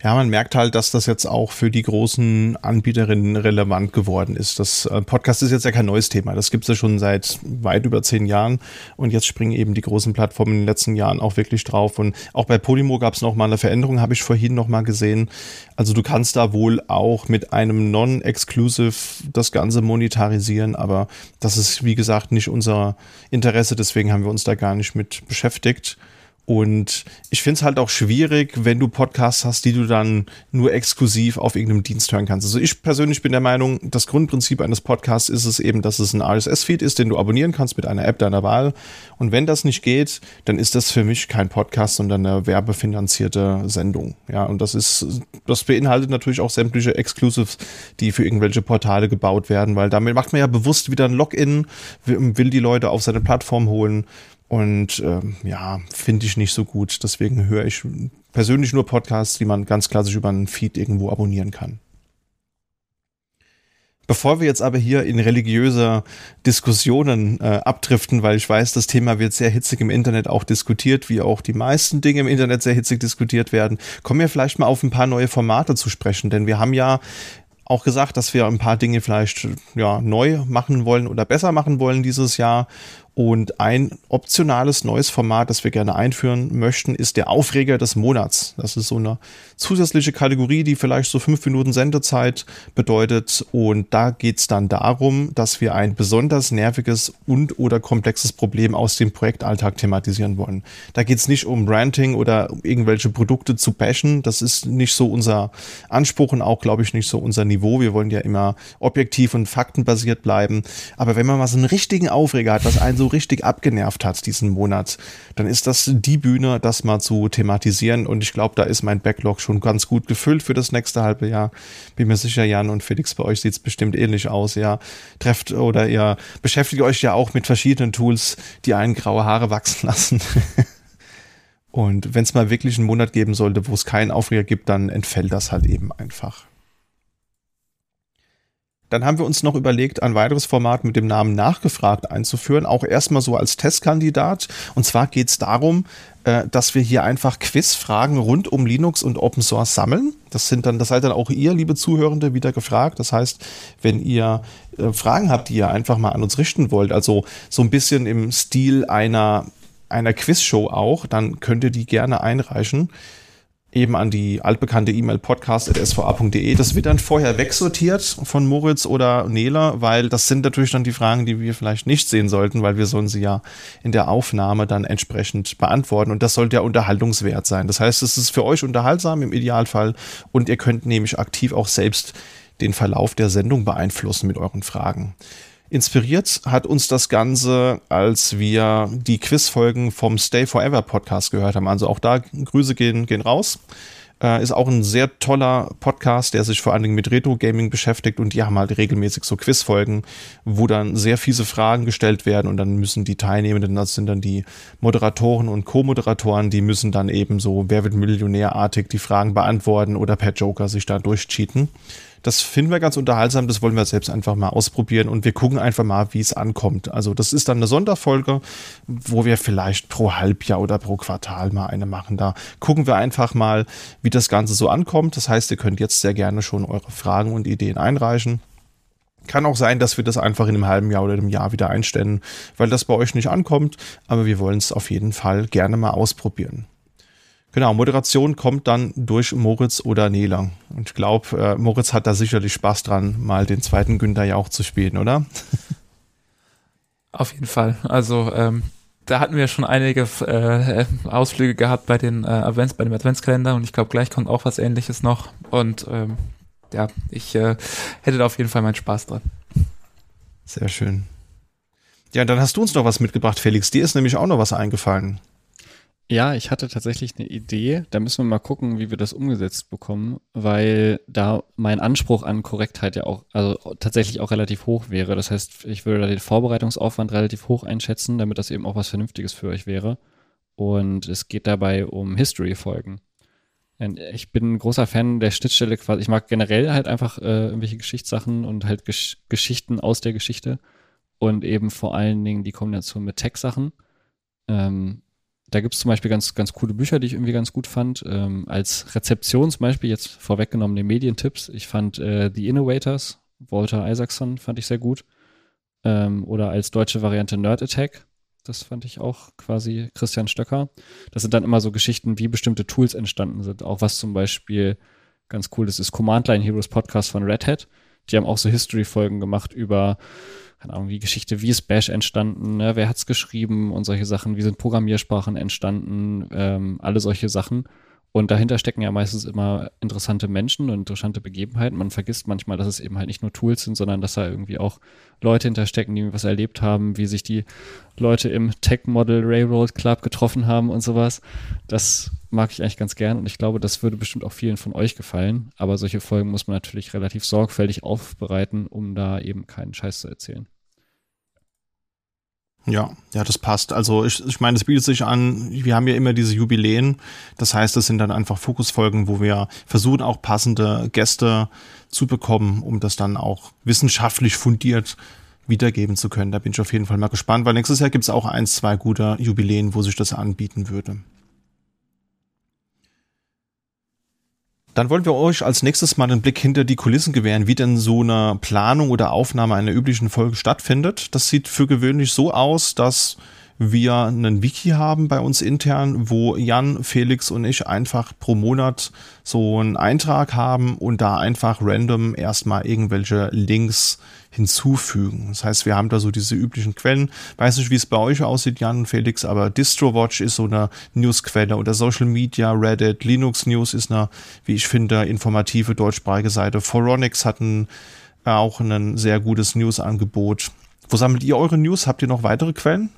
Ja, man merkt halt, dass das jetzt auch für die großen Anbieterinnen relevant geworden ist. Das äh, Podcast ist jetzt ja kein neues Thema. Das gibt's ja schon seit weit über zehn Jahren. Und jetzt springen eben die großen Plattformen in den letzten Jahren auch wirklich drauf. Und auch bei Podimo gab's noch mal eine Veränderung, habe ich vorhin noch mal gesehen. Also du kannst da wohl auch mit einem Non-Exclusive das Ganze monetarisieren. Aber das ist, wie gesagt, nicht unser Interesse. Deswegen haben wir uns da gar nicht mit beschäftigt. Und ich finde es halt auch schwierig, wenn du Podcasts hast, die du dann nur exklusiv auf irgendeinem Dienst hören kannst. Also ich persönlich bin der Meinung, das Grundprinzip eines Podcasts ist es eben, dass es ein RSS-Feed ist, den du abonnieren kannst mit einer App deiner Wahl. Und wenn das nicht geht, dann ist das für mich kein Podcast, sondern eine werbefinanzierte Sendung. Ja, und das ist, das beinhaltet natürlich auch sämtliche Exclusives, die für irgendwelche Portale gebaut werden, weil damit macht man ja bewusst wieder ein Login, will die Leute auf seine Plattform holen. Und ähm, ja, finde ich nicht so gut. Deswegen höre ich persönlich nur Podcasts, die man ganz klassisch über einen Feed irgendwo abonnieren kann. Bevor wir jetzt aber hier in religiöse Diskussionen äh, abdriften, weil ich weiß, das Thema wird sehr hitzig im Internet auch diskutiert, wie auch die meisten Dinge im Internet sehr hitzig diskutiert werden, kommen wir vielleicht mal auf ein paar neue Formate zu sprechen, denn wir haben ja auch gesagt, dass wir ein paar Dinge vielleicht ja neu machen wollen oder besser machen wollen dieses Jahr und ein optionales neues Format, das wir gerne einführen möchten, ist der Aufreger des Monats. Das ist so eine zusätzliche Kategorie, die vielleicht so fünf Minuten Sendezeit bedeutet. Und da geht es dann darum, dass wir ein besonders nerviges und oder komplexes Problem aus dem Projektalltag thematisieren wollen. Da geht es nicht um Branding oder um irgendwelche Produkte zu bashen. Das ist nicht so unser Anspruch und auch, glaube ich, nicht so unser Niveau. Wir wollen ja immer objektiv und faktenbasiert bleiben. Aber wenn man mal so einen richtigen Aufreger hat, was einen so richtig abgenervt hat diesen Monat, dann ist das die Bühne, das mal zu thematisieren. Und ich glaube, da ist mein Backlog schon ganz gut gefüllt für das nächste halbe Jahr. Bin mir sicher, Jan und Felix, bei euch sieht es bestimmt ähnlich aus. Ja, trefft oder ihr beschäftigt euch ja auch mit verschiedenen Tools, die einen graue Haare wachsen lassen. Und wenn es mal wirklich einen Monat geben sollte, wo es keinen Aufreger gibt, dann entfällt das halt eben einfach. Dann haben wir uns noch überlegt, ein weiteres Format mit dem Namen Nachgefragt einzuführen, auch erstmal so als Testkandidat. Und zwar geht es darum, äh, dass wir hier einfach Quizfragen rund um Linux und Open Source sammeln. Das sind dann, das seid dann auch ihr, liebe Zuhörende, wieder gefragt. Das heißt, wenn ihr äh, Fragen habt, die ihr einfach mal an uns richten wollt, also so ein bisschen im Stil einer, einer Quizshow auch, dann könnt ihr die gerne einreichen. Eben an die altbekannte E-Mail podcast.sva.de. Das wird dann vorher wegsortiert von Moritz oder Nela, weil das sind natürlich dann die Fragen, die wir vielleicht nicht sehen sollten, weil wir sollen sie ja in der Aufnahme dann entsprechend beantworten und das sollte ja unterhaltungswert sein. Das heißt, es ist für euch unterhaltsam im Idealfall und ihr könnt nämlich aktiv auch selbst den Verlauf der Sendung beeinflussen mit euren Fragen. Inspiriert hat uns das Ganze, als wir die Quizfolgen vom Stay Forever Podcast gehört haben. Also auch da Grüße gehen, gehen raus. Äh, ist auch ein sehr toller Podcast, der sich vor allen Dingen mit Retro-Gaming beschäftigt und die haben halt regelmäßig so Quizfolgen, wo dann sehr fiese Fragen gestellt werden und dann müssen die Teilnehmenden, das sind dann die Moderatoren und Co-Moderatoren, die müssen dann eben so Wer wird Millionärartig die Fragen beantworten oder per Joker sich da durchcheaten. Das finden wir ganz unterhaltsam, das wollen wir selbst einfach mal ausprobieren und wir gucken einfach mal, wie es ankommt. Also das ist dann eine Sonderfolge, wo wir vielleicht pro Halbjahr oder pro Quartal mal eine machen. Da gucken wir einfach mal, wie das Ganze so ankommt. Das heißt, ihr könnt jetzt sehr gerne schon eure Fragen und Ideen einreichen. Kann auch sein, dass wir das einfach in einem halben Jahr oder einem Jahr wieder einstellen, weil das bei euch nicht ankommt. Aber wir wollen es auf jeden Fall gerne mal ausprobieren. Genau, Moderation kommt dann durch Moritz oder Nela. Und ich glaube, äh, Moritz hat da sicherlich Spaß dran, mal den zweiten Günther ja auch zu spielen, oder? Auf jeden Fall. Also ähm, da hatten wir schon einige äh, Ausflüge gehabt bei den äh, Advents, bei dem Adventskalender und ich glaube, gleich kommt auch was ähnliches noch. Und ähm, ja, ich äh, hätte da auf jeden Fall meinen Spaß dran. Sehr schön. Ja, dann hast du uns noch was mitgebracht, Felix. Dir ist nämlich auch noch was eingefallen. Ja, ich hatte tatsächlich eine Idee. Da müssen wir mal gucken, wie wir das umgesetzt bekommen, weil da mein Anspruch an Korrektheit ja auch, also tatsächlich auch relativ hoch wäre. Das heißt, ich würde da den Vorbereitungsaufwand relativ hoch einschätzen, damit das eben auch was Vernünftiges für euch wäre. Und es geht dabei um History-Folgen. Ich bin ein großer Fan der Schnittstelle quasi. Ich mag generell halt einfach äh, irgendwelche Geschichtssachen und halt Gesch Geschichten aus der Geschichte und eben vor allen Dingen die Kombination mit Tech-Sachen. Ähm, da gibt es zum Beispiel ganz, ganz coole Bücher, die ich irgendwie ganz gut fand. Ähm, als Beispiel, jetzt vorweggenommene Medientipps. Ich fand äh, The Innovators, Walter Isaacson, fand ich sehr gut. Ähm, oder als deutsche Variante Nerd Attack. Das fand ich auch quasi Christian Stöcker. Das sind dann immer so Geschichten, wie bestimmte Tools entstanden sind. Auch was zum Beispiel ganz cool ist, ist Command Line Heroes Podcast von Red Hat. Die haben auch so History-Folgen gemacht über keine Ahnung, die Geschichte, wie ist Bash entstanden, ne? wer hat's geschrieben und solche Sachen, wie sind Programmiersprachen entstanden, ähm, alle solche Sachen. Und dahinter stecken ja meistens immer interessante Menschen und interessante Begebenheiten. Man vergisst manchmal, dass es eben halt nicht nur Tools sind, sondern dass da irgendwie auch Leute hinterstecken, die was erlebt haben, wie sich die Leute im Tech Model Railroad Club getroffen haben und sowas. Das mag ich eigentlich ganz gern und ich glaube, das würde bestimmt auch vielen von euch gefallen. Aber solche Folgen muss man natürlich relativ sorgfältig aufbereiten, um da eben keinen Scheiß zu erzählen. Ja, ja, das passt. Also ich, ich meine, es bietet sich an, wir haben ja immer diese Jubiläen. Das heißt, das sind dann einfach Fokusfolgen, wo wir versuchen, auch passende Gäste zu bekommen, um das dann auch wissenschaftlich fundiert wiedergeben zu können. Da bin ich auf jeden Fall mal gespannt, weil nächstes Jahr gibt es auch ein, zwei gute Jubiläen, wo sich das anbieten würde. Dann wollen wir euch als nächstes mal einen Blick hinter die Kulissen gewähren, wie denn so eine Planung oder Aufnahme einer üblichen Folge stattfindet. Das sieht für gewöhnlich so aus, dass wir einen Wiki haben bei uns intern, wo Jan, Felix und ich einfach pro Monat so einen Eintrag haben und da einfach random erstmal irgendwelche Links hinzufügen. Das heißt, wir haben da so diese üblichen Quellen. Weiß nicht, wie es bei euch aussieht, Jan und Felix, aber DistroWatch ist so eine Newsquelle oder Social Media, Reddit, Linux News ist eine, wie ich finde, informative deutschsprachige Seite. Foronix hat ein, auch ein sehr gutes News-Angebot. Wo sammelt ihr eure News? Habt ihr noch weitere Quellen?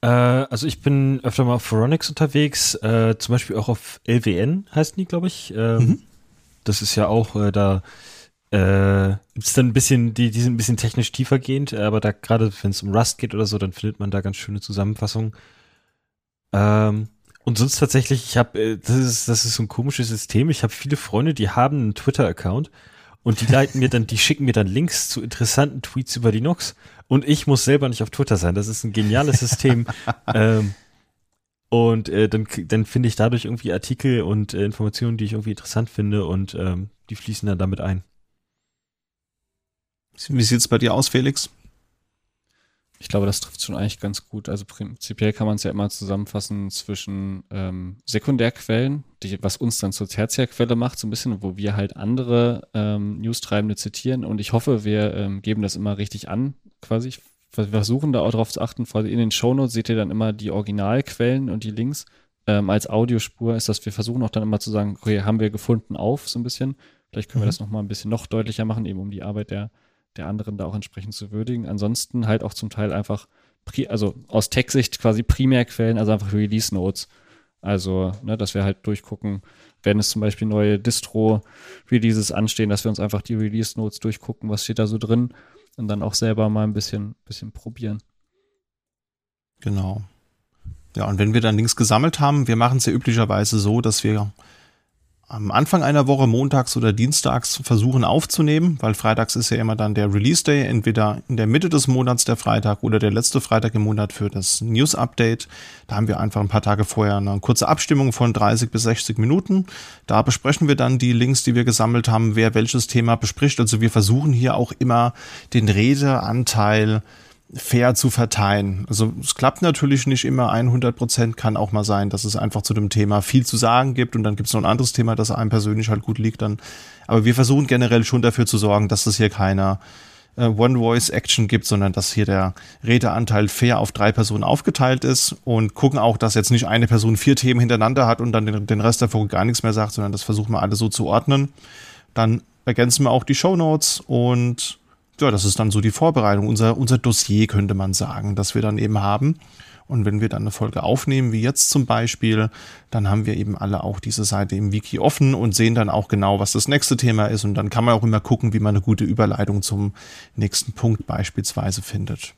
Äh, also ich bin öfter mal auf Foronix unterwegs, äh, zum Beispiel auch auf LWN heißen die, glaube ich. Äh, mhm. Das ist ja auch äh, da äh, gibt es dann ein bisschen, die, die sind ein bisschen technisch tiefergehend, aber da gerade wenn es um Rust geht oder so, dann findet man da ganz schöne Zusammenfassungen. Ähm, und sonst tatsächlich, ich habe, äh, das ist, das ist so ein komisches System. Ich habe viele Freunde, die haben einen Twitter-Account und die leiten mir dann, die schicken mir dann Links zu interessanten Tweets über Linux und ich muss selber nicht auf Twitter sein. Das ist ein geniales System. ähm, und äh, dann, dann finde ich dadurch irgendwie Artikel und äh, Informationen, die ich irgendwie interessant finde und ähm, die fließen dann damit ein. Wie sieht es bei dir aus, Felix? ich glaube, das trifft schon eigentlich ganz gut. Also prinzipiell kann man es ja immer zusammenfassen zwischen ähm, Sekundärquellen, die, was uns dann zur Tertiärquelle macht, so ein bisschen, wo wir halt andere ähm, News-Treibende zitieren. Und ich hoffe, wir ähm, geben das immer richtig an, quasi. Wir versuchen da auch darauf zu achten. In den Shownotes seht ihr dann immer die Originalquellen und die Links. Ähm, als Audiospur ist das, wir versuchen auch dann immer zu sagen, okay, haben wir gefunden auf, so ein bisschen. Vielleicht können mhm. wir das nochmal ein bisschen noch deutlicher machen, eben um die Arbeit der der anderen da auch entsprechend zu würdigen. Ansonsten halt auch zum Teil einfach, also aus Tech-Sicht quasi Primärquellen, also einfach Release Notes. Also, ne, dass wir halt durchgucken, wenn es zum Beispiel neue Distro-Releases anstehen, dass wir uns einfach die Release Notes durchgucken, was steht da so drin und dann auch selber mal ein bisschen, bisschen probieren. Genau. Ja, und wenn wir dann Links gesammelt haben, wir machen es ja üblicherweise so, dass wir am Anfang einer Woche, montags oder dienstags, versuchen aufzunehmen, weil freitags ist ja immer dann der Release Day, entweder in der Mitte des Monats der Freitag oder der letzte Freitag im Monat für das News Update. Da haben wir einfach ein paar Tage vorher eine kurze Abstimmung von 30 bis 60 Minuten. Da besprechen wir dann die Links, die wir gesammelt haben, wer welches Thema bespricht. Also wir versuchen hier auch immer den Redeanteil fair zu verteilen. Also es klappt natürlich nicht immer 100 Prozent, kann auch mal sein, dass es einfach zu dem Thema viel zu sagen gibt und dann gibt es noch ein anderes Thema, das einem persönlich halt gut liegt dann. Aber wir versuchen generell schon dafür zu sorgen, dass es hier keine äh, One-Voice-Action gibt, sondern dass hier der Redeanteil fair auf drei Personen aufgeteilt ist und gucken auch, dass jetzt nicht eine Person vier Themen hintereinander hat und dann den, den Rest der gar nichts mehr sagt, sondern das versuchen wir alle so zu ordnen. Dann ergänzen wir auch die Show Notes und ja, das ist dann so die Vorbereitung, unser, unser Dossier könnte man sagen, das wir dann eben haben. Und wenn wir dann eine Folge aufnehmen, wie jetzt zum Beispiel, dann haben wir eben alle auch diese Seite im Wiki offen und sehen dann auch genau, was das nächste Thema ist. Und dann kann man auch immer gucken, wie man eine gute Überleitung zum nächsten Punkt beispielsweise findet.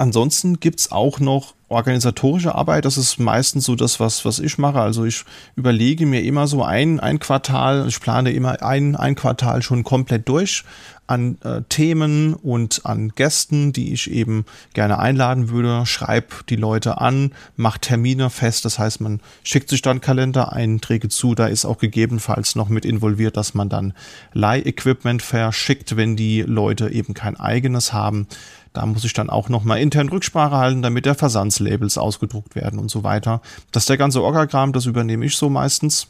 Ansonsten gibt's auch noch organisatorische Arbeit. Das ist meistens so das, was, was ich mache. Also ich überlege mir immer so ein, ein Quartal, ich plane immer ein, ein Quartal schon komplett durch an äh, Themen und an Gästen, die ich eben gerne einladen würde, schreib die Leute an, macht Termine fest, das heißt, man schickt sich dann Kalendereinträge zu, da ist auch gegebenenfalls noch mit involviert, dass man dann Leih-Equipment verschickt, wenn die Leute eben kein eigenes haben. Da muss ich dann auch nochmal intern Rücksprache halten, damit der Versandslabels ausgedruckt werden und so weiter. Das ist der ganze Orgagramm, das übernehme ich so meistens.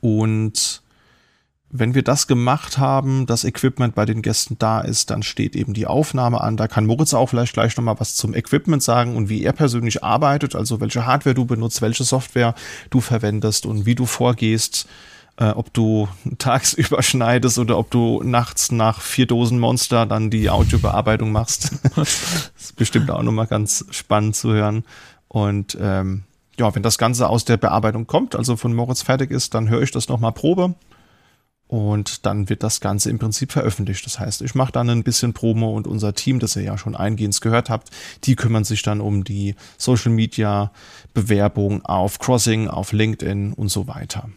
Und wenn wir das gemacht haben, das Equipment bei den Gästen da ist, dann steht eben die Aufnahme an. Da kann Moritz auch vielleicht gleich nochmal was zum Equipment sagen und wie er persönlich arbeitet, also welche Hardware du benutzt, welche Software du verwendest und wie du vorgehst, äh, ob du tagsüber schneidest oder ob du nachts nach vier Dosen Monster dann die Audiobearbeitung machst. das ist bestimmt auch nochmal ganz spannend zu hören. Und ähm, ja, wenn das Ganze aus der Bearbeitung kommt, also von Moritz fertig ist, dann höre ich das nochmal Probe und dann wird das Ganze im Prinzip veröffentlicht. Das heißt, ich mache dann ein bisschen Promo und unser Team, das ihr ja schon eingehend gehört habt, die kümmern sich dann um die Social Media Bewerbung auf Crossing, auf LinkedIn und so weiter.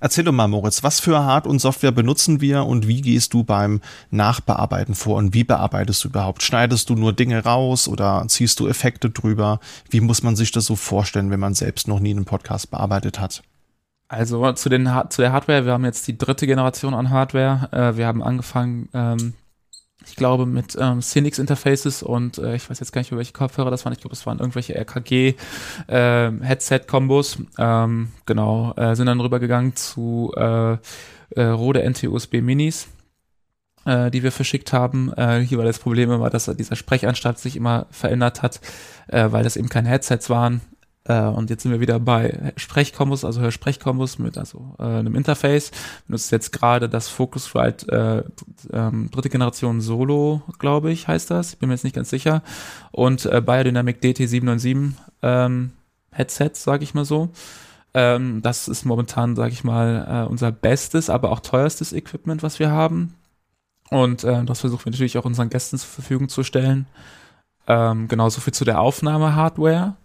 Erzähl doch mal, Moritz, was für Hard- und Software benutzen wir und wie gehst du beim Nachbearbeiten vor und wie bearbeitest du überhaupt? Schneidest du nur Dinge raus oder ziehst du Effekte drüber? Wie muss man sich das so vorstellen, wenn man selbst noch nie einen Podcast bearbeitet hat? Also zu, den, zu der Hardware, wir haben jetzt die dritte Generation an Hardware. Äh, wir haben angefangen, ähm, ich glaube, mit ähm, Cinix Interfaces und äh, ich weiß jetzt gar nicht, welche Kopfhörer das waren. Ich glaube, es waren irgendwelche RKG äh, Headset-Kombos. Ähm, genau, äh, sind dann rübergegangen zu äh, äh, Rode NT-USB Minis äh, die wir verschickt haben. Äh, hier war das Problem immer, dass dieser Sprechanstalt sich immer verändert hat, äh, weil das eben keine Headsets waren. Äh, und jetzt sind wir wieder bei Sprechkombos, also Hörsprechkombos mit also äh, einem Interface. Benutzt jetzt gerade das Focusrite äh, ähm, dritte Generation Solo, glaube ich, heißt das. Ich bin mir jetzt nicht ganz sicher. Und äh, Biodynamic DT797 ähm, Headset, sage ich mal so. Ähm, das ist momentan, sage ich mal, äh, unser bestes, aber auch teuerstes Equipment, was wir haben. Und äh, das versuchen wir natürlich auch unseren Gästen zur Verfügung zu stellen. Ähm, genauso viel zu der Aufnahme-Hardware.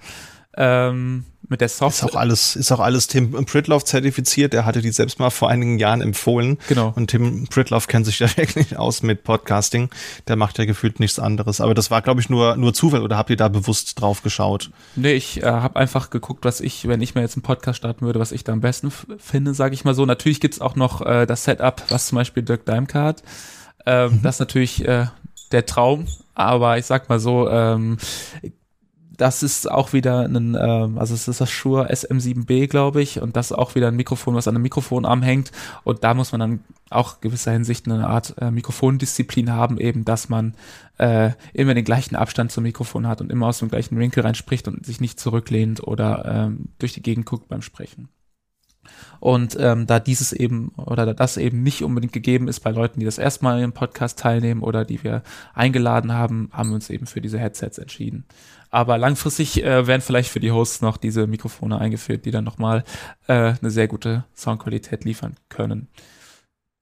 Ähm, mit der Software. Ist auch alles, ist auch alles Tim Pritloff zertifiziert. Der hatte die selbst mal vor einigen Jahren empfohlen. Genau. Und Tim Pritloff kennt sich ja wirklich aus mit Podcasting. Der macht ja gefühlt nichts anderes. Aber das war, glaube ich, nur, nur Zufall oder habt ihr da bewusst drauf geschaut? Nee, ich äh, habe einfach geguckt, was ich, wenn ich mir jetzt einen Podcast starten würde, was ich da am besten finde, sage ich mal so. Natürlich gibt's auch noch äh, das Setup, was zum Beispiel Dirk Daimke hat. Ähm, mhm. Das natürlich äh, der Traum, aber ich sag mal so, ähm, das ist auch wieder ein, ähm, also es ist das Shure SM7B, glaube ich, und das ist auch wieder ein Mikrofon, was an einem Mikrofonarm hängt. Und da muss man dann auch gewisser Hinsicht eine Art äh, Mikrofondisziplin haben, eben, dass man äh, immer den gleichen Abstand zum Mikrofon hat und immer aus dem gleichen Winkel reinspricht und sich nicht zurücklehnt oder ähm, durch die Gegend guckt beim Sprechen. Und ähm, da dieses eben oder da das eben nicht unbedingt gegeben ist bei Leuten, die das erstmal im Podcast teilnehmen oder die wir eingeladen haben, haben wir uns eben für diese Headsets entschieden. Aber langfristig äh, werden vielleicht für die Hosts noch diese Mikrofone eingeführt, die dann nochmal äh, eine sehr gute Soundqualität liefern können.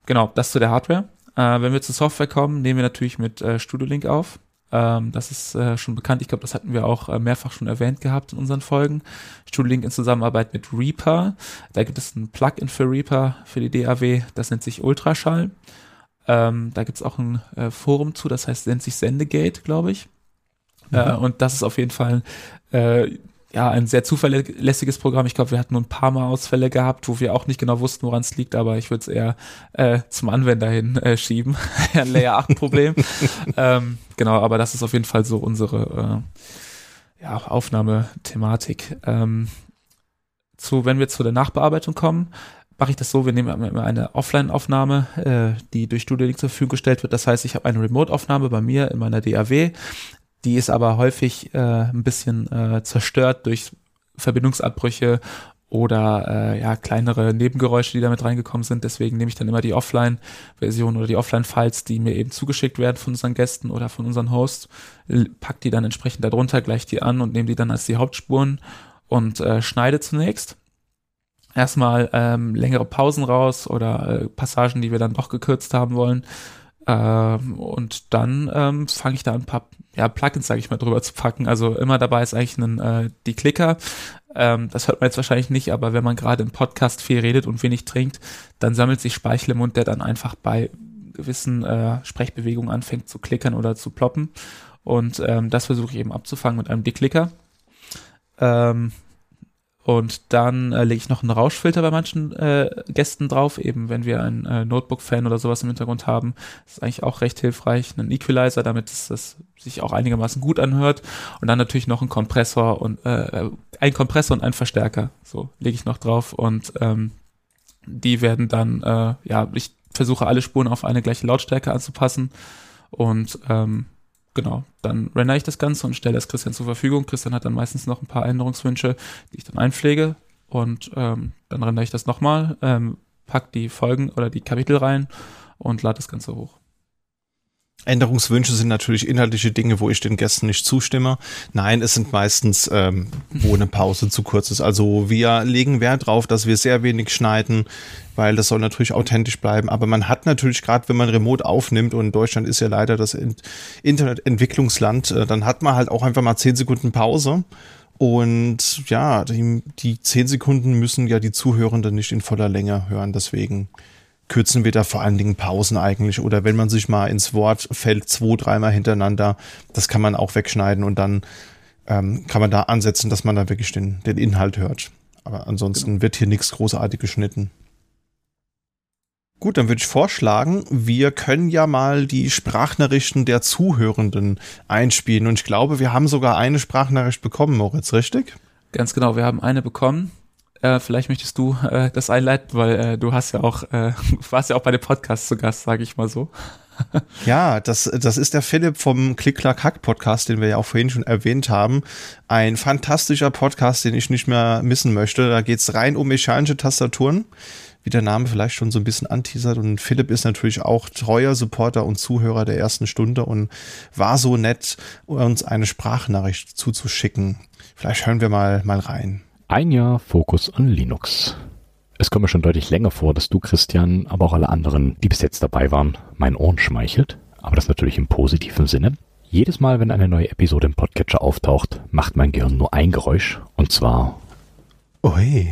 Genau, das zu der Hardware. Äh, wenn wir zur Software kommen, nehmen wir natürlich mit äh, Studio Link auf. Ähm, das ist äh, schon bekannt. Ich glaube, das hatten wir auch äh, mehrfach schon erwähnt gehabt in unseren Folgen. Studio Link in Zusammenarbeit mit Reaper. Da gibt es ein Plugin für Reaper für die DAW. Das nennt sich Ultraschall. Ähm, da gibt es auch ein äh, Forum zu, das heißt, nennt sich Sendegate, glaube ich. Äh, Mhm. und das ist auf jeden Fall äh, ja ein sehr zuverlässiges Programm. Ich glaube, wir hatten nur ein paar Mal Ausfälle gehabt, wo wir auch nicht genau wussten, woran es liegt, aber ich würde es eher äh, zum Anwender hin äh, schieben. ein Layer 8 Problem. ähm, genau, aber das ist auf jeden Fall so unsere äh, ja, Aufnahmethematik. Ähm, zu, wenn wir zu der Nachbearbeitung kommen, mache ich das so, wir nehmen immer eine Offline-Aufnahme, äh, die durch Studio Link zur Verfügung gestellt wird. Das heißt, ich habe eine Remote-Aufnahme bei mir in meiner DAW. Die ist aber häufig äh, ein bisschen äh, zerstört durch Verbindungsabbrüche oder äh, ja kleinere Nebengeräusche, die damit reingekommen sind. Deswegen nehme ich dann immer die Offline-Version oder die Offline-Files, die mir eben zugeschickt werden von unseren Gästen oder von unseren Hosts, pack die dann entsprechend darunter, gleich die an und nehme die dann als die Hauptspuren und äh, schneide zunächst. Erstmal ähm, längere Pausen raus oder äh, Passagen, die wir dann doch gekürzt haben wollen. Ähm, und dann ähm, fange ich da ein paar ja, Plugins, sage ich mal, drüber zu packen. Also immer dabei ist eigentlich ein, äh, die Klicker. Ähm, das hört man jetzt wahrscheinlich nicht, aber wenn man gerade im Podcast viel redet und wenig trinkt, dann sammelt sich Speichel im Mund, der dann einfach bei gewissen äh, Sprechbewegungen anfängt zu klickern oder zu ploppen. Und ähm, das versuche ich eben abzufangen mit einem Deklicker. Ähm, und dann äh, lege ich noch einen Rauschfilter bei manchen äh, Gästen drauf, eben wenn wir einen äh, Notebook-Fan oder sowas im Hintergrund haben. Das ist eigentlich auch recht hilfreich. Einen Equalizer, damit es das sich auch einigermaßen gut anhört. Und dann natürlich noch ein Kompressor und äh, ein Kompressor und ein Verstärker. So lege ich noch drauf. Und ähm, die werden dann, äh, ja, ich versuche alle Spuren auf eine gleiche Lautstärke anzupassen. Und ähm, genau, dann rendere ich das Ganze und stelle es Christian zur Verfügung. Christian hat dann meistens noch ein paar Änderungswünsche, die ich dann einpflege und ähm, dann rendere ich das nochmal, ähm, pack die Folgen oder die Kapitel rein und lade das Ganze hoch. Änderungswünsche sind natürlich inhaltliche Dinge, wo ich den Gästen nicht zustimme. Nein, es sind meistens, ähm, wo eine Pause zu kurz ist. Also wir legen Wert drauf, dass wir sehr wenig schneiden, weil das soll natürlich authentisch bleiben. Aber man hat natürlich gerade, wenn man remote aufnimmt und Deutschland ist ja leider das In- Internetentwicklungsland, äh, dann hat man halt auch einfach mal zehn Sekunden Pause. Und ja, die, die zehn Sekunden müssen ja die Zuhörenden nicht in voller Länge hören. Deswegen kürzen wir da vor allen Dingen Pausen eigentlich. Oder wenn man sich mal ins Wort fällt, zwei, dreimal hintereinander, das kann man auch wegschneiden und dann ähm, kann man da ansetzen, dass man da wirklich den, den Inhalt hört. Aber ansonsten wird hier nichts großartig geschnitten. Gut, dann würde ich vorschlagen, wir können ja mal die Sprachnachrichten der Zuhörenden einspielen. Und ich glaube, wir haben sogar eine Sprachnachricht bekommen, Moritz, richtig? Ganz genau, wir haben eine bekommen. Äh, vielleicht möchtest du äh, das einleiten, weil äh, du hast ja auch, äh, warst ja auch bei dem Podcast zu Gast, sage ich mal so. Ja, das, das ist der Philipp vom Klick-Klack-Hack-Podcast, den wir ja auch vorhin schon erwähnt haben. Ein fantastischer Podcast, den ich nicht mehr missen möchte. Da geht's rein um mechanische Tastaturen, wie der Name vielleicht schon so ein bisschen anteasert. Und Philipp ist natürlich auch treuer Supporter und Zuhörer der ersten Stunde und war so nett, uns eine Sprachnachricht zuzuschicken. Vielleicht hören wir mal, mal rein. Ein Jahr Fokus on Linux. Es kommt mir schon deutlich länger vor, dass du, Christian, aber auch alle anderen, die bis jetzt dabei waren, meinen Ohren schmeichelt. Aber das natürlich im positiven Sinne. Jedes Mal, wenn eine neue Episode im Podcatcher auftaucht, macht mein Gehirn nur ein Geräusch. Und zwar, Ui.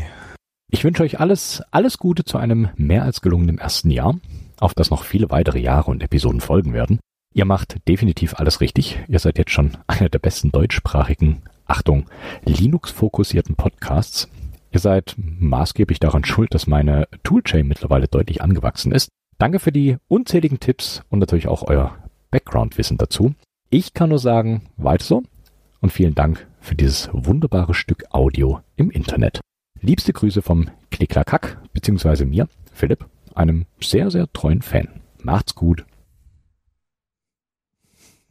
ich wünsche euch alles, alles Gute zu einem mehr als gelungenen ersten Jahr, auf das noch viele weitere Jahre und Episoden folgen werden. Ihr macht definitiv alles richtig. Ihr seid jetzt schon einer der besten deutschsprachigen, Achtung, Linux-fokussierten Podcasts. Ihr seid maßgeblich daran schuld, dass meine Toolchain mittlerweile deutlich angewachsen ist. Danke für die unzähligen Tipps und natürlich auch euer Background-Wissen dazu. Ich kann nur sagen, weiter so und vielen Dank für dieses wunderbare Stück Audio im Internet. Liebste Grüße vom Klicklakack, beziehungsweise mir, Philipp, einem sehr, sehr treuen Fan. Macht's gut.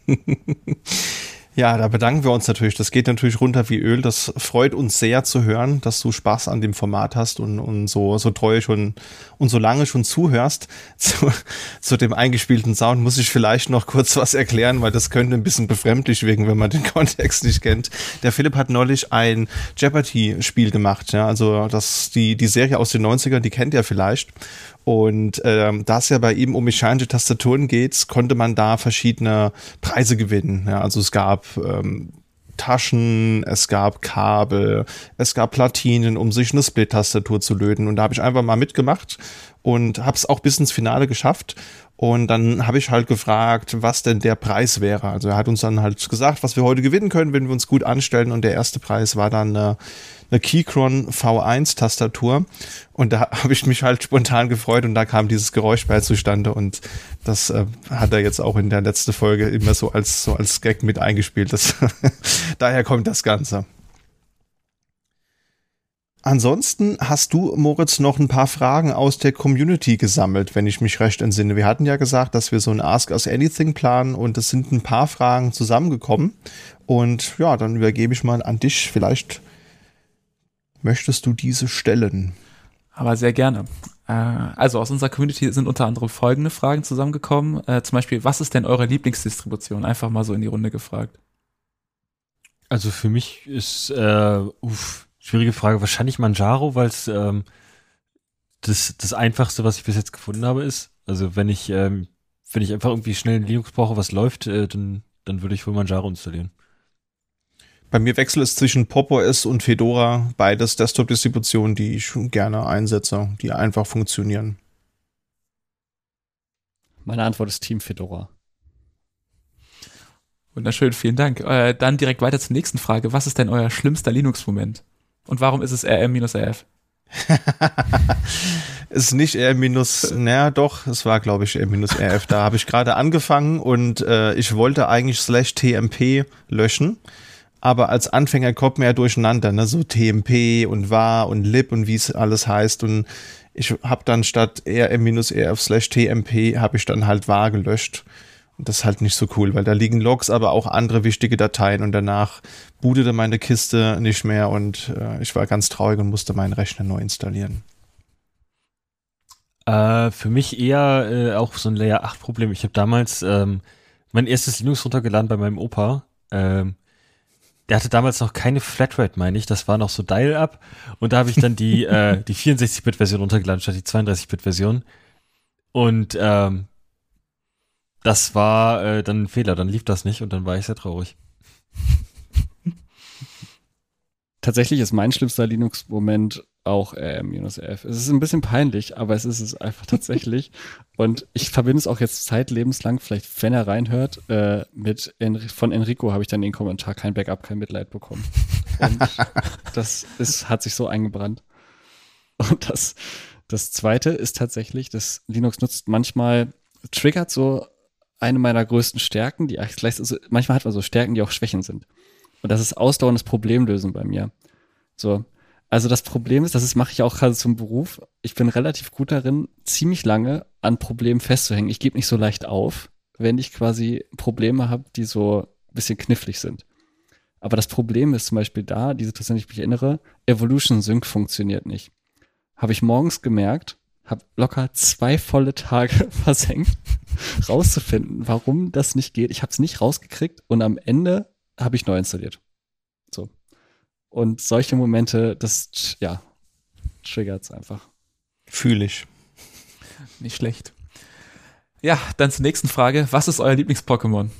Ja, da bedanken wir uns natürlich. Das geht natürlich runter wie Öl. Das freut uns sehr zu hören, dass du Spaß an dem Format hast und, und so, so treu schon und so lange schon zuhörst. Zu, zu dem eingespielten Sound muss ich vielleicht noch kurz was erklären, weil das könnte ein bisschen befremdlich wirken, wenn man den Kontext nicht kennt. Der Philipp hat neulich ein Jeopardy-Spiel gemacht. Ja, also das, die, die Serie aus den 90ern, die kennt ihr vielleicht. Und ähm, da es ja bei ihm um mechanische Tastaturen geht, konnte man da verschiedene Preise gewinnen. Ja, also es gab ähm, Taschen, es gab Kabel, es gab Platinen, um sich eine Split-Tastatur zu löten. Und da habe ich einfach mal mitgemacht und habe es auch bis ins Finale geschafft. Und dann habe ich halt gefragt, was denn der Preis wäre. Also er hat uns dann halt gesagt, was wir heute gewinnen können, wenn wir uns gut anstellen. Und der erste Preis war dann eine, eine Keychron V1 Tastatur. Und da habe ich mich halt spontan gefreut und da kam dieses Geräusch bei zustande. Und das äh, hat er jetzt auch in der letzten Folge immer so als, so als Gag mit eingespielt. Das, daher kommt das Ganze. Ansonsten hast du, Moritz, noch ein paar Fragen aus der Community gesammelt, wenn ich mich recht entsinne. Wir hatten ja gesagt, dass wir so ein Ask Us Anything planen und es sind ein paar Fragen zusammengekommen. Und ja, dann übergebe ich mal an dich. Vielleicht möchtest du diese stellen. Aber sehr gerne. Äh, also aus unserer Community sind unter anderem folgende Fragen zusammengekommen. Äh, zum Beispiel, was ist denn eure Lieblingsdistribution? Einfach mal so in die Runde gefragt. Also für mich ist, äh, uff, Schwierige Frage. Wahrscheinlich Manjaro, weil es ähm, das, das einfachste, was ich bis jetzt gefunden habe, ist. Also wenn ich, ähm, wenn ich einfach irgendwie schnell in Linux brauche, was läuft, äh, dann, dann würde ich wohl Manjaro installieren. Bei mir wechselt es zwischen Pop OS und Fedora, beides Desktop-Distributionen, die ich gerne einsetze, die einfach funktionieren. Meine Antwort ist Team Fedora. Wunderschön, vielen Dank. Äh, dann direkt weiter zur nächsten Frage. Was ist denn euer schlimmster Linux-Moment? Und warum ist es RM-RF? ist nicht R minus, naja doch, es war glaube ich R minus RF. Da habe ich gerade angefangen und äh, ich wollte eigentlich slash TMP löschen, aber als Anfänger kommt mir ja durcheinander, ne? so TMP und war und lib und wie es alles heißt und ich habe dann statt RM minus RF slash TMP habe ich dann halt war gelöscht und das ist halt nicht so cool, weil da liegen Logs, aber auch andere wichtige Dateien und danach bootete meine Kiste nicht mehr und äh, ich war ganz traurig und musste meinen Rechner neu installieren. Äh, für mich eher äh, auch so ein Layer 8 Problem. Ich habe damals ähm, mein erstes Linux runtergeladen bei meinem Opa. Ähm, der hatte damals noch keine Flatrate, meine ich. Das war noch so Dial-Up. Und da habe ich dann die, äh, die 64-Bit-Version runtergeladen statt die 32-Bit-Version. Und ähm, das war äh, dann ein Fehler, dann lief das nicht und dann war ich sehr traurig. Tatsächlich ist mein schlimmster Linux-Moment auch RM-F. Es ist ein bisschen peinlich, aber es ist es einfach tatsächlich. und ich verbinde es auch jetzt zeitlebenslang, vielleicht wenn er reinhört, äh, mit en von Enrico habe ich dann den Kommentar, kein Backup, kein Mitleid bekommen. Und das ist, hat sich so eingebrannt. Und das, das zweite ist tatsächlich, dass Linux nutzt manchmal, triggert so eine meiner größten Stärken, die also manchmal hat man so Stärken, die auch Schwächen sind. Und das ist ausdauerndes Problemlösen bei mir. So. Also das Problem ist, das ist, mache ich auch gerade zum Beruf. Ich bin relativ gut darin, ziemlich lange an Problemen festzuhängen. Ich gebe nicht so leicht auf, wenn ich quasi Probleme habe, die so ein bisschen knifflig sind. Aber das Problem ist zum Beispiel da, diese Situation, ich mich erinnere, Evolution Sync funktioniert nicht. Habe ich morgens gemerkt, habe locker zwei volle Tage versenkt, rauszufinden, warum das nicht geht. Ich habe es nicht rausgekriegt und am Ende habe ich neu installiert. Und solche Momente, das, ja, triggert es einfach. Fühle ich. Nicht schlecht. Ja, dann zur nächsten Frage. Was ist euer Lieblings-Pokémon?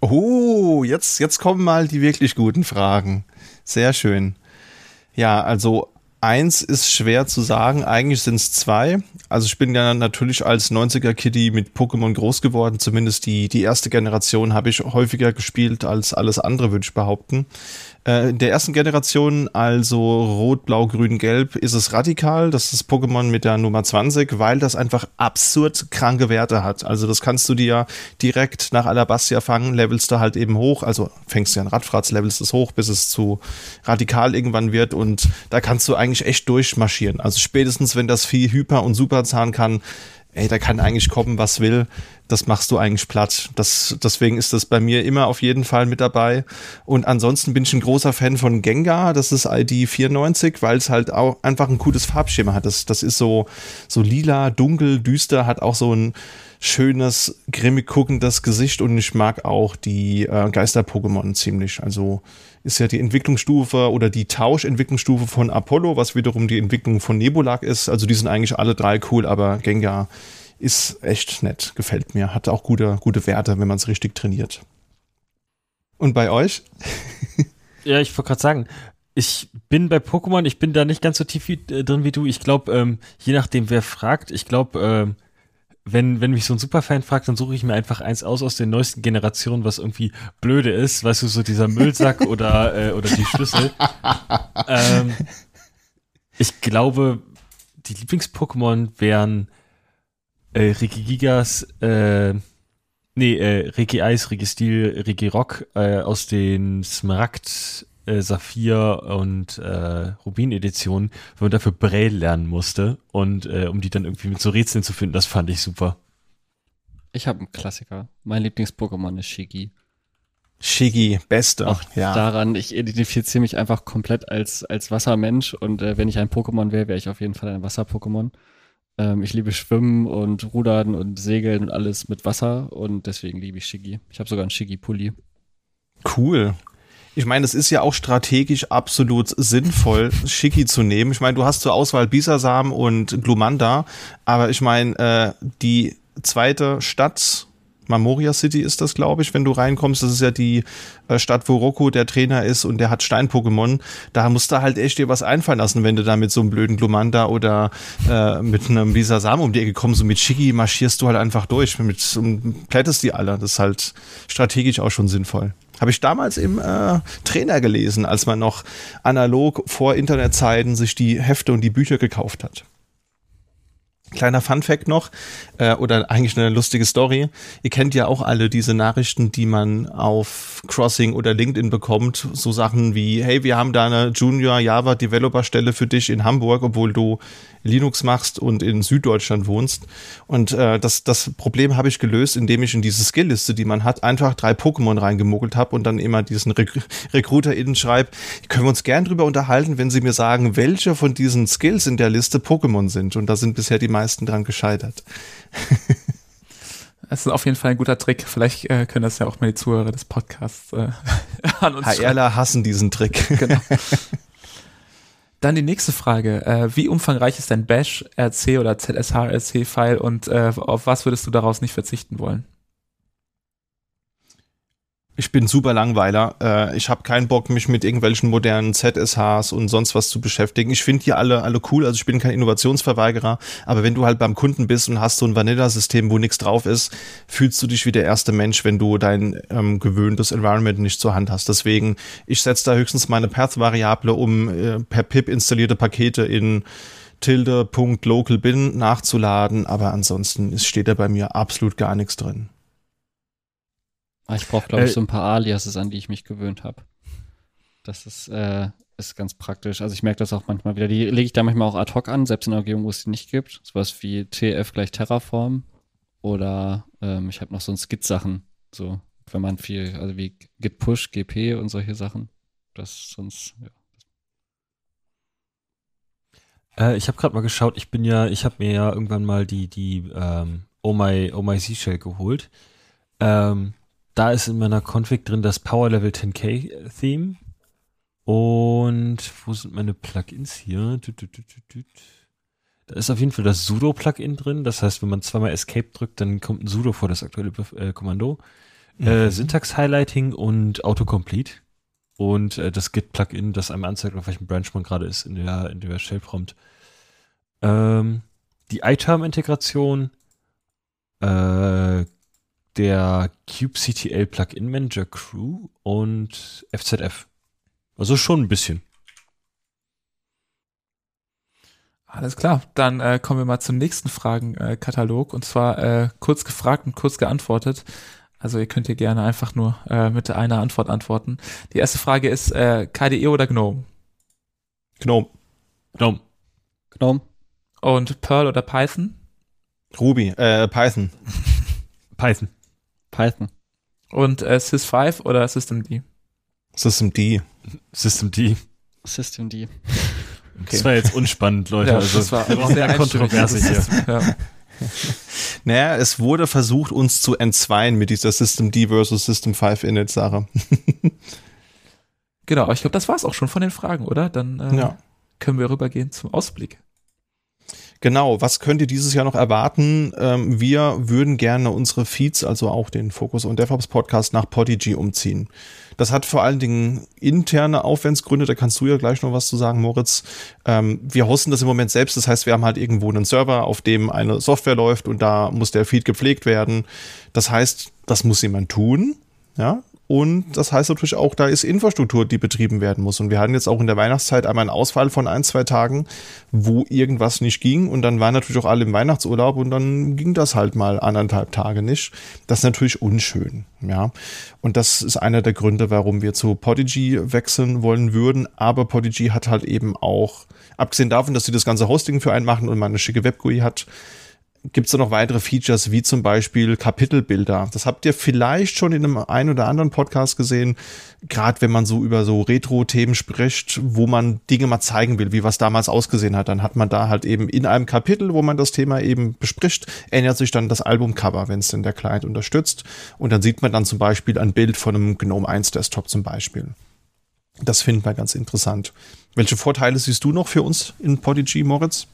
Oh, jetzt, jetzt kommen mal die wirklich guten Fragen. Sehr schön. Ja, also Eins ist schwer zu sagen, eigentlich sind es zwei. Also ich bin ja natürlich als 90er-Kitty mit Pokémon groß geworden, zumindest die, die erste Generation habe ich häufiger gespielt als alles andere, würde ich behaupten. Äh, in der ersten Generation, also Rot, Blau, Grün, Gelb, ist es radikal. Das ist Pokémon mit der Nummer 20, weil das einfach absurd kranke Werte hat. Also das kannst du dir direkt nach Alabastia fangen, levelst du halt eben hoch. Also fängst du an Radfratz, levelst es hoch, bis es zu radikal irgendwann wird. Und da kannst du eigentlich echt durchmarschieren. Also spätestens, wenn das Vieh Hyper- und Superzahn kann, ey, da kann eigentlich kommen, was will. Das machst du eigentlich platt. Das, deswegen ist das bei mir immer auf jeden Fall mit dabei. Und ansonsten bin ich ein großer Fan von Gengar. Das ist ID 94, weil es halt auch einfach ein cooles Farbschema hat. Das, das ist so, so lila, dunkel, düster, hat auch so ein schönes, grimmig guckendes Gesicht und ich mag auch die äh, Geister-Pokémon ziemlich. Also ist ja die Entwicklungsstufe oder die Tauschentwicklungsstufe von Apollo, was wiederum die Entwicklung von Nebulak ist. Also die sind eigentlich alle drei cool, aber Gengar ist echt nett, gefällt mir. Hat auch gute, gute Werte, wenn man es richtig trainiert. Und bei euch? ja, ich wollte gerade sagen, ich bin bei Pokémon, ich bin da nicht ganz so tief wie, äh, drin wie du. Ich glaube, ähm, je nachdem, wer fragt, ich glaube, ähm, wenn, wenn mich so ein Superfan fragt, dann suche ich mir einfach eins aus aus den neuesten Generationen, was irgendwie blöde ist, weißt du, so dieser Müllsack oder, äh, oder die Schlüssel. ähm, ich glaube, die Lieblings-Pokémon wären äh, Regigigas, äh, nee, äh, Regice, Registil, Regirock äh, aus den Smaragd, äh, Saphir und äh, Rubin-Editionen, wo man dafür Braille lernen musste und äh, um die dann irgendwie mit so Rätseln zu finden, das fand ich super. Ich habe einen Klassiker. Mein Lieblings-Pokémon ist Shigi. Shigi, beste. Auch ja. daran, ich identifiziere mich einfach komplett als, als Wassermensch und äh, wenn ich ein Pokémon wäre, wäre ich auf jeden Fall ein Wasser-Pokémon. Ähm, ich liebe Schwimmen und Rudern und Segeln und alles mit Wasser und deswegen liebe ich Shigi. Ich habe sogar einen Shigi-Pulli. Cool. Ich meine, es ist ja auch strategisch absolut sinnvoll, Shiki zu nehmen. Ich meine, du hast zur Auswahl Bisasam und Glumanda, aber ich meine, äh, die zweite Stadt Mamoria City ist das, glaube ich, wenn du reinkommst. Das ist ja die äh, Stadt, wo Rocco der Trainer ist und der hat Stein-Pokémon. Da musst du halt echt dir was einfallen lassen, wenn du da mit so einem blöden Glumanda oder äh, mit einem Bisasam um die Ecke kommst. Und mit Shiki marschierst du halt einfach durch. Mit, und plättest die alle. Das ist halt strategisch auch schon sinnvoll. Habe ich damals im äh, Trainer gelesen, als man noch analog vor Internetzeiten sich die Hefte und die Bücher gekauft hat. Kleiner Fun Fact noch, äh, oder eigentlich eine lustige Story. Ihr kennt ja auch alle diese Nachrichten, die man auf Crossing oder LinkedIn bekommt. So Sachen wie, hey, wir haben da eine Junior Java Developer Stelle für dich in Hamburg, obwohl du Linux machst und in Süddeutschland wohnst. Und äh, das, das Problem habe ich gelöst, indem ich in diese Skillliste, die man hat, einfach drei Pokémon reingemuggelt habe und dann immer diesen Re RecruiterInnen schreibe, können wir uns gern drüber unterhalten, wenn sie mir sagen, welche von diesen Skills in der Liste Pokémon sind. Und da sind bisher die meisten dran gescheitert. Das ist auf jeden Fall ein guter Trick. Vielleicht äh, können das ja auch mal die Zuhörer des Podcasts äh, an uns HRler hassen diesen Trick. Genau. Dann die nächste Frage. Äh, wie umfangreich ist dein Bash RC oder ZSH RC File und äh, auf was würdest du daraus nicht verzichten wollen? Ich bin super Langweiler. Äh, ich habe keinen Bock, mich mit irgendwelchen modernen ZSHs und sonst was zu beschäftigen. Ich finde die alle, alle cool. Also ich bin kein Innovationsverweigerer. Aber wenn du halt beim Kunden bist und hast so ein Vanilla-System, wo nichts drauf ist, fühlst du dich wie der erste Mensch, wenn du dein ähm, gewöhntes Environment nicht zur Hand hast. Deswegen, ich setze da höchstens meine Path-Variable, um äh, per PIP installierte Pakete in tilde.localbin nachzuladen. Aber ansonsten steht da bei mir absolut gar nichts drin. Ah, ich brauche, glaube ich, äh, so ein paar Aliases, an die ich mich gewöhnt habe. Das ist, äh, ist ganz praktisch. Also ich merke das auch manchmal wieder. Die lege ich da manchmal auch ad hoc an, selbst in der Umgebung, wo es die nicht gibt. Sowas wie TF gleich Terraform. Oder ähm, ich habe noch so ein Skit-Sachen. So, wenn man viel, also wie Git Push, GP und solche Sachen. Das sonst, ja. Äh, ich habe gerade mal geschaut, ich bin ja, ich habe mir ja irgendwann mal die, die ähm, Oh My, oh My C-Shell geholt. Ähm, da ist in meiner Config drin das Power Level 10K Theme. Und wo sind meine Plugins hier? Da ist auf jeden Fall das Sudo-Plugin drin. Das heißt, wenn man zweimal Escape drückt, dann kommt ein Sudo vor das aktuelle äh, Kommando. Äh, mhm. Äh, Syntax-Highlighting und Autocomplete. Und äh, das Git-Plugin, das einem anzeigt, auf welchem Branch man gerade ist in der, in der Shell-Prompt. Ähm, die iTerm-Integration, äh, der kubectl Plugin Manager Crew und FZF. Also schon ein bisschen. Alles klar, dann äh, kommen wir mal zum nächsten Fragenkatalog und zwar äh, kurz gefragt und kurz geantwortet. Also ihr könnt hier gerne einfach nur äh, mit einer Antwort antworten. Die erste Frage ist äh, KDE oder GNOME? Gnome. Gnome. Gnome. Und Perl oder Python? Ruby, äh, Python. Python. Python. Und äh, Sys5 oder Systemd? System D. System D. System D. Das war jetzt unspannend, Leute. Ja, also, das war wir brauchen sehr Kontroverse hier. Ja. Naja, es wurde versucht, uns zu entzweien mit dieser System D versus System 5 Init Sache. Genau, aber ich glaube, das war's auch schon von den Fragen, oder? Dann äh, Ja. können wir rübergehen zum Ausblick. Genau, was könnt ihr dieses Jahr noch erwarten? Ähm, wir würden gerne unsere Feeds, also auch den Focus und DevOps Podcast nach Podigy umziehen. Das hat vor allen Dingen interne Aufwandsgründe, da kannst du ja gleich noch was zu sagen, Moritz. Ähm, wir hosten das im Moment selbst, das heißt, wir haben halt irgendwo einen Server, auf dem eine Software läuft und da muss der Feed gepflegt werden. Das heißt, das muss jemand tun, ja. Und das heißt natürlich auch, da ist Infrastruktur, die betrieben werden muss. Und wir hatten jetzt auch in der Weihnachtszeit einmal einen Ausfall von ein, zwei Tagen, wo irgendwas nicht ging. Und dann waren natürlich auch alle im Weihnachtsurlaub und dann ging das halt mal anderthalb Tage nicht. Das ist natürlich unschön, ja. Und das ist einer der Gründe, warum wir zu Podigy wechseln wollen würden. Aber Podigy hat halt eben auch, abgesehen davon, dass sie das ganze Hosting für einen machen und man eine schicke Web-GUI hat, gibt es da noch weitere Features, wie zum Beispiel Kapitelbilder. Das habt ihr vielleicht schon in einem ein oder anderen Podcast gesehen, gerade wenn man so über so Retro-Themen spricht, wo man Dinge mal zeigen will, wie was damals ausgesehen hat. Dann hat man da halt eben in einem Kapitel, wo man das Thema eben bespricht, ändert sich dann das Albumcover, wenn es denn der Client unterstützt. Und dann sieht man dann zum Beispiel ein Bild von einem GNOME 1 Desktop zum Beispiel. Das finden wir ganz interessant. Welche Vorteile siehst du noch für uns in Podigy, Moritz?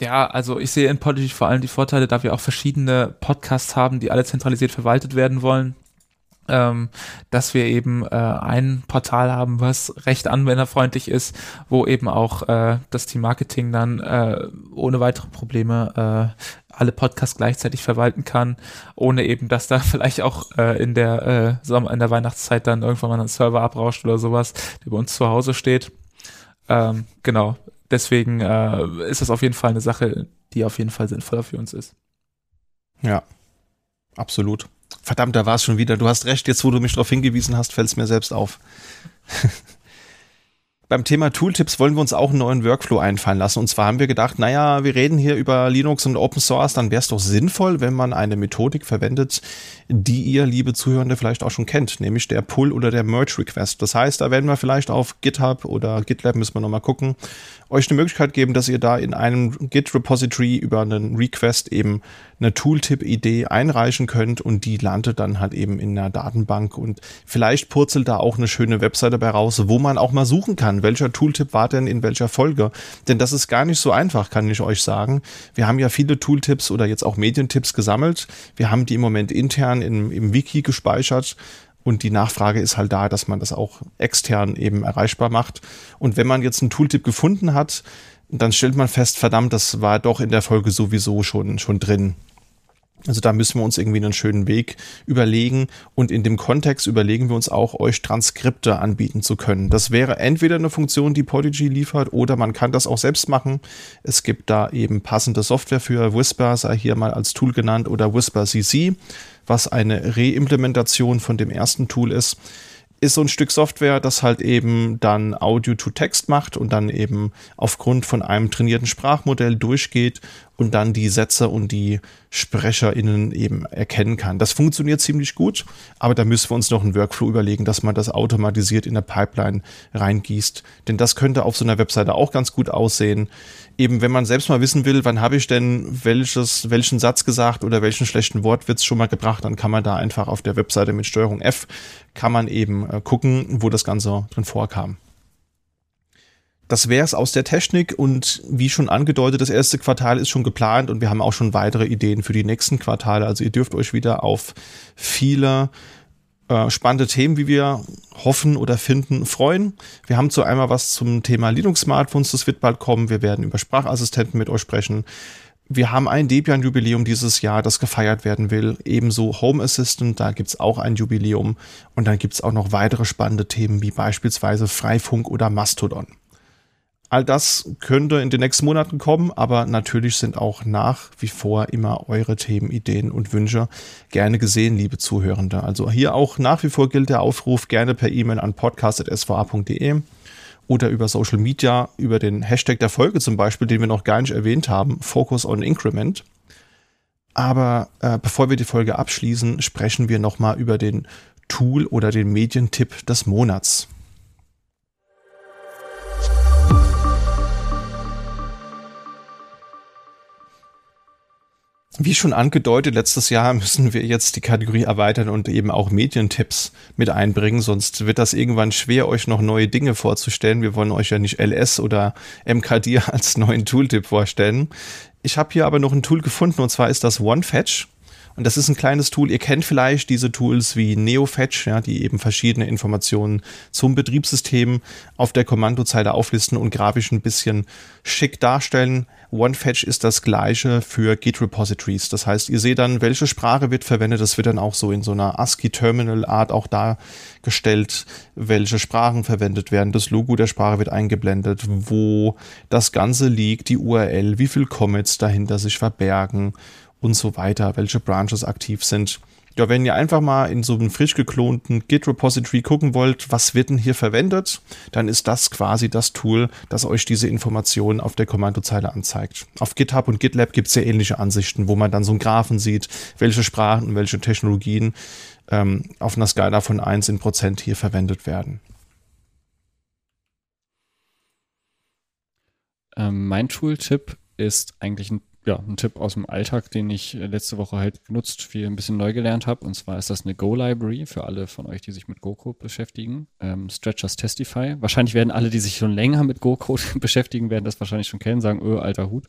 Ja, also ich sehe in Podigy vor allem die Vorteile, da wir auch verschiedene Podcasts haben, die alle zentralisiert verwaltet werden wollen, ähm, dass wir eben äh, ein Portal haben, was recht anwenderfreundlich ist, wo eben auch äh, das Team Marketing dann äh, ohne weitere Probleme äh, alle Podcasts gleichzeitig verwalten kann, ohne eben, dass da vielleicht auch äh, in der äh, Sommer, in der Weihnachtszeit dann irgendwann mal ein Server abrauscht oder sowas, der bei uns zu Hause steht. Ähm, genau, deswegen äh, ist das auf jeden Fall eine Sache, die auf jeden Fall sinnvoller für uns ist. Ja, absolut. Verdammt, da war es schon wieder. Du hast recht, jetzt wo du mich darauf hingewiesen hast, fällt es mir selbst auf. Beim Thema Tooltips wollen wir uns auch einen neuen Workflow einfallen lassen. Und zwar haben wir gedacht, naja, wir reden hier über Linux und Open Source, dann wäre es doch sinnvoll, wenn man eine Methodik verwendet, die ihr, liebe Zuhörende, vielleicht auch schon kennt, nämlich der Pull oder der Merge Request. Das heißt, da werden wir vielleicht auf GitHub oder GitLab, müssen wir nochmal gucken, euch eine Möglichkeit geben, dass ihr da in einem Git-Repository über einen Request eben eine Tooltip-Idee einreichen könnt und die landet dann halt eben in einer Datenbank und vielleicht purzelt da auch eine schöne Webseite bei raus, wo man auch mal suchen kann, welcher Tooltip war denn in welcher Folge. Denn das ist gar nicht so einfach, kann ich euch sagen. Wir haben ja viele Tooltips oder jetzt auch Medientipps gesammelt. Wir haben die im Moment intern im, im Wiki gespeichert. Und die Nachfrage ist halt da, dass man das auch extern eben erreichbar macht. Und wenn man jetzt einen Tooltip gefunden hat, dann stellt man fest, verdammt, das war doch in der Folge sowieso schon, schon drin. Also da müssen wir uns irgendwie einen schönen Weg überlegen und in dem Kontext überlegen wir uns auch, euch Transkripte anbieten zu können. Das wäre entweder eine Funktion, die Podigy liefert oder man kann das auch selbst machen. Es gibt da eben passende Software für Whisper, sei hier mal als Tool genannt oder Whisper CC, was eine Reimplementation von dem ersten Tool ist ist so ein Stück Software, das halt eben dann Audio to Text macht und dann eben aufgrund von einem trainierten Sprachmodell durchgeht und dann die Sätze und die SprecherInnen eben erkennen kann. Das funktioniert ziemlich gut, aber da müssen wir uns noch einen Workflow überlegen, dass man das automatisiert in der Pipeline reingießt. Denn das könnte auf so einer Webseite auch ganz gut aussehen. Eben, wenn man selbst mal wissen will, wann habe ich denn welches, welchen Satz gesagt oder welchen schlechten Wortwitz schon mal gebracht, dann kann man da einfach auf der Webseite mit Steuerung F kann man eben äh, gucken, wo das Ganze drin vorkam. Das wäre es aus der Technik und wie schon angedeutet, das erste Quartal ist schon geplant und wir haben auch schon weitere Ideen für die nächsten Quartale. Also ihr dürft euch wieder auf viele äh, spannende Themen, wie wir hoffen oder finden, freuen. Wir haben zu einmal was zum Thema Linux-Smartphones, das wird bald kommen. Wir werden über Sprachassistenten mit euch sprechen. wir haben ein Debian-Jubiläum dieses Jahr, das gefeiert werden will. Ebenso Home Assistant, da gibt's auch ein Jubiläum. Und dann gibt's auch noch weitere spannende Themen, wie beispielsweise Freifunk oder Mastodon. All das könnte in den nächsten Monaten kommen, aber natürlich sind auch nach wie vor immer eure Themen, Ideen und Wünsche gerne gesehen, liebe Zuhörende. Also hier auch nach wie vor gilt der Aufruf gerne per E-Mail an podcast.sva.de oder über Social Media, über den Hashtag der Folge zum Beispiel, den wir noch gar nicht erwähnt haben, Focus on Increment. Aber äh, bevor wir die Folge abschließen, sprechen wir nochmal über den Tool oder den Medientipp des Monats. Wie schon angedeutet, letztes Jahr müssen wir jetzt die Kategorie erweitern und eben auch Medientipps mit einbringen, sonst wird das irgendwann schwer, euch noch neue Dinge vorzustellen. Wir wollen euch ja nicht LS oder MKD als neuen Tooltip vorstellen. Ich habe hier aber noch ein Tool gefunden und zwar ist das OneFetch. Und das ist ein kleines Tool. Ihr kennt vielleicht diese Tools wie NeoFetch, ja, die eben verschiedene Informationen zum Betriebssystem auf der Kommandozeile auflisten und grafisch ein bisschen schick darstellen. OneFetch ist das gleiche für Git Repositories. Das heißt, ihr seht dann, welche Sprache wird verwendet. Das wird dann auch so in so einer ASCII-Terminal-Art auch dargestellt, welche Sprachen verwendet werden. Das Logo der Sprache wird eingeblendet, wo das Ganze liegt, die URL, wie viel Commits dahinter sich verbergen und so weiter, welche Branches aktiv sind. Ja, wenn ihr einfach mal in so einem frisch geklonten Git-Repository gucken wollt, was wird denn hier verwendet, dann ist das quasi das Tool, das euch diese Informationen auf der Kommandozeile anzeigt. Auf GitHub und GitLab gibt es ja ähnliche Ansichten, wo man dann so einen Graphen sieht, welche Sprachen und welche Technologien ähm, auf einer Skala von 1 in Prozent hier verwendet werden. Ähm, mein Tooltip ist eigentlich ein ja, ein Tipp aus dem Alltag, den ich äh, letzte Woche halt genutzt, viel ein bisschen neu gelernt habe. Und zwar ist das eine Go-Library für alle von euch, die sich mit Go-Code beschäftigen. Ähm, Stretchers Testify. Wahrscheinlich werden alle, die sich schon länger mit Go-Code beschäftigen, werden das wahrscheinlich schon kennen, sagen, öh, alter Hut.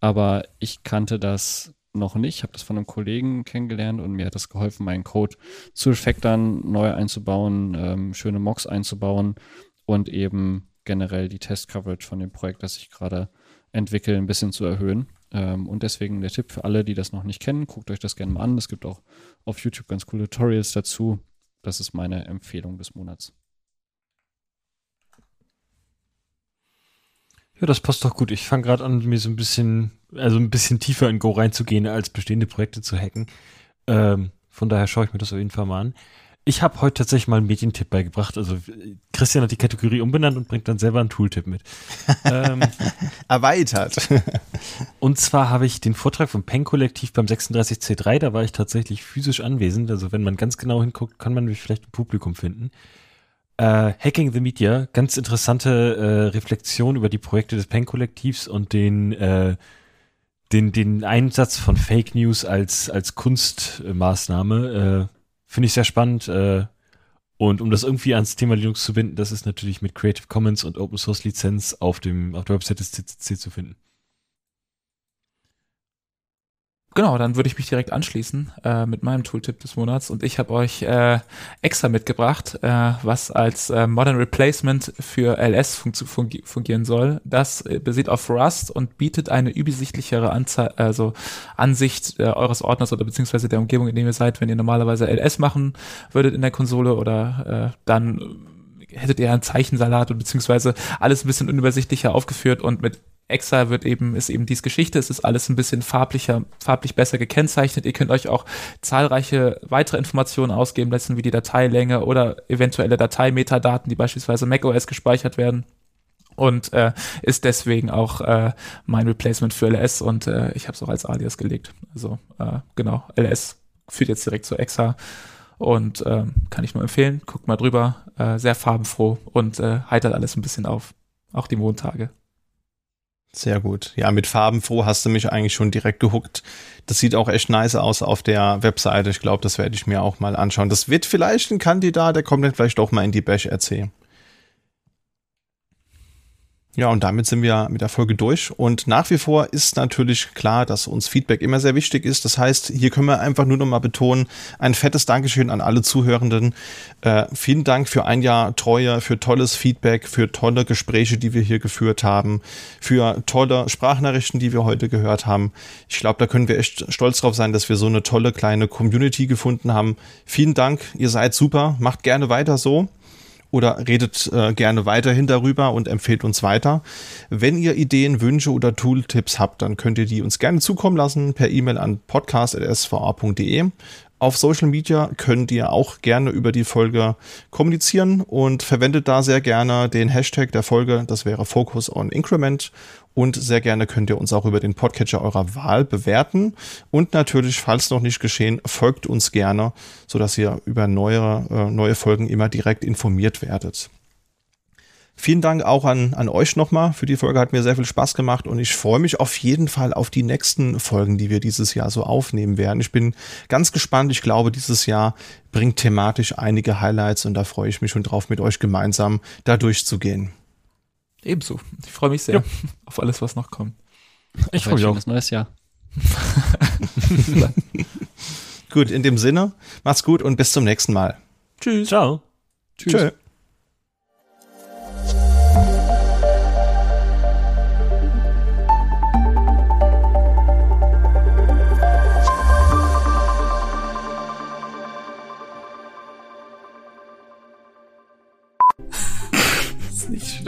Aber ich kannte das noch nicht, habe das von einem Kollegen kennengelernt und mir hat das geholfen, meinen Code zu refactoren, neu einzubauen, ähm, schöne Mocks einzubauen und eben generell die Test-Coverage von dem Projekt, das ich gerade entwickle, ein bisschen zu erhöhen. Ähm, und deswegen der Tipp für alle, die das noch nicht kennen, guckt euch das gerne mal an. Es gibt auch auf YouTube ganz coole Tutorials dazu. Das ist meine Empfehlung des Monats. Ja, das passt doch gut. Ich fange gerade an, mir so ein bisschen, also ein bisschen tiefer in Go reinzugehen, als bestehende Projekte zu hacken. Ähm, von daher schaue ich mir das auf jeden Fall mal an. Ich habe heute tatsächlich mal einen Medientipp beigebracht. Also Christian hat die Kategorie umbenannt und bringt dann selber einen Tooltip mit. ähm, Erweitert. und zwar habe ich den Vortrag vom Pen-Kollektiv beim 36C3, da war ich tatsächlich physisch anwesend. Also wenn man ganz genau hinguckt, kann man mich vielleicht im Publikum finden. Äh, Hacking the Media, ganz interessante äh, Reflexion über die Projekte des Pen-Kollektivs und den äh, den, den Einsatz von Fake News als, als Kunstmaßnahme. Äh, Finde ich sehr spannend. Äh, und um das irgendwie ans Thema Linux zu binden, das ist natürlich mit Creative Commons und Open Source Lizenz auf dem auf der Website des CCC zu finden. Genau, dann würde ich mich direkt anschließen äh, mit meinem Tooltip des Monats und ich habe euch äh, extra mitgebracht, äh, was als äh, Modern Replacement für LS fun fungi fungieren soll. Das äh, basiert auf Rust und bietet eine übersichtlichere Anze also Ansicht äh, eures Ordners oder beziehungsweise der Umgebung, in dem ihr seid, wenn ihr normalerweise LS machen würdet in der Konsole oder äh, dann hättet ihr einen Zeichensalat und beziehungsweise alles ein bisschen unübersichtlicher aufgeführt und mit Exa wird eben, ist eben dies Geschichte. Es ist alles ein bisschen farblicher, farblich besser gekennzeichnet. Ihr könnt euch auch zahlreiche weitere Informationen ausgeben lassen, wie die Dateilänge oder eventuelle Dateimetadaten, die beispielsweise macOS gespeichert werden. Und äh, ist deswegen auch äh, mein Replacement für LS und äh, ich habe es auch als Alias gelegt. Also äh, genau, LS führt jetzt direkt zu Exa und äh, kann ich nur empfehlen. Guckt mal drüber, äh, sehr farbenfroh und äh, heitert alles ein bisschen auf, auch die Montage. Sehr gut. Ja, mit Farbenfroh hast du mich eigentlich schon direkt gehuckt. Das sieht auch echt nice aus auf der Webseite. Ich glaube, das werde ich mir auch mal anschauen. Das wird vielleicht ein Kandidat, der kommt dann vielleicht doch mal in die Bash RC. Ja, und damit sind wir mit der Folge durch. Und nach wie vor ist natürlich klar, dass uns Feedback immer sehr wichtig ist. Das heißt, hier können wir einfach nur noch mal betonen, ein fettes Dankeschön an alle Zuhörenden. Äh, vielen Dank für ein Jahr Treue, für tolles Feedback, für tolle Gespräche, die wir hier geführt haben, für tolle Sprachnachrichten, die wir heute gehört haben. Ich glaube, da können wir echt stolz drauf sein, dass wir so eine tolle kleine Community gefunden haben. Vielen Dank, ihr seid super, macht gerne weiter so oder redet äh, gerne weiterhin darüber und empfehlt uns weiter. Wenn ihr Ideen, Wünsche oder Tooltips habt, dann könnt ihr die uns gerne zukommen lassen per E-Mail an podcast.sva.de. Auf Social Media könnt ihr auch gerne über die Folge kommunizieren und verwendet da sehr gerne den Hashtag der Folge, das wäre Focus on Increment und sehr gerne könnt ihr uns auch über den Podcatcher eurer Wahl bewerten. Und natürlich, falls noch nicht geschehen, folgt uns gerne, sodass ihr über neue, äh, neue Folgen immer direkt informiert werdet. Vielen Dank auch an, an euch nochmal für die Folge. Hat mir sehr viel Spaß gemacht und ich freue mich auf jeden Fall auf die nächsten Folgen, die wir dieses Jahr so aufnehmen werden. Ich bin ganz gespannt. Ich glaube, dieses Jahr bringt thematisch einige Highlights und da freue ich mich schon drauf, mit euch gemeinsam da durchzugehen. Ebenso. Ich freue mich sehr ja. auf alles, was noch kommt. Ich freue mich auch. neues Jahr. gut, in dem Sinne, macht's gut und bis zum nächsten Mal. Tschüss. Ciao. Tschüss. Tschö.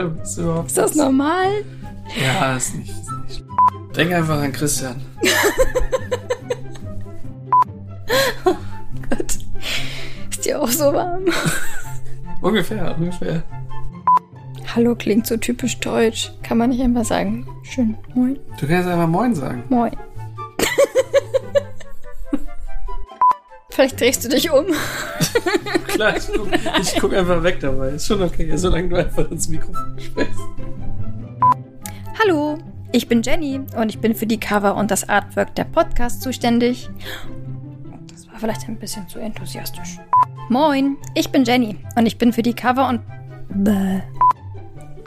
Schlimm. Ist, überhaupt ist das normal? Ja, ist nicht, ist nicht Denk einfach an Christian. oh Gott. Ist dir auch so warm? ungefähr, ungefähr. Hallo klingt so typisch deutsch. Kann man nicht einfach sagen. Schön, moin. Du kannst einfach moin sagen. Moin. Vielleicht drehst du dich um. Klar, ich guck, ich guck einfach weg dabei. Ist schon okay, solange du einfach ins Mikrofon sprichst. Hallo, ich bin Jenny und ich bin für die Cover und das Artwork der Podcast zuständig. Das war vielleicht ein bisschen zu enthusiastisch. Moin, ich bin Jenny und ich bin für die Cover und. Bäh.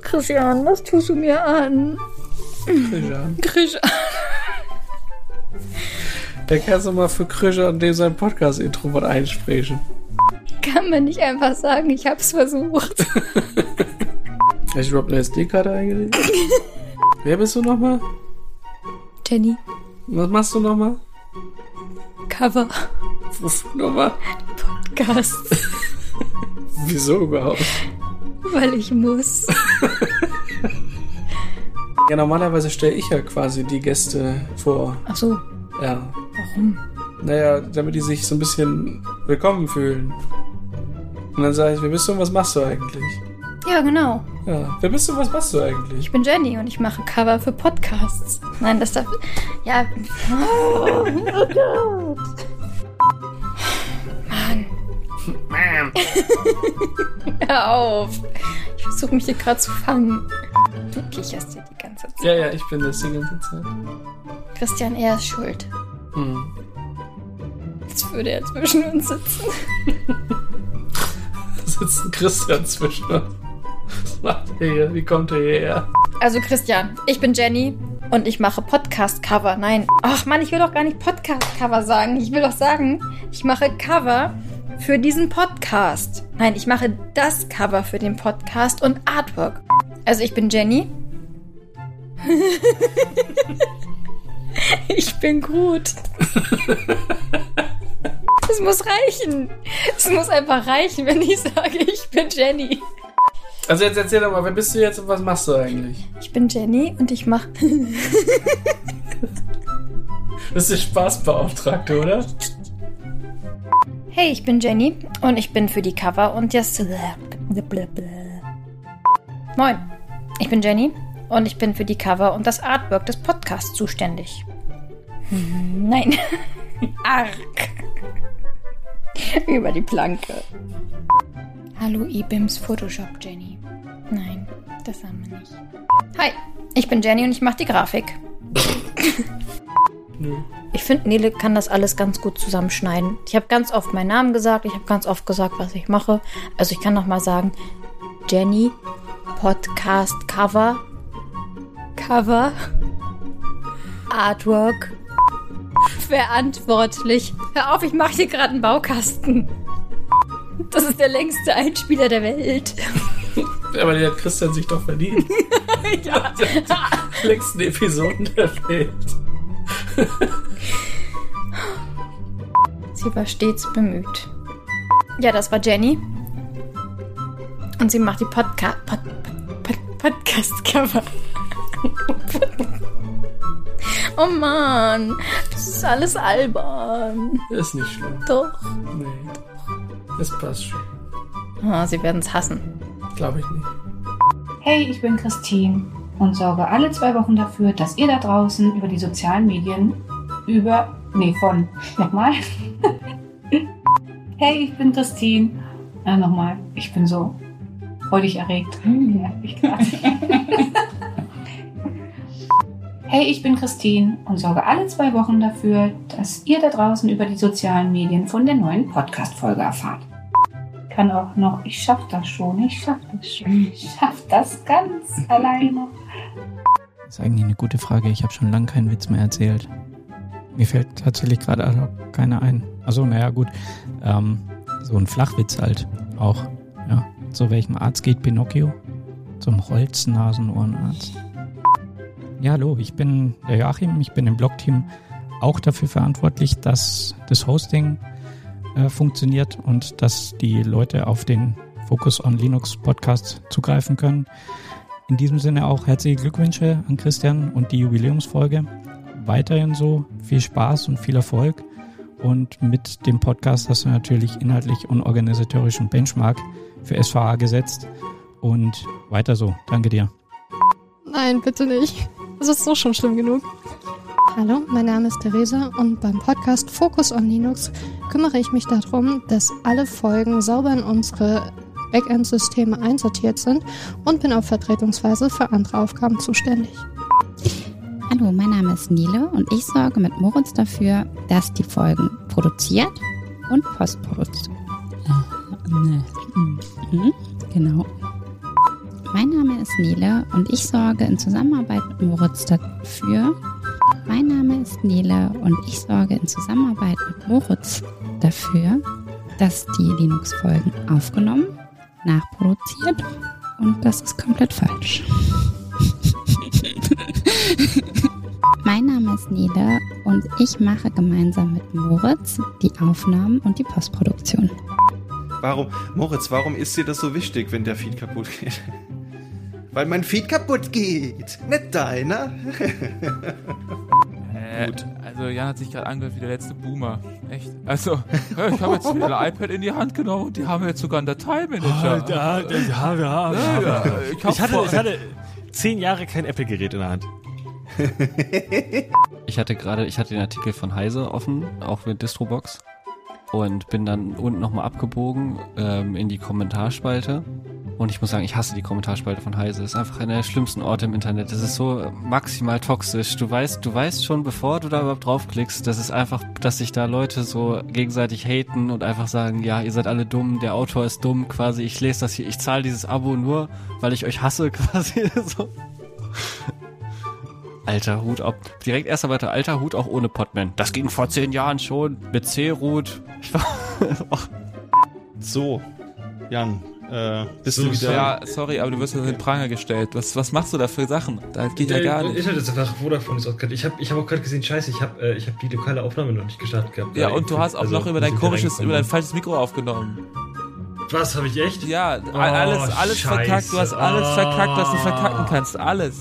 Christian, was tust du mir an? Christian. Christian. Der kannst du mal für Krischer und dem sein Podcast-Intro mal einsprechen. Kann man nicht einfach sagen, ich hab's versucht. Hast du überhaupt eine SD-Karte eingelegt? Wer bist du nochmal? Jenny. Was machst du nochmal? Cover. Wofür nochmal? Podcast. Wieso überhaupt? Weil ich muss. ja, normalerweise stelle ich ja quasi die Gäste vor. Ach so. Ja. Warum? Naja, damit die sich so ein bisschen willkommen fühlen. Und dann sage ich, wer bist du und was machst du eigentlich? Ja, genau. Ja, wer bist du und was machst du eigentlich? Ich bin Jenny und ich mache Cover für Podcasts. Nein, das darf. Ja. Oh, oh Gott. Mann. Hör auf. Ich versuche mich hier gerade zu fangen. Du kicherst hier die ganze Zeit. Ja, ja, ich bin das die ganze Zeit. Christian, er ist schuld. Hm. Jetzt würde er zwischen uns sitzen. da sitzt ein Christian zwischen uns. Was macht er hier? Wie kommt er hierher? Also Christian, ich bin Jenny und ich mache Podcast-Cover. Nein. Ach Mann, ich will doch gar nicht Podcast-Cover sagen. Ich will doch sagen, ich mache Cover für diesen Podcast. Nein, ich mache das Cover für den Podcast und Artwork. Also ich bin Jenny. Ich bin gut. Es muss reichen. Es muss einfach reichen, wenn ich sage, ich bin Jenny. Also jetzt erzähl doch mal, wer bist du jetzt und was machst du eigentlich? Ich bin Jenny und ich mach. Das ist die Spaßbeauftragte, oder? Hey, ich bin Jenny und ich bin für die Cover und jetzt. Moin, ich bin Jenny und ich bin für die Cover und das Artwork des Podcasts zuständig. Hm, nein. Arg. Über die Planke. Hallo eBims Photoshop Jenny. Nein, das haben wir nicht. Hi, ich bin Jenny und ich mache die Grafik. Nö. Ich finde, Nele kann das alles ganz gut zusammenschneiden. Ich habe ganz oft meinen Namen gesagt, ich habe ganz oft gesagt, was ich mache. Also ich kann noch mal sagen, Jenny Podcast Cover Cover, Artwork, verantwortlich. Hör auf, ich mache hier gerade einen Baukasten. Das ist der längste Einspieler der Welt. Aber den hat Christian sich doch verdient. ja. Die längsten Episoden der Welt. Sie war stets bemüht. Ja, das war Jenny. Und sie macht die Podca Pod Pod Podcast-Cover. oh Mann, das ist alles albern. Ist nicht schlimm. Doch. Nee. Es passt schon. Oh, sie werden es hassen. Glaube ich nicht. Hey, ich bin Christine und sorge alle zwei Wochen dafür, dass ihr da draußen über die sozialen Medien über. Nee, von. Nochmal. hey, ich bin Christine. Äh, nochmal. Ich bin so freudig erregt. Ja, ich. Hey, ich bin Christine und sorge alle zwei Wochen dafür, dass ihr da draußen über die sozialen Medien von der neuen Podcast-Folge erfahrt. Kann auch noch, ich schaff das schon, ich schaff das schon, ich schaff das ganz alleine. Das ist eigentlich eine gute Frage. Ich habe schon lange keinen Witz mehr erzählt. Mir fällt tatsächlich gerade keiner ein. Also, naja, gut. Ähm, so ein Flachwitz halt auch. Ja. Zu welchem Arzt geht Pinocchio? Zum Holznasenohrenarzt. Ja, hallo, ich bin der Joachim. Ich bin im Blogteam auch dafür verantwortlich, dass das Hosting äh, funktioniert und dass die Leute auf den Focus on Linux Podcast zugreifen können. In diesem Sinne auch herzliche Glückwünsche an Christian und die Jubiläumsfolge. Weiterhin so viel Spaß und viel Erfolg. Und mit dem Podcast hast du natürlich inhaltlich und organisatorischen Benchmark für SVA gesetzt. Und weiter so. Danke dir. Nein, bitte nicht. Das ist so schon schlimm genug. Hallo, mein Name ist Theresa und beim Podcast Focus on Linux kümmere ich mich darum, dass alle Folgen sauber in unsere Backend-Systeme einsortiert sind und bin auf Vertretungsweise für andere Aufgaben zuständig. Hallo, mein Name ist Nele und ich sorge mit Moritz dafür, dass die Folgen produziert und postproduziert. Mhm, Genau. Mein Name ist Nele und ich sorge in Zusammenarbeit mit Moritz dafür. Mein Name ist Nele und ich sorge in Zusammenarbeit mit Moritz dafür, dass die Linux-Folgen aufgenommen, nachproduziert und das ist komplett falsch. mein Name ist Nele und ich mache gemeinsam mit Moritz die Aufnahmen und die Postproduktion. Warum, Moritz, warum ist dir das so wichtig, wenn der Feed kaputt geht? Weil mein Feed kaputt geht, nicht deiner. Äh, also Jan hat sich gerade angehört wie der letzte Boomer. Echt. Also, ich habe jetzt wieder ein iPad in die Hand genommen und die haben jetzt sogar einen Dateimanager. ja, ja, ja, ja, Ja, ja, ich Ich hatte, ich hatte zehn Jahre kein Apple-Gerät in der Hand. Ich hatte gerade, ich hatte den Artikel von Heise offen, auch mit Distrobox. Und bin dann unten nochmal abgebogen ähm, in die Kommentarspalte. Und ich muss sagen, ich hasse die Kommentarspalte von Heise. Das ist einfach einer der schlimmsten Orte im Internet. Das ist so maximal toxisch. Du weißt, du weißt schon, bevor du da überhaupt draufklickst, das ist einfach, dass sich da Leute so gegenseitig haten und einfach sagen, ja, ihr seid alle dumm, der Autor ist dumm, quasi. Ich lese das hier, ich zahle dieses Abo nur, weil ich euch hasse, quasi. so. Alter Hut ab. Direkt erster weiter, alter Hut auch ohne Podman. Das ging vor zehn Jahren schon. Mit C-Root. Ich war. So, Jan, äh, bist So, du wieder. ja, sorry, aber du wirst jetzt in den Pranger gestellt. Was, was machst du da für Sachen? Da geht ja Der gar nicht. Internet ist einfach Vodafone ist auch gerade. Ich habe ich hab auch gerade gesehen, scheiße, ich habe äh, ich hab die lokale Aufnahme noch nicht gestartet gehabt. Ja, und du hast auch also, noch über dein komisches, über dein falsches Mikro aufgenommen. Was, habe ich echt? Ja, Oh, alles, alles verkackt. Du hast alles Oh. verkackt, was du verkacken kannst. Alles.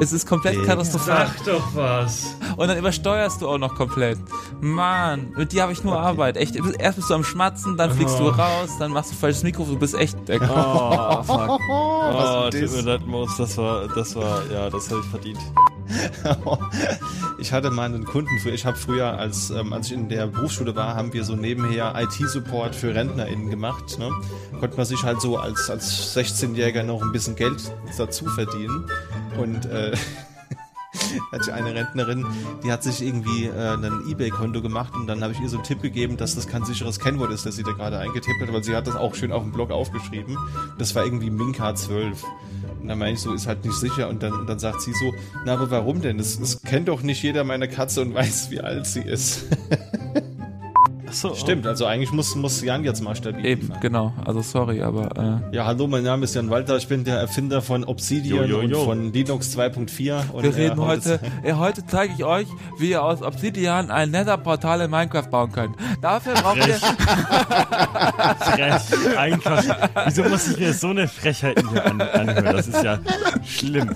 Es ist komplett Digga. katastrophal. Sag doch was. Und dann übersteuerst du auch noch komplett. Mann, mit dir habe ich nur Arbeit. Echt, erst bist du am Schmatzen, dann fliegst du Oh. raus, dann machst du falsches Mikro, du bist echt der Oh, fuck. Oh, ist tut das? mir leid, Moritz, das war, das war, ja, das habe ich verdient. ich hatte mal einen Kunden früher. Ich habe früher, als, ähm, als ich in der Berufsschule war, haben wir so nebenher IT-Support für RentnerInnen gemacht. Ne? Konnte man sich halt so als, als 16-Jähriger noch ein bisschen Geld dazu verdienen. Und äh, hatte eine Rentnerin, die hat sich irgendwie äh, ein Ebay-Konto gemacht und dann habe ich ihr so einen Tipp gegeben, dass das kein sicheres Kennwort ist, das sie da gerade eingetippt hat, weil sie hat das auch schön auf dem Blog aufgeschrieben. Das war irgendwie Minka 12. Und dann meine ich so, ist halt nicht sicher. Und dann, und dann sagt sie so, na, aber warum denn? Es kennt doch nicht jeder meine Katze und weiß, wie alt sie ist. Achso, Stimmt, also eigentlich muss, muss Jan jetzt mal stabil Eben, genau. Also sorry, aber äh, Ja, hallo, mein Name ist Jan Walter, ich bin der Erfinder von Obsidian Jo, jo, jo. und von Linux 2.4. und, wir äh, reden heute, ja, heute zeige ich euch, wie ihr aus Obsidian ein Nether-Portal in Minecraft bauen könnt. Dafür braucht ihr, Frech. Einfach. Wieso muss ich mir so eine Frechheit hier an, anhören? Das ist ja schlimm.